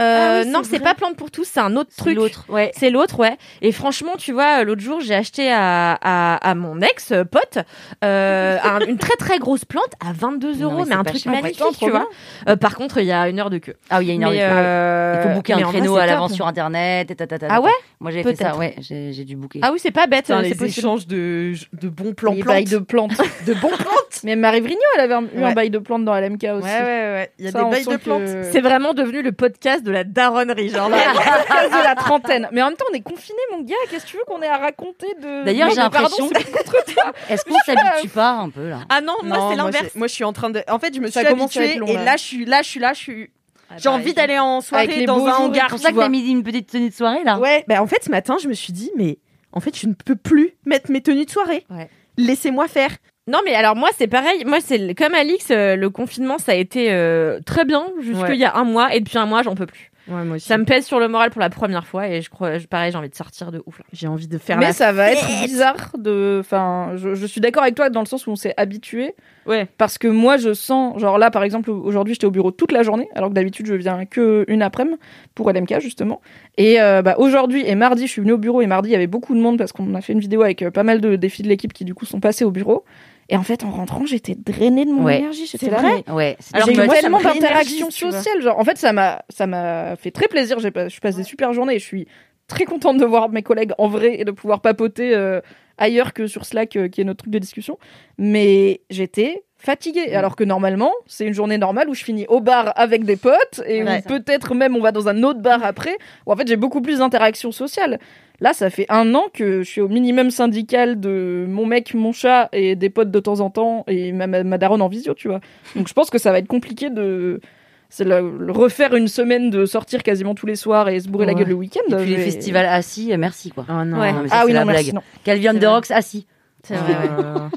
Euh, Ah oui, non, c'est pas plante pour tous, c'est un autre truc. L'autre, ouais. C'est l'autre, ouais. Et franchement, tu vois, l'autre jour, j'ai acheté à, à, à mon ex euh, pote euh, un- une très très grosse plante à 22 Non, euros, mais un truc cher. magnifique, tu vois. Euh, par contre, il y a une heure de queue. Ah oui, il y a une heure Mais, de queue. euh, Il faut booker mais un créneau à l'avance sur internet et. Ah ouais Moi j'avais fait ça, ouais, j'ai j'ai dû booker. Ah oui, c'est pas bête, c'est les échanges de, de bons plans plantes. de plantes. *laughs* de bons plantes. Mais Marie Vrigno, elle avait eu un bail de plantes dans LMK aussi. Ouais, ouais, ouais. Il y a des bails de plantes. C'est vraiment devenu le podcast de la daronnerie, genre là. podcast *laughs* de la trentaine. Mais en même temps, on est confinés, mon gars. Qu'est-ce que tu veux qu'on ait à raconter de. D'ailleurs, j'ai l'impression-. *laughs* Est-ce qu'on s'habitue pas un peu là? Ah non, moi c'est l'inverse. Moi, je suis en train de. En fait, je me suis habituée et là. je suis là, je suis là, je suis. J'ai pareil. envie d'aller en soirée dans un hangar. C'est pour ça que t'as mis une petite tenue de soirée là Ouais, bah en fait, ce matin, je me suis dit, mais en fait, je ne peux plus mettre mes tenues de soirée. Ouais. Laissez-moi faire. Non, mais alors moi c'est pareil. Moi c'est comme Alix, euh, le confinement ça a été euh, très bien jusqu'il Ouais. y a un mois et depuis un mois j'en peux plus. Ouais, moi aussi. Ça me pèse sur le moral pour la première fois et je crois, je- pareil, j'ai envie de sortir de ouf. Là. J'ai envie de faire Mais la ça va être bizarre de. Enfin, je, je suis d'accord avec toi dans le sens où on s'est habitué. Ouais. Parce que moi, je sens. Genre là, par exemple, aujourd'hui, j'étais au bureau toute la journée, alors que d'habitude, je viens que une après-midi pour LMK, justement. Et euh, bah, aujourd'hui et mardi, je suis venue au bureau et mardi, il y avait beaucoup de monde parce qu'on a fait une vidéo avec pas mal de défis de l'équipe qui, du coup, sont passés au bureau. Et en fait, en rentrant, j'étais drainée de mon Ouais. énergie. J'étais vrai mais Ouais. c'est- alors j'ai eu tellement me d'interactions sociales. Genre, en fait, ça m'a, ça m'a fait très plaisir. J'ai pas, je passe des super journées je suis très contente de voir mes collègues en vrai et de pouvoir papoter euh, ailleurs que sur Slack, euh, qui est notre truc de discussion. Mais j'étais fatiguée. Alors que normalement, c'est une journée normale où je finis au bar avec des potes et Ouais. où peut-être même on va dans un autre bar après. Où en fait, j'ai beaucoup plus d'interactions sociales. Là, ça fait un an que je suis au minimum syndical de mon mec, mon chat et des potes de temps en temps et ma, ma, ma daronne en visio, tu vois. Donc je pense que ça va être compliqué de c'est le, le refaire une semaine de sortir quasiment tous les soirs et se bourrer la gueule le week-end. Et puis les festivals assis, merci quoi. Oh non. Ouais. Non, mais ça, Ah c'est oui, la non, merci. blague. Non. Calvion de. Rox assis. C'est vrai, ouais. Euh,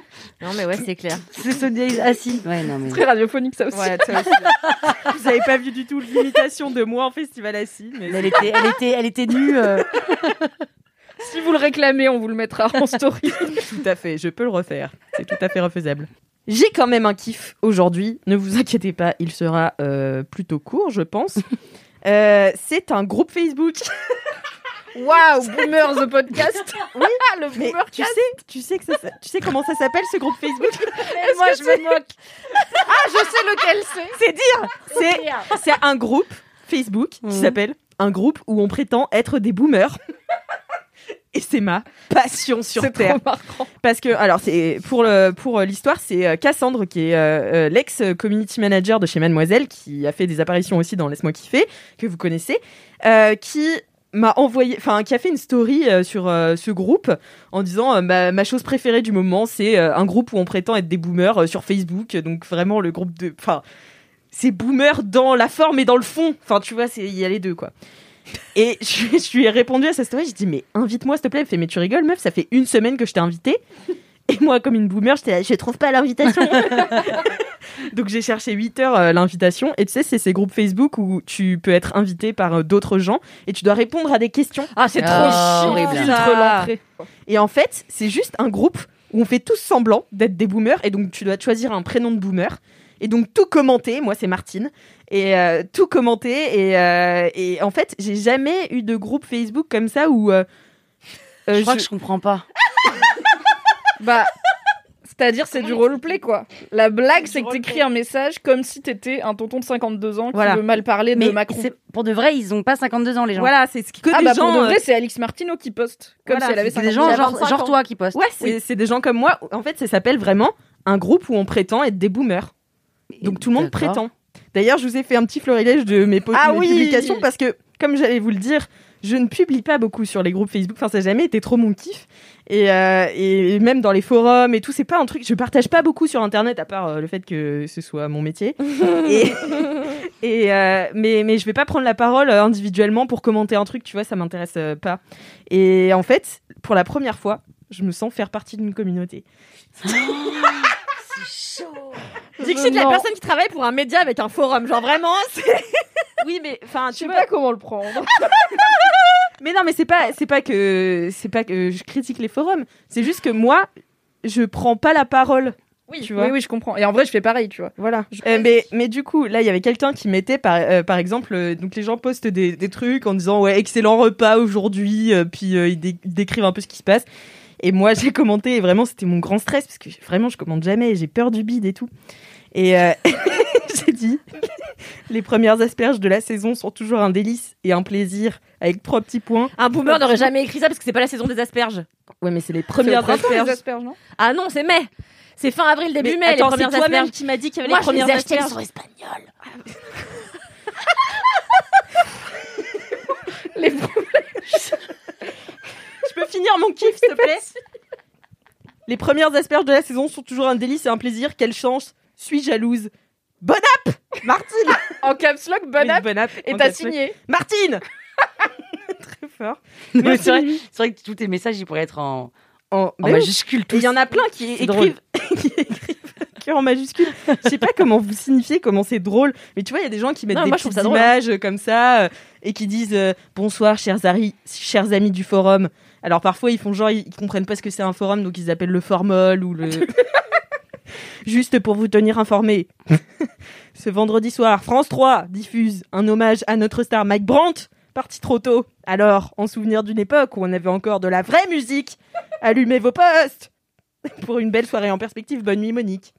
Non, mais ouais, c'est clair. *laughs* C'est Sonia assis. Ouais, non mais. Très radiophonique ça aussi. Ouais, toi aussi. *laughs* Vous avez pas vu du tout l'imitation de moi en festival assis, mais Mais Elle était, elle était, elle était nue. euh, *laughs* Si vous le réclamez, on vous le mettra en story. tout à fait, je peux le refaire. C'est tout à fait refaisable. J'ai quand même un kiff aujourd'hui. Ne vous inquiétez pas, il sera euh, plutôt court, je pense. Euh, c'est un groupe Facebook. Waouh, Boomer the podcast. *laughs* Oui, le Mais Boomer tu sais, tu sais que ça, tu sais comment ça s'appelle ce groupe Facebook? *laughs* Moi je me moque. Ah, je sais lequel c'est. C'est dire. C'est c'est un groupe Facebook qui Mhm. s'appelle un groupe où on prétend être des boomers. Et c'est ma passion sur C'est terre. trop marrant. Parce que, alors, c'est pour le pour l'histoire, c'est euh, Cassandre qui est euh, euh, l'ex community manager de chez Mademoiselle, qui a fait des apparitions aussi dans Laisse-moi kiffer, que vous connaissez, euh, qui m'a envoyé, enfin, qui a fait une story euh, sur euh, ce groupe en disant euh, ma, ma chose préférée du moment, c'est un groupe où on prétend être des boomers sur Facebook, donc vraiment le groupe de, enfin, c'est boomer dans la forme et dans le fond, enfin, tu vois, il y a les deux quoi. *laughs* Et je, je lui ai répondu à sa story, je dis mais invite-moi s'il te plaît. Elle fait mais tu rigoles meuf, ça fait une semaine que je t'ai invité. Et moi comme une boomer, j'étais là, je trouve pas l'invitation. *laughs* Donc j'ai cherché 8 heures euh, l'invitation et tu sais c'est ces groupes Facebook où tu peux être invité par euh, d'autres gens et tu dois répondre à des questions. Ah, c'est trop Ah, chiant. Filtre l'entrée. Et en fait, c'est juste un groupe où on fait tous semblant d'être des boomers et donc tu dois choisir un prénom de boomer et donc tout commenter. Moi, c'est Martine et euh, tout commenter et, euh, et en fait, j'ai jamais eu de groupe Facebook comme ça où euh, euh, Je crois je- que je comprends pas. Bah, c'est-à-dire c'est du roleplay quoi. La blague c'est que t'écris un message comme si t'étais un tonton de 52 ans qui Voilà. veut mal parler de Mais Macron. c'est- pour de vrai, ils ont pas 52 ans les gens. voilà, c'est ce que Ah des bah gens. pour de euh, vrai c'est Alix Martineau qui poste comme Voilà, si elle avait C'est des 52 gens ans. genre, 25 genre ans. toi qui postent. Ouais, c'est c'est des gens comme moi. En fait, ça s'appelle vraiment un groupe où on prétend être des boomers. Donc tout le monde D'accord. prétend. D'ailleurs, je vous ai fait un petit florilège de mes, po- Ah mes oui publications parce que, comme j'allais vous le dire, je ne publie pas beaucoup sur les groupes Facebook. Enfin, ça n'a jamais été trop mon kiff. Et, euh, et même dans les forums et tout, c'est pas un truc. Je partage pas beaucoup sur Internet à part euh, le fait que ce soit mon métier. *laughs* et et euh, mais mais je vais pas prendre la parole euh, individuellement pour commenter un truc. Tu vois, ça m'intéresse euh, pas. Et en fait, pour la première fois, je me sens faire partie d'une communauté. Dixit, la personne qui travaille pour un média avec un forum. Genre vraiment, c'est. Oui, mais enfin, Je sais pas comment le prendre. *laughs* Mais non, mais c'est pas, c'est pas que, c'est pas que je critique les forums. C'est juste que moi, je prends pas la parole. Oui, Tu vois oui, oui, je comprends. Et en vrai, je fais pareil, tu vois. Voilà. Euh, mais, mais du coup, là, il y avait quelqu'un qui mettait, par, euh, par exemple, euh, donc les gens postent des, des trucs en disant ouais, excellent repas aujourd'hui, puis ils, dé- ils décrivent un peu ce qui se passe. Et moi, j'ai commenté, et vraiment, c'était mon grand stress, parce que vraiment, je commande jamais, j'ai peur du bide et tout. Et *laughs* j'ai dit, *laughs* les premières asperges de la saison sont toujours un délice et un plaisir, avec trois petits points. Un boomer n'aurait jamais écrit ça parce que c'est pas la saison des asperges. Ouais, mais c'est les premières les asperges. asperges, non? Ah non, c'est mai. C'est fin avril, début Mais mai, attends, les premières c'est toi-même asperges. qui m'a dit qu'il y avait Moi, les je les premières ai achetées, elles asperges. sont espagnoles. *laughs* Les *laughs* Je peux finir mon kiff, s'il te plaît? Les premières asperges de la saison sont toujours un délice et un plaisir. Quelle chance Suis jalouse. Bon app Martine *laughs* En caps lock, bon app. bon app, Et t'as signé. Martine *laughs* Très fort. Mais c'est vrai, que tous tes messages ils pourraient être en, En, majuscule. Il y en a plein qui écrivent, *laughs* qui écrivent en majuscule. Je sais pas comment vous signifiez, comment c'est drôle. Mais tu vois, il y a des gens qui mettent Non, des moi, petites drôle, hein. images comme ça euh, et qui disent euh, bonsoir, chers, ari- chers amis du forum. Alors parfois, ils font genre, ils, ils comprennent pas ce que c'est un forum, donc ils appellent le formol ou le. *laughs* Juste pour vous tenir informé. *laughs* Ce vendredi soir, France 3 diffuse un hommage à notre star Mike Brandt, parti trop tôt. Alors, en souvenir d'une époque où on avait encore de la vraie musique, allumez vos postes *laughs* pour une belle soirée en perspective. Bonne nuit, Monique.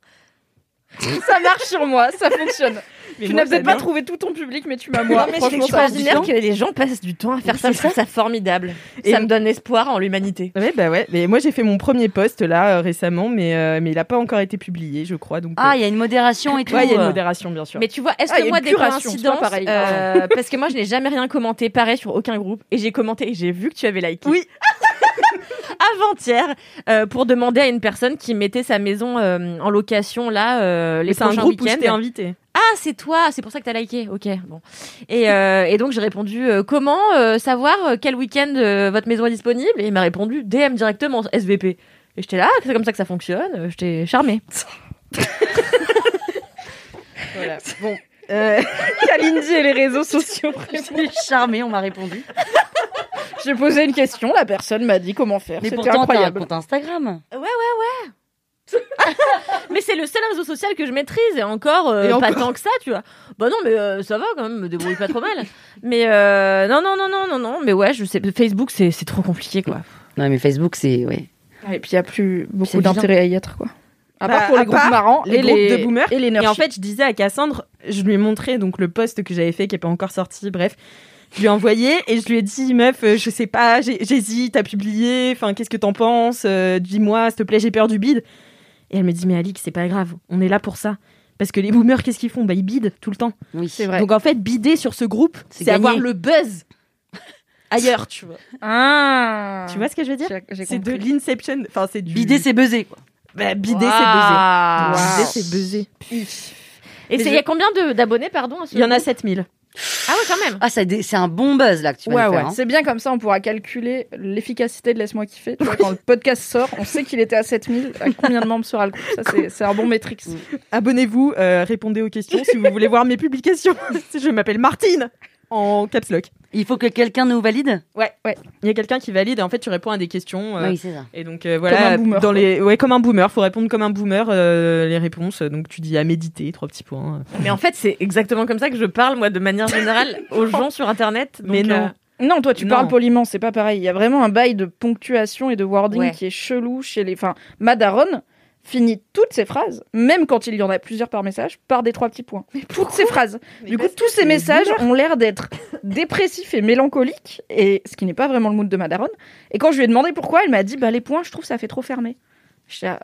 Ça marche sur moi, ça fonctionne. Mais tu n'as peut-être pas trouvé tout ton public, mais tu m'as moi. Non, mais c'est extraordinaire que les gens passent du temps à faire ça. Je trouve ça formidable. Et- ça me donne espoir en l'humanité. Ouais, bah ouais. Mais moi, j'ai fait mon premier post là euh, récemment, mais, euh, mais il n'a pas encore été publié, je crois. Donc, Ah, euh, il y a une modération et tout. ouais, il y a une modération, bien sûr. Mais tu vois, est-ce Ah, que moi des coïncidences Parce que moi, je n'ai jamais rien commenté pareil sur aucun groupe et j'ai commenté et j'ai vu que tu avais liké. Oui. *laughs* Avant-hier, euh, pour demander à une personne qui mettait sa maison euh, en location là euh, les Mais c'est un prochains groupe où week-ends. j'étais invité. Ah, c'est toi, c'est pour ça que t'as liké. Ok, bon. Et, et donc j'ai répondu comment savoir quel week-end votre maison est disponible? Et il m'a répondu DM directement SVP. Et j'étais là, ah, c'est comme ça que ça fonctionne. J'étais charmée. *laughs* Voilà. Bon. Euh, *laughs* Kalindi et les réseaux sociaux. Je suis charmée, on m'a répondu. J'ai posé une question, la personne m'a dit comment faire. Mais C'était pourtant, t'as un incroyable. compte Instagram. *laughs* Mais c'est le seul réseau social que je maîtrise et encore, euh, Et pas encore. tant que ça, tu vois. Bah non, mais euh, ça va quand même, me débrouille pas trop mal. Mais euh, non, non, non, non, non, non. Mais ouais, je sais. Facebook, c'est c'est trop compliqué, quoi. Non, mais Facebook, c'est. Ouais. Et puis il n'y a plus beaucoup C'est d'intérêt à y être, quoi. À part Bah, pour à les groupes part marrants les et groupes les de boomers. et les Et en fait, je disais à Cassandre, je lui ai montré donc le post que j'avais fait qui est pas encore sorti, bref. Je lui ai envoyé et je lui ai dit, meuf, euh, je sais pas, j'hésite à publier, enfin, qu'est-ce que t'en penses Euh, Dis-moi, s'il te plaît, j'ai peur du bide. Et elle me dit, mais Alix, c'est pas grave, on est là pour ça. Parce que les boomers, qu'est-ce qu'ils font? Bah, ils bident tout le temps. Oui, C'est vrai. Donc en fait, bider sur ce groupe, C'est avoir le buzz *laughs* ailleurs, tu vois. Ah. Tu vois ce que je veux dire? C'est de l'inception, enfin, c'est du. Bider, c'est buzzer, quoi. Bah, bider, c'est buzzer. Wow. Bider, c'est buzzer. Et il je- y a combien de- d'abonnés, pardon Il y en a groupe? 7000. Ah ouais, quand même. Ah, c'est un bon buzz, là, que tu vas Ouais, hein. C'est bien comme ça, on pourra calculer l'efficacité de Laisse-moi kiffer. Tu vois, *laughs* quand le podcast sort, on sait qu'il était à 7000. À combien de membres sera le groupe Ça, c'est- c'est un bon métrique. Abonnez-vous, euh, répondez aux questions si vous voulez voir mes publications. *laughs* je m'appelle Martine en caps lock. Il faut que quelqu'un nous valide? Ouais, ouais. Il y a quelqu'un qui valide et en fait tu réponds à des questions. euh, Oui, c'est ça. Et donc euh, voilà, un boomer, dans quoi. les ouais comme un boomer, faut répondre comme un boomer euh, les réponses. Donc tu dis à méditer, trois petits points. Mais en fait, c'est exactement comme ça que je parle, moi, de manière générale, *laughs* aux gens sur Internet. Mais non. euh, Non, toi, tu Non. parles poliment, c'est pas pareil. Il y a vraiment un bail de ponctuation et de wording Ouais. qui est chelou chez les. Enfin, Madaron finit toutes ses phrases, même quand il y en a plusieurs par message, par des trois petits points. toutes ses phrases. du coup, tous ces messages ont l'air d'être dépressifs et mélancoliques, et ce qui n'est pas vraiment le mood de Madaron. Et quand je lui ai demandé pourquoi, elle m'a dit bah les points, je trouve ça fait trop fermé. J'étais là,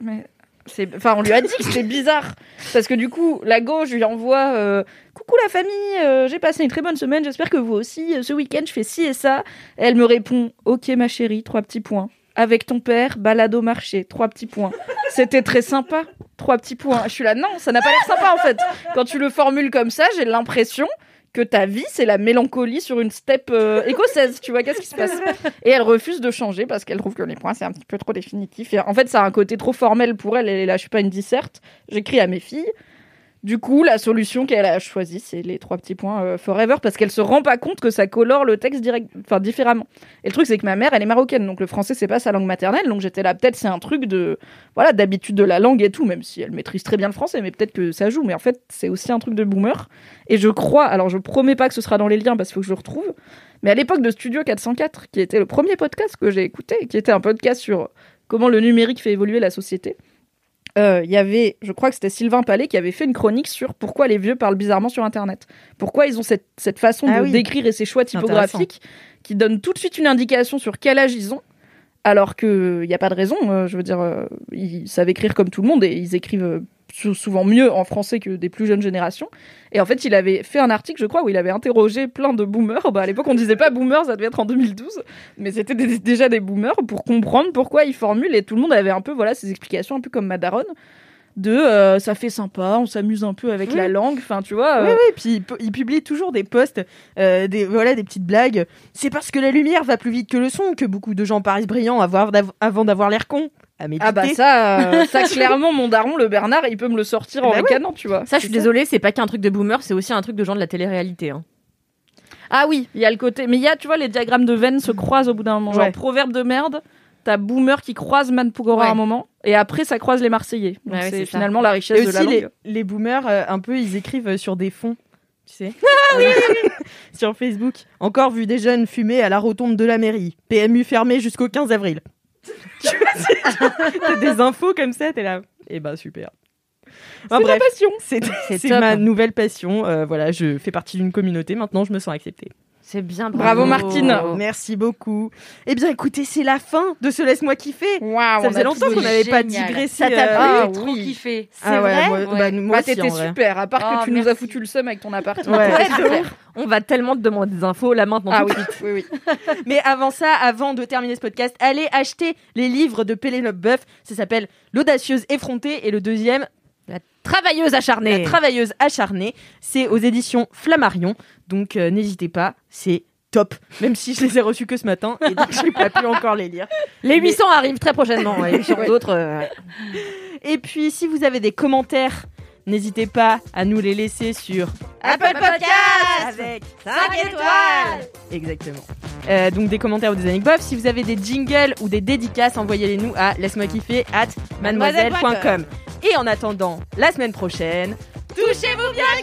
mais c'est enfin on lui a dit que c'était bizarre parce que du coup la gauche lui envoie euh, coucou la famille euh, j'ai passé une très bonne semaine j'espère que vous aussi Euh, ce week-end je fais ci et ça Et elle me répond ok ma chérie trois petits points avec ton père balade au marché trois petits points. C'était très sympa trois petits points. Je suis là non ça n'a pas l'air sympa en fait. Quand tu le formules comme ça j'ai l'impression que ta vie c'est la mélancolie sur une steppe euh, écossaise. Tu vois qu'est-ce qui se passe? Et elle refuse de changer parce qu'elle trouve que les points c'est un petit peu trop définitif. Et en fait ça a un côté trop formel pour elle. Elle est là je suis pas une disserte. J'écris à mes filles du coup, la solution qu'elle a choisie, c'est les trois petits points euh, forever, parce qu'elle se rend pas compte que ça colore le texte direct, enfin différemment. Et le truc, c'est que ma mère, elle est marocaine, donc le français, c'est pas sa langue maternelle, donc j'étais là, peut-être c'est un truc de, voilà, d'habitude de la langue et tout, même si elle maîtrise très bien le français, mais peut-être que ça joue. Mais en fait, c'est aussi un truc de boomer. Et je crois, alors je promets pas que ce sera dans les liens, parce qu'il faut que je le retrouve, mais à l'époque de Studio 404, qui était le premier podcast que j'ai écouté, qui était un podcast sur comment le numérique fait évoluer la société euh, il y avait, je crois que c'était Sylvain Palais qui avait fait une chronique sur pourquoi les vieux parlent bizarrement sur Internet. Pourquoi ils ont cette, cette façon Ah de oui. d'écrire et ces choix typographiques qui donnent tout de suite une indication sur quel âge ils ont, alors qu'il n'y a pas de raison. euh, je veux dire, euh, ils savent écrire comme tout le monde et ils écrivent euh, souvent mieux en français que des plus jeunes générations. Et en fait, il avait fait un article, je crois, où il avait interrogé plein de boomers. Bah, à l'époque, on disait pas boomers, ça devait être en 2012, mais c'était des- déjà des boomers pour comprendre pourquoi ils formulent. Et tout le monde avait un peu, voilà, ces explications, un peu comme Madaron de euh, ça fait sympa, on s'amuse un peu avec Oui. la langue, enfin tu vois. Oui, euh, oui, puis il, pu- il publie toujours des posts, euh, des, voilà, des petites blagues. C'est parce que la lumière va plus vite que le son que beaucoup de gens paraissent brillants avant d'avoir l'air con. À méditer. Ah bah ça, euh, ça clairement mon daron le Bernard il peut me le sortir en Bah ouais. ricanant tu vois. Ça, je suis désolée, c'est pas qu'un truc de boomer, c'est aussi un truc de gens de la télé-réalité. hein. Ah oui, il y a le côté. Mais il y a, tu vois, les diagrammes de veine se croisent au bout d'un moment. Ouais. Genre, proverbe de merde, t'as Boomer qui croise Man Pugora à un Ouais. moment, et après, ça croise les Marseillais. Donc, Ouais, ouais, c'est ça. finalement la richesse Et de la aussi langue. les, les boomers, euh, un peu, ils écrivent sur des fonds, tu sais. *laughs* sur Facebook. Encore vu des jeunes fumer à la rotonde de la mairie. PMU fermé jusqu'au 15 avril. Tu vois, c'est- *laughs* des infos comme ça, t'es là. Eh ben super. Enfin, bref, passion. c'est C'est c'est ma nouvelle passion. Euh, voilà, je fais partie d'une communauté. Maintenant, je me sens acceptée. C'est bien. Bravo, Martine. Merci beaucoup. Eh bien, écoutez, c'est la fin de ce Laisse-moi kiffer. Waouh, Ça faisait longtemps qu'on n'avait pas digressé. Ça t'a euh, plu ah Trop oui. kiffé. Ah ouais, moi, Ouais. bah, moi Bah, aussi, t'étais vrai. super, à part Oh, que tu nous as foutu le seum avec ton appart. Ouais. *laughs* On va tellement te demander des infos là maintenant. Ah tout oui, de suite. oui, oui. *laughs* Mais avant ça, avant de terminer ce podcast, allez acheter les livres de Pénélope Boeuf. Ça s'appelle L'audacieuse effrontée et le deuxième, Travailleuse acharnée. La travailleuse acharnée. C'est aux éditions Flammarion. Donc euh, n'hésitez pas, c'est top. Même si je les ai reçus que ce matin et donc j'ai pas pu encore les lire. Les 800 arrivent très prochainement. Et *laughs* sur d'autres. euh, Et puis si vous avez des commentaires, n'hésitez pas à nous les laisser sur Apple Podcast avec 5 étoiles Exactement. Euh, donc des commentaires ou des anecdotes. Si vous avez des jingles ou des dédicaces, envoyez-les nous à laisse-moi kiffer at mademoiselle.com. Et en attendant, la semaine prochaine, touchez-vous bien le